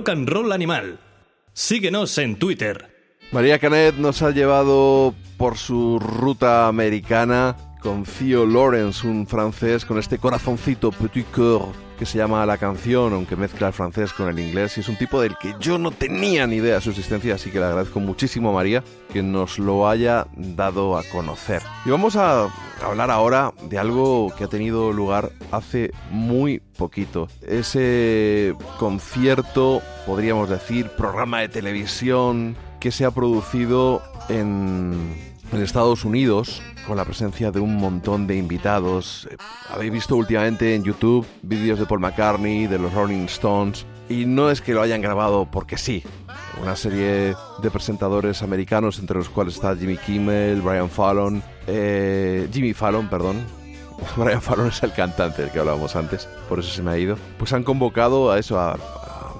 Rock and Roll Animal. Síguenos en Twitter. María Canet nos ha llevado por su ruta americana con Theo Lawrence, un francés con este corazoncito petit cœur que se llama la canción, aunque mezcla el francés con el inglés, y es un tipo del que yo no tenía ni idea de su existencia, así que le agradezco muchísimo a María que nos lo haya dado a conocer. Y vamos a hablar ahora de algo que ha tenido lugar hace muy poquito. Ese concierto, podríamos decir, programa de televisión que se ha producido en en Estados Unidos con la presencia de un montón de invitados. Habéis visto últimamente en YouTube vídeos de Paul McCartney, de los Rolling Stones, y no es que lo hayan grabado porque sí. Una serie de presentadores americanos, entre los cuales está Jimmy Kimmel, Brian Fallon, eh, Jimmy Fallon, perdón. Brian Fallon es el cantante del que hablábamos antes, por eso se me ha ido. Pues han convocado a eso, a,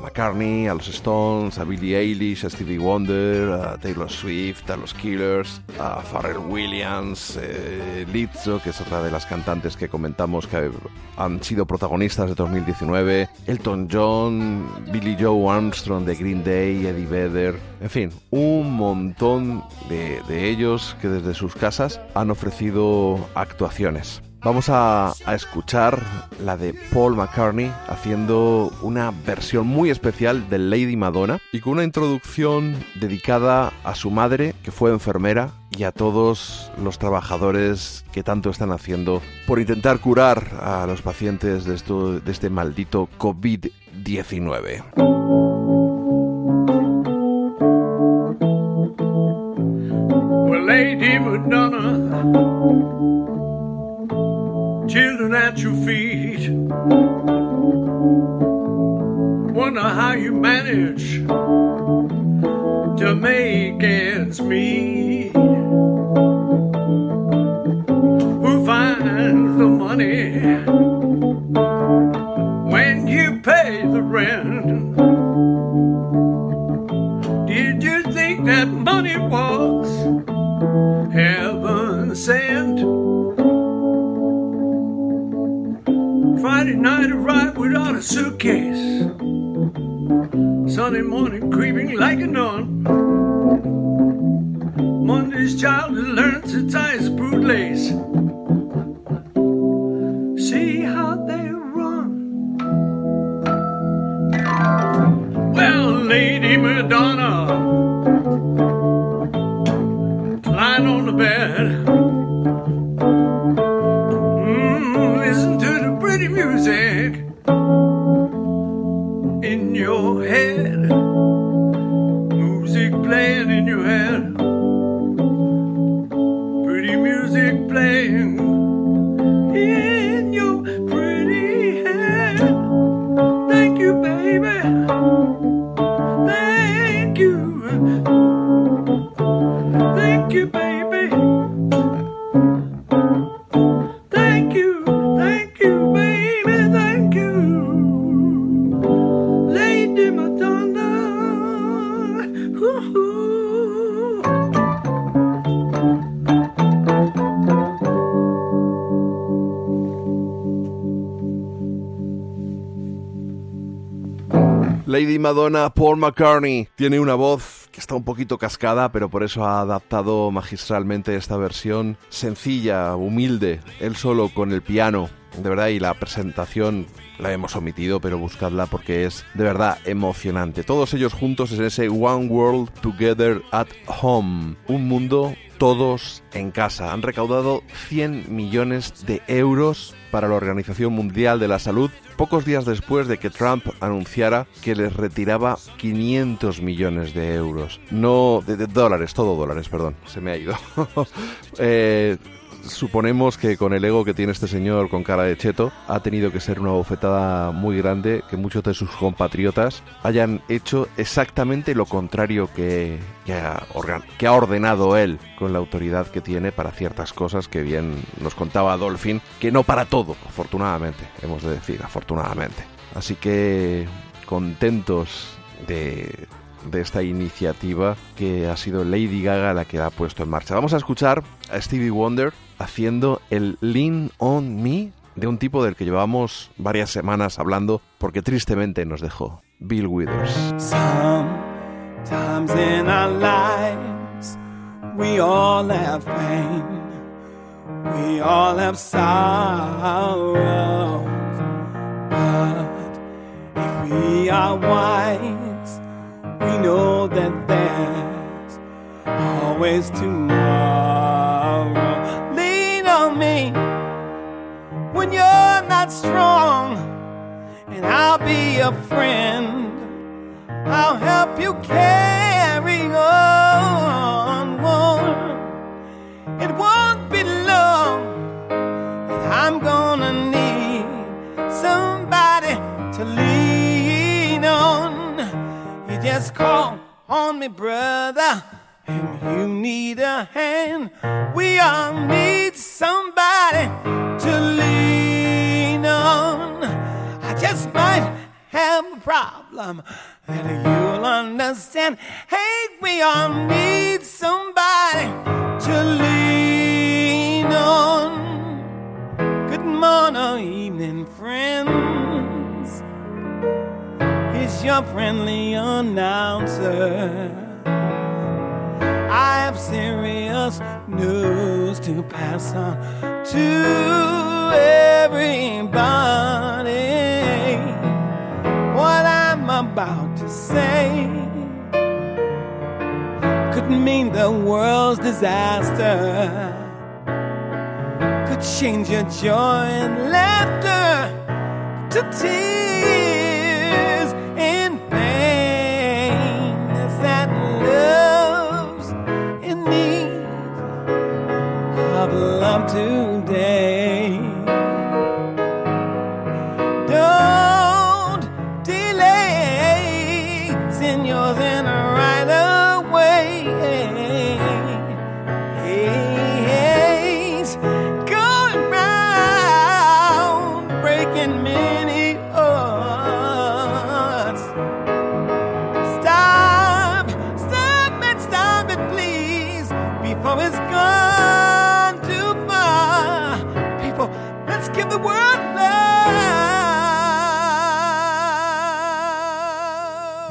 McCartney, a los Stones, a Billie Eilish, a Stevie Wonder, a Taylor Swift, a los Killers, a Pharrell Williams, eh, Lizzo, que es otra de las cantantes que comentamos que han sido protagonistas de 2019, Elton John, Billy Joe Armstrong de Green Day, Eddie Vedder, en fin, un montón de, de ellos que desde sus casas han ofrecido actuaciones. Vamos a, a, escuchar la de Paul McCartney haciendo una versión muy especial de Lady Madonna y con una introducción dedicada a su madre, que fue enfermera, y a todos los trabajadores que tanto están haciendo por intentar curar a los pacientes de, esto, de este maldito COVID-19. Well, Lady Madonna, children at your feet. Wonder how you manage to make ends meet. Who finds the money when you pay the rent? Did you think that money was heaven sent? Friday night arrived without a suitcase. Sunday morning creeping like a nun. Monday's child has learned to tie his boot lace. See how they run. Well, Lady Madonna, lying on the bed. music in your head. Madonna, Paul McCartney, tiene una voz que está un poquito cascada, pero por eso ha adaptado magistralmente esta versión sencilla, humilde, él solo con el piano. De verdad, y la presentación la hemos omitido, pero buscadla porque es de verdad emocionante. Todos ellos juntos en ese One World Together at Home. Un mundo todos en casa. Han recaudado 100 millones de euros para la Organización Mundial de la Salud pocos días después de que Trump anunciara que les retiraba 500 millones de euros. No, de, de dólares, todo dólares, perdón, se me ha ido. Eh, suponemos que con el ego que tiene este señor con cara de cheto, ha tenido que ser una bofetada muy grande que muchos de sus compatriotas hayan hecho exactamente lo contrario que, que, ha, ordenado él con la autoridad que tiene para ciertas cosas que bien nos contaba Dolphin, que no para todo, afortunadamente, hemos de decir, afortunadamente. Así que contentos de de esta iniciativa que ha sido Lady Gaga la que ha puesto en marcha. Vamos a escuchar a Stevie Wonder haciendo el Lean on Me de un tipo del que llevamos varias semanas hablando porque tristemente nos dejó, Bill Withers. Sometimes in our lives, we all have pain. We all have sorrows. But if we are wise, we know that there's always tomorrow. You're not strong, and I'll be a friend. I'll help you carry on. Won't- It won't be long. that I'm gonna need somebody to lean on. You just call on me, brother, and you need a hand. We all need somebody to lean on. I just might have a problem that you'll understand. Hey, we all need somebody to lean on. Good morning, evening, friends. It's your friendly announcer. I have serious news to pass on to everybody. What I'm about to say could mean the world's disaster. Could change your joy and laughter to tears today.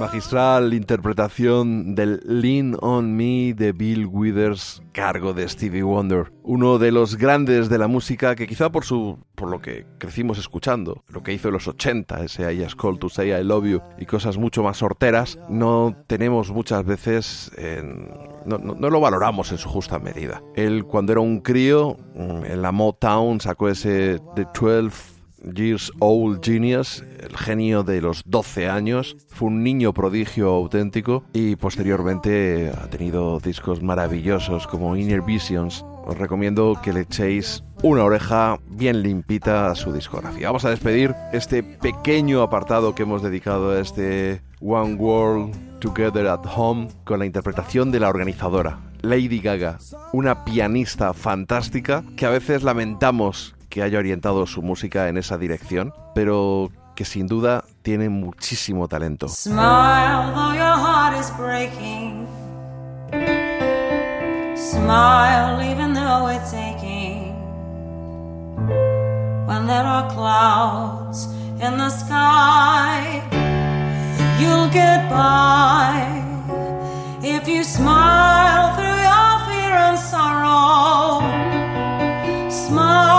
Magistral interpretación del Lean on Me de Bill Withers, cargo de Stevie Wonder, uno de los grandes de la música que quizá por su por lo que crecimos escuchando, lo que hizo en los 80, ese I Just Called to Say I Love You y cosas mucho más sorteras, no tenemos muchas veces en- no, no- lo valoramos en su justa medida. Él cuando era un crío en la Motown sacó ese The 12 Years Old Genius, el genio de los 12 años. Fue un niño prodigio auténtico y posteriormente ha tenido discos maravillosos como Inner Visions. Os recomiendo que le echéis una oreja bien limpita a su discografía. Vamos a despedir este pequeño apartado que hemos dedicado a este One World Together at Home con la interpretación de la organizadora, Lady Gaga, una pianista fantástica que a veces lamentamos que haya orientado su música en esa dirección, pero que sin duda tiene muchísimo talento. Smile though your heart is breaking. Smile even though it's aching. When there are clouds in the sky, you'll get by if you smile through your fear and sorrow. Smile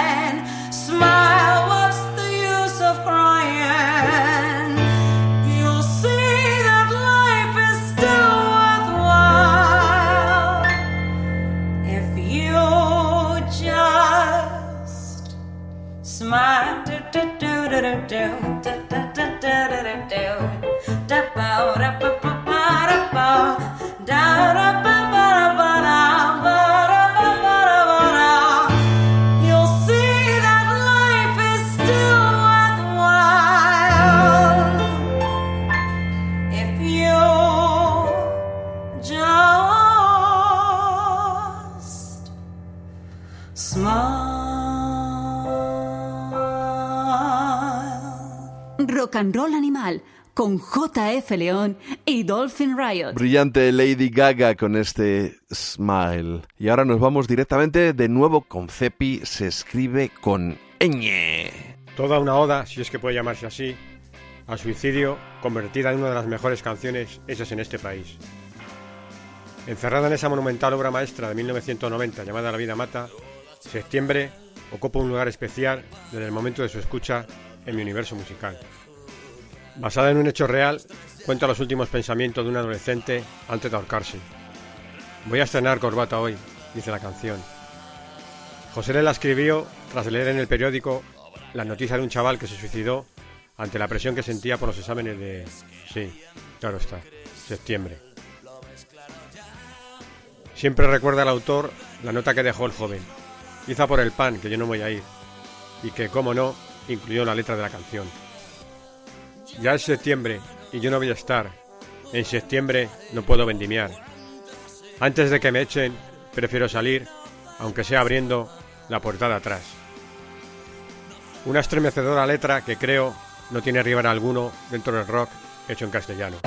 Do, do, do, do, do, do, do, do, do. Da, ba, da, ba, ba, ba, da, and Roll Animal con JF León y Dolphin Riot. Brillante Lady Gaga con este smile. Y ahora nos vamos directamente de nuevo con Cepi. Se escribe con ñ. Toda una oda, si es que puede llamarse así, al suicidio, convertida en una de las mejores canciones hechas en este país. Encerrada en esa monumental obra maestra de 1990 llamada La vida mata, Septiembre ocupa un lugar especial desde el momento de su escucha en mi universo musical. Basada en un hecho real, cuenta los últimos pensamientos de un adolescente antes de ahorcarse. Voy a estrenar corbata hoy, dice la canción. José le la escribió tras leer en el periódico la noticia de un chaval que se suicidó ante la presión que sentía por los exámenes de... Sí, claro está, septiembre. Siempre recuerda el autor la nota que dejó el joven. Quizá por el pan, que yo no voy a ir. Y que, como no, incluyó la letra de la canción. Ya es septiembre y yo no voy a estar. En septiembre no puedo vendimiar. Antes de que me echen, prefiero salir, aunque sea abriendo la puerta de atrás. Una estremecedora letra que creo no tiene rival alguno dentro del rock hecho en castellano.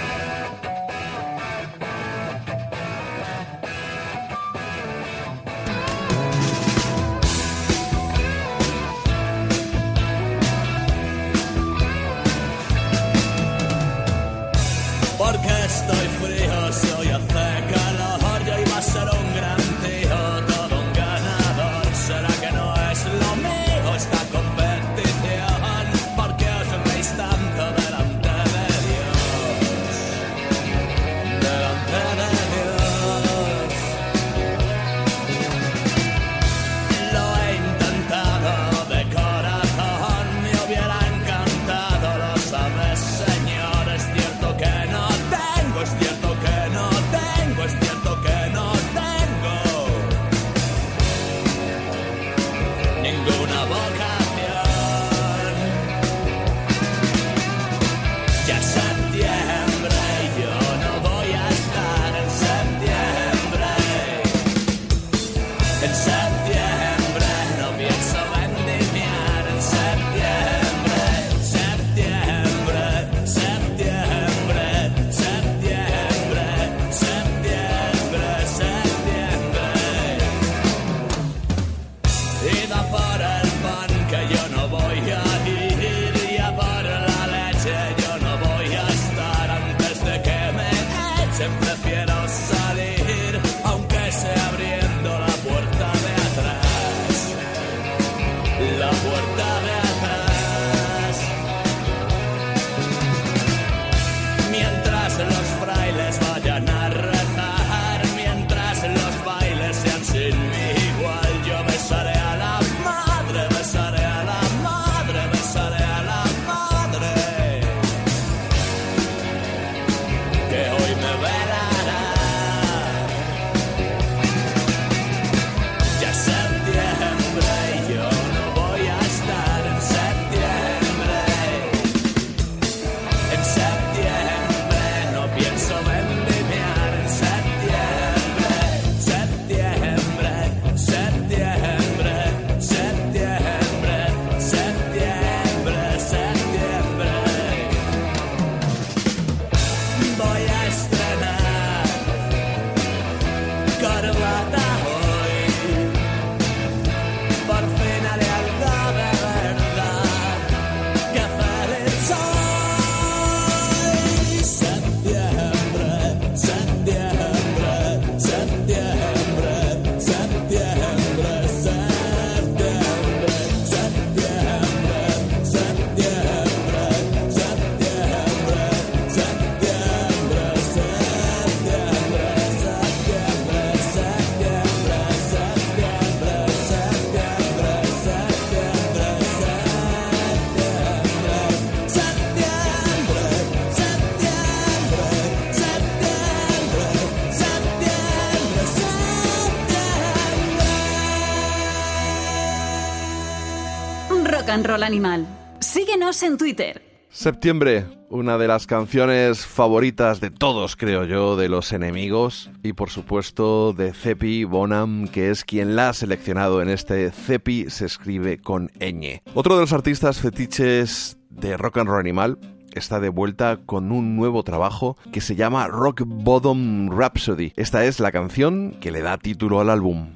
and roll animal. Síguenos en Twitter. Septiembre, una de las canciones favoritas de todos, creo yo, de los enemigos y por supuesto de Cepi Bonham, que es quien la ha seleccionado en este Cepi se escribe con ñ. Otro de los artistas fetiches de Rock and Roll Animal está de vuelta con un nuevo trabajo que se llama Rock Bottom Rhapsody. Esta es la canción que le da título al álbum.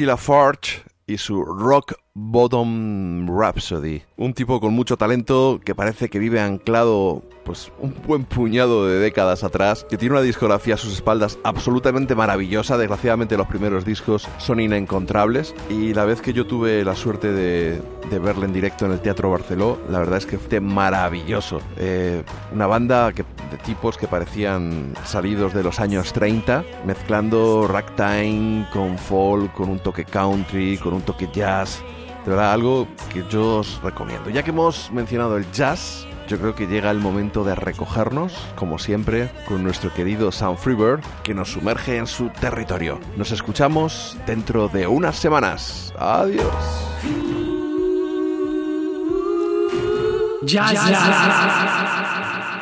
Rocky Lafarge y su Rock Bottom Rhapsody. Un tipo con mucho talento que parece que vive anclado pues un buen puñado de décadas atrás, que tiene una discografía a sus espaldas absolutamente maravillosa. Desgraciadamente los primeros discos son inencontrables y la vez que yo tuve la suerte de, de verle en directo en el Teatro Barceló, la verdad es que fue maravilloso. Eh, una banda que tipos que parecían salidos de los años 30, mezclando ragtime con folk, con un toque country, con un toque jazz. De verdad, algo que yo os recomiendo. Ya que hemos mencionado el jazz, yo creo que llega el momento de recogernos, como siempre, con nuestro querido Sam Freebird, que nos sumerge en su territorio. Nos escuchamos dentro de unas semanas. Adiós. Jazz, jazz.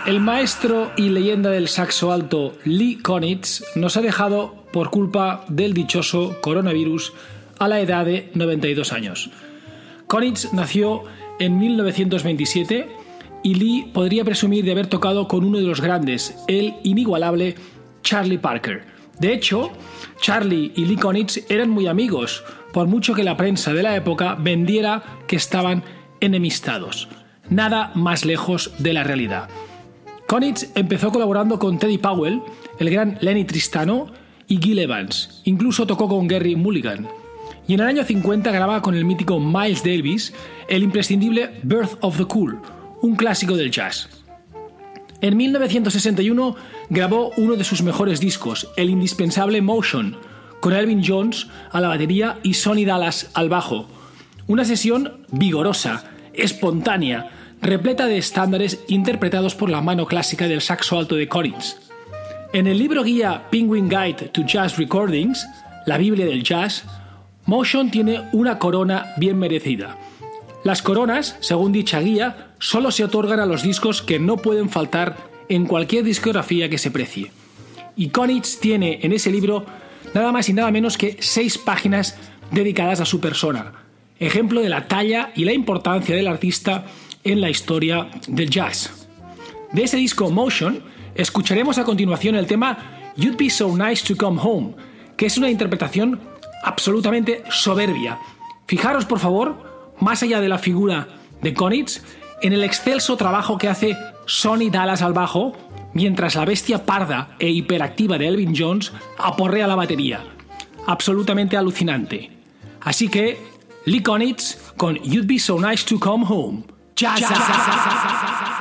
El maestro y leyenda del saxo alto Lee Konitz nos ha dejado por culpa del dichoso coronavirus a la edad de 92 años. Konitz nació en 1927 y Lee podría presumir de haber tocado con uno de los grandes, el inigualable Charlie Parker. De hecho, Charlie y Lee Konitz eran muy amigos, por mucho que la prensa de la época vendiera que estaban enemistados. Nada más lejos de la realidad. Konitz empezó colaborando con Teddy Powell, el gran Lenny Tristano y Gil Evans. Incluso tocó con Gary Mulligan. Y en el año 50 graba con el mítico Miles Davis el imprescindible Birth of the Cool, un clásico del jazz. En 1961 grabó uno de sus mejores discos, el indispensable Motion, con Elvin Jones a la batería y Sonny Dallas al bajo. Una sesión vigorosa, espontánea, repleta de estándares interpretados por la mano clásica del saxo alto de Collins. En el libro guía Penguin Guide to Jazz Recordings, la Biblia del Jazz, Motion tiene una corona bien merecida. Las coronas, según dicha guía, solo se otorgan a los discos que no pueden faltar en cualquier discografía que se precie. Y Konitz tiene en ese libro nada más y nada menos que seis páginas dedicadas a su persona, ejemplo de la talla y la importancia del artista en la historia del jazz. De ese disco Motion, escucharemos a continuación el tema You'd Be So Nice to Come Home, que es una interpretación absolutamente soberbia. Fijaros, por favor, más allá de la figura de Konitz, en el excelso trabajo que hace Sonny Dallas al bajo, mientras la bestia parda e hiperactiva de Elvin Jones aporrea la batería. Absolutamente alucinante. Así que, Lee Konitz con You'd Be So Nice to Come Home. Jazz.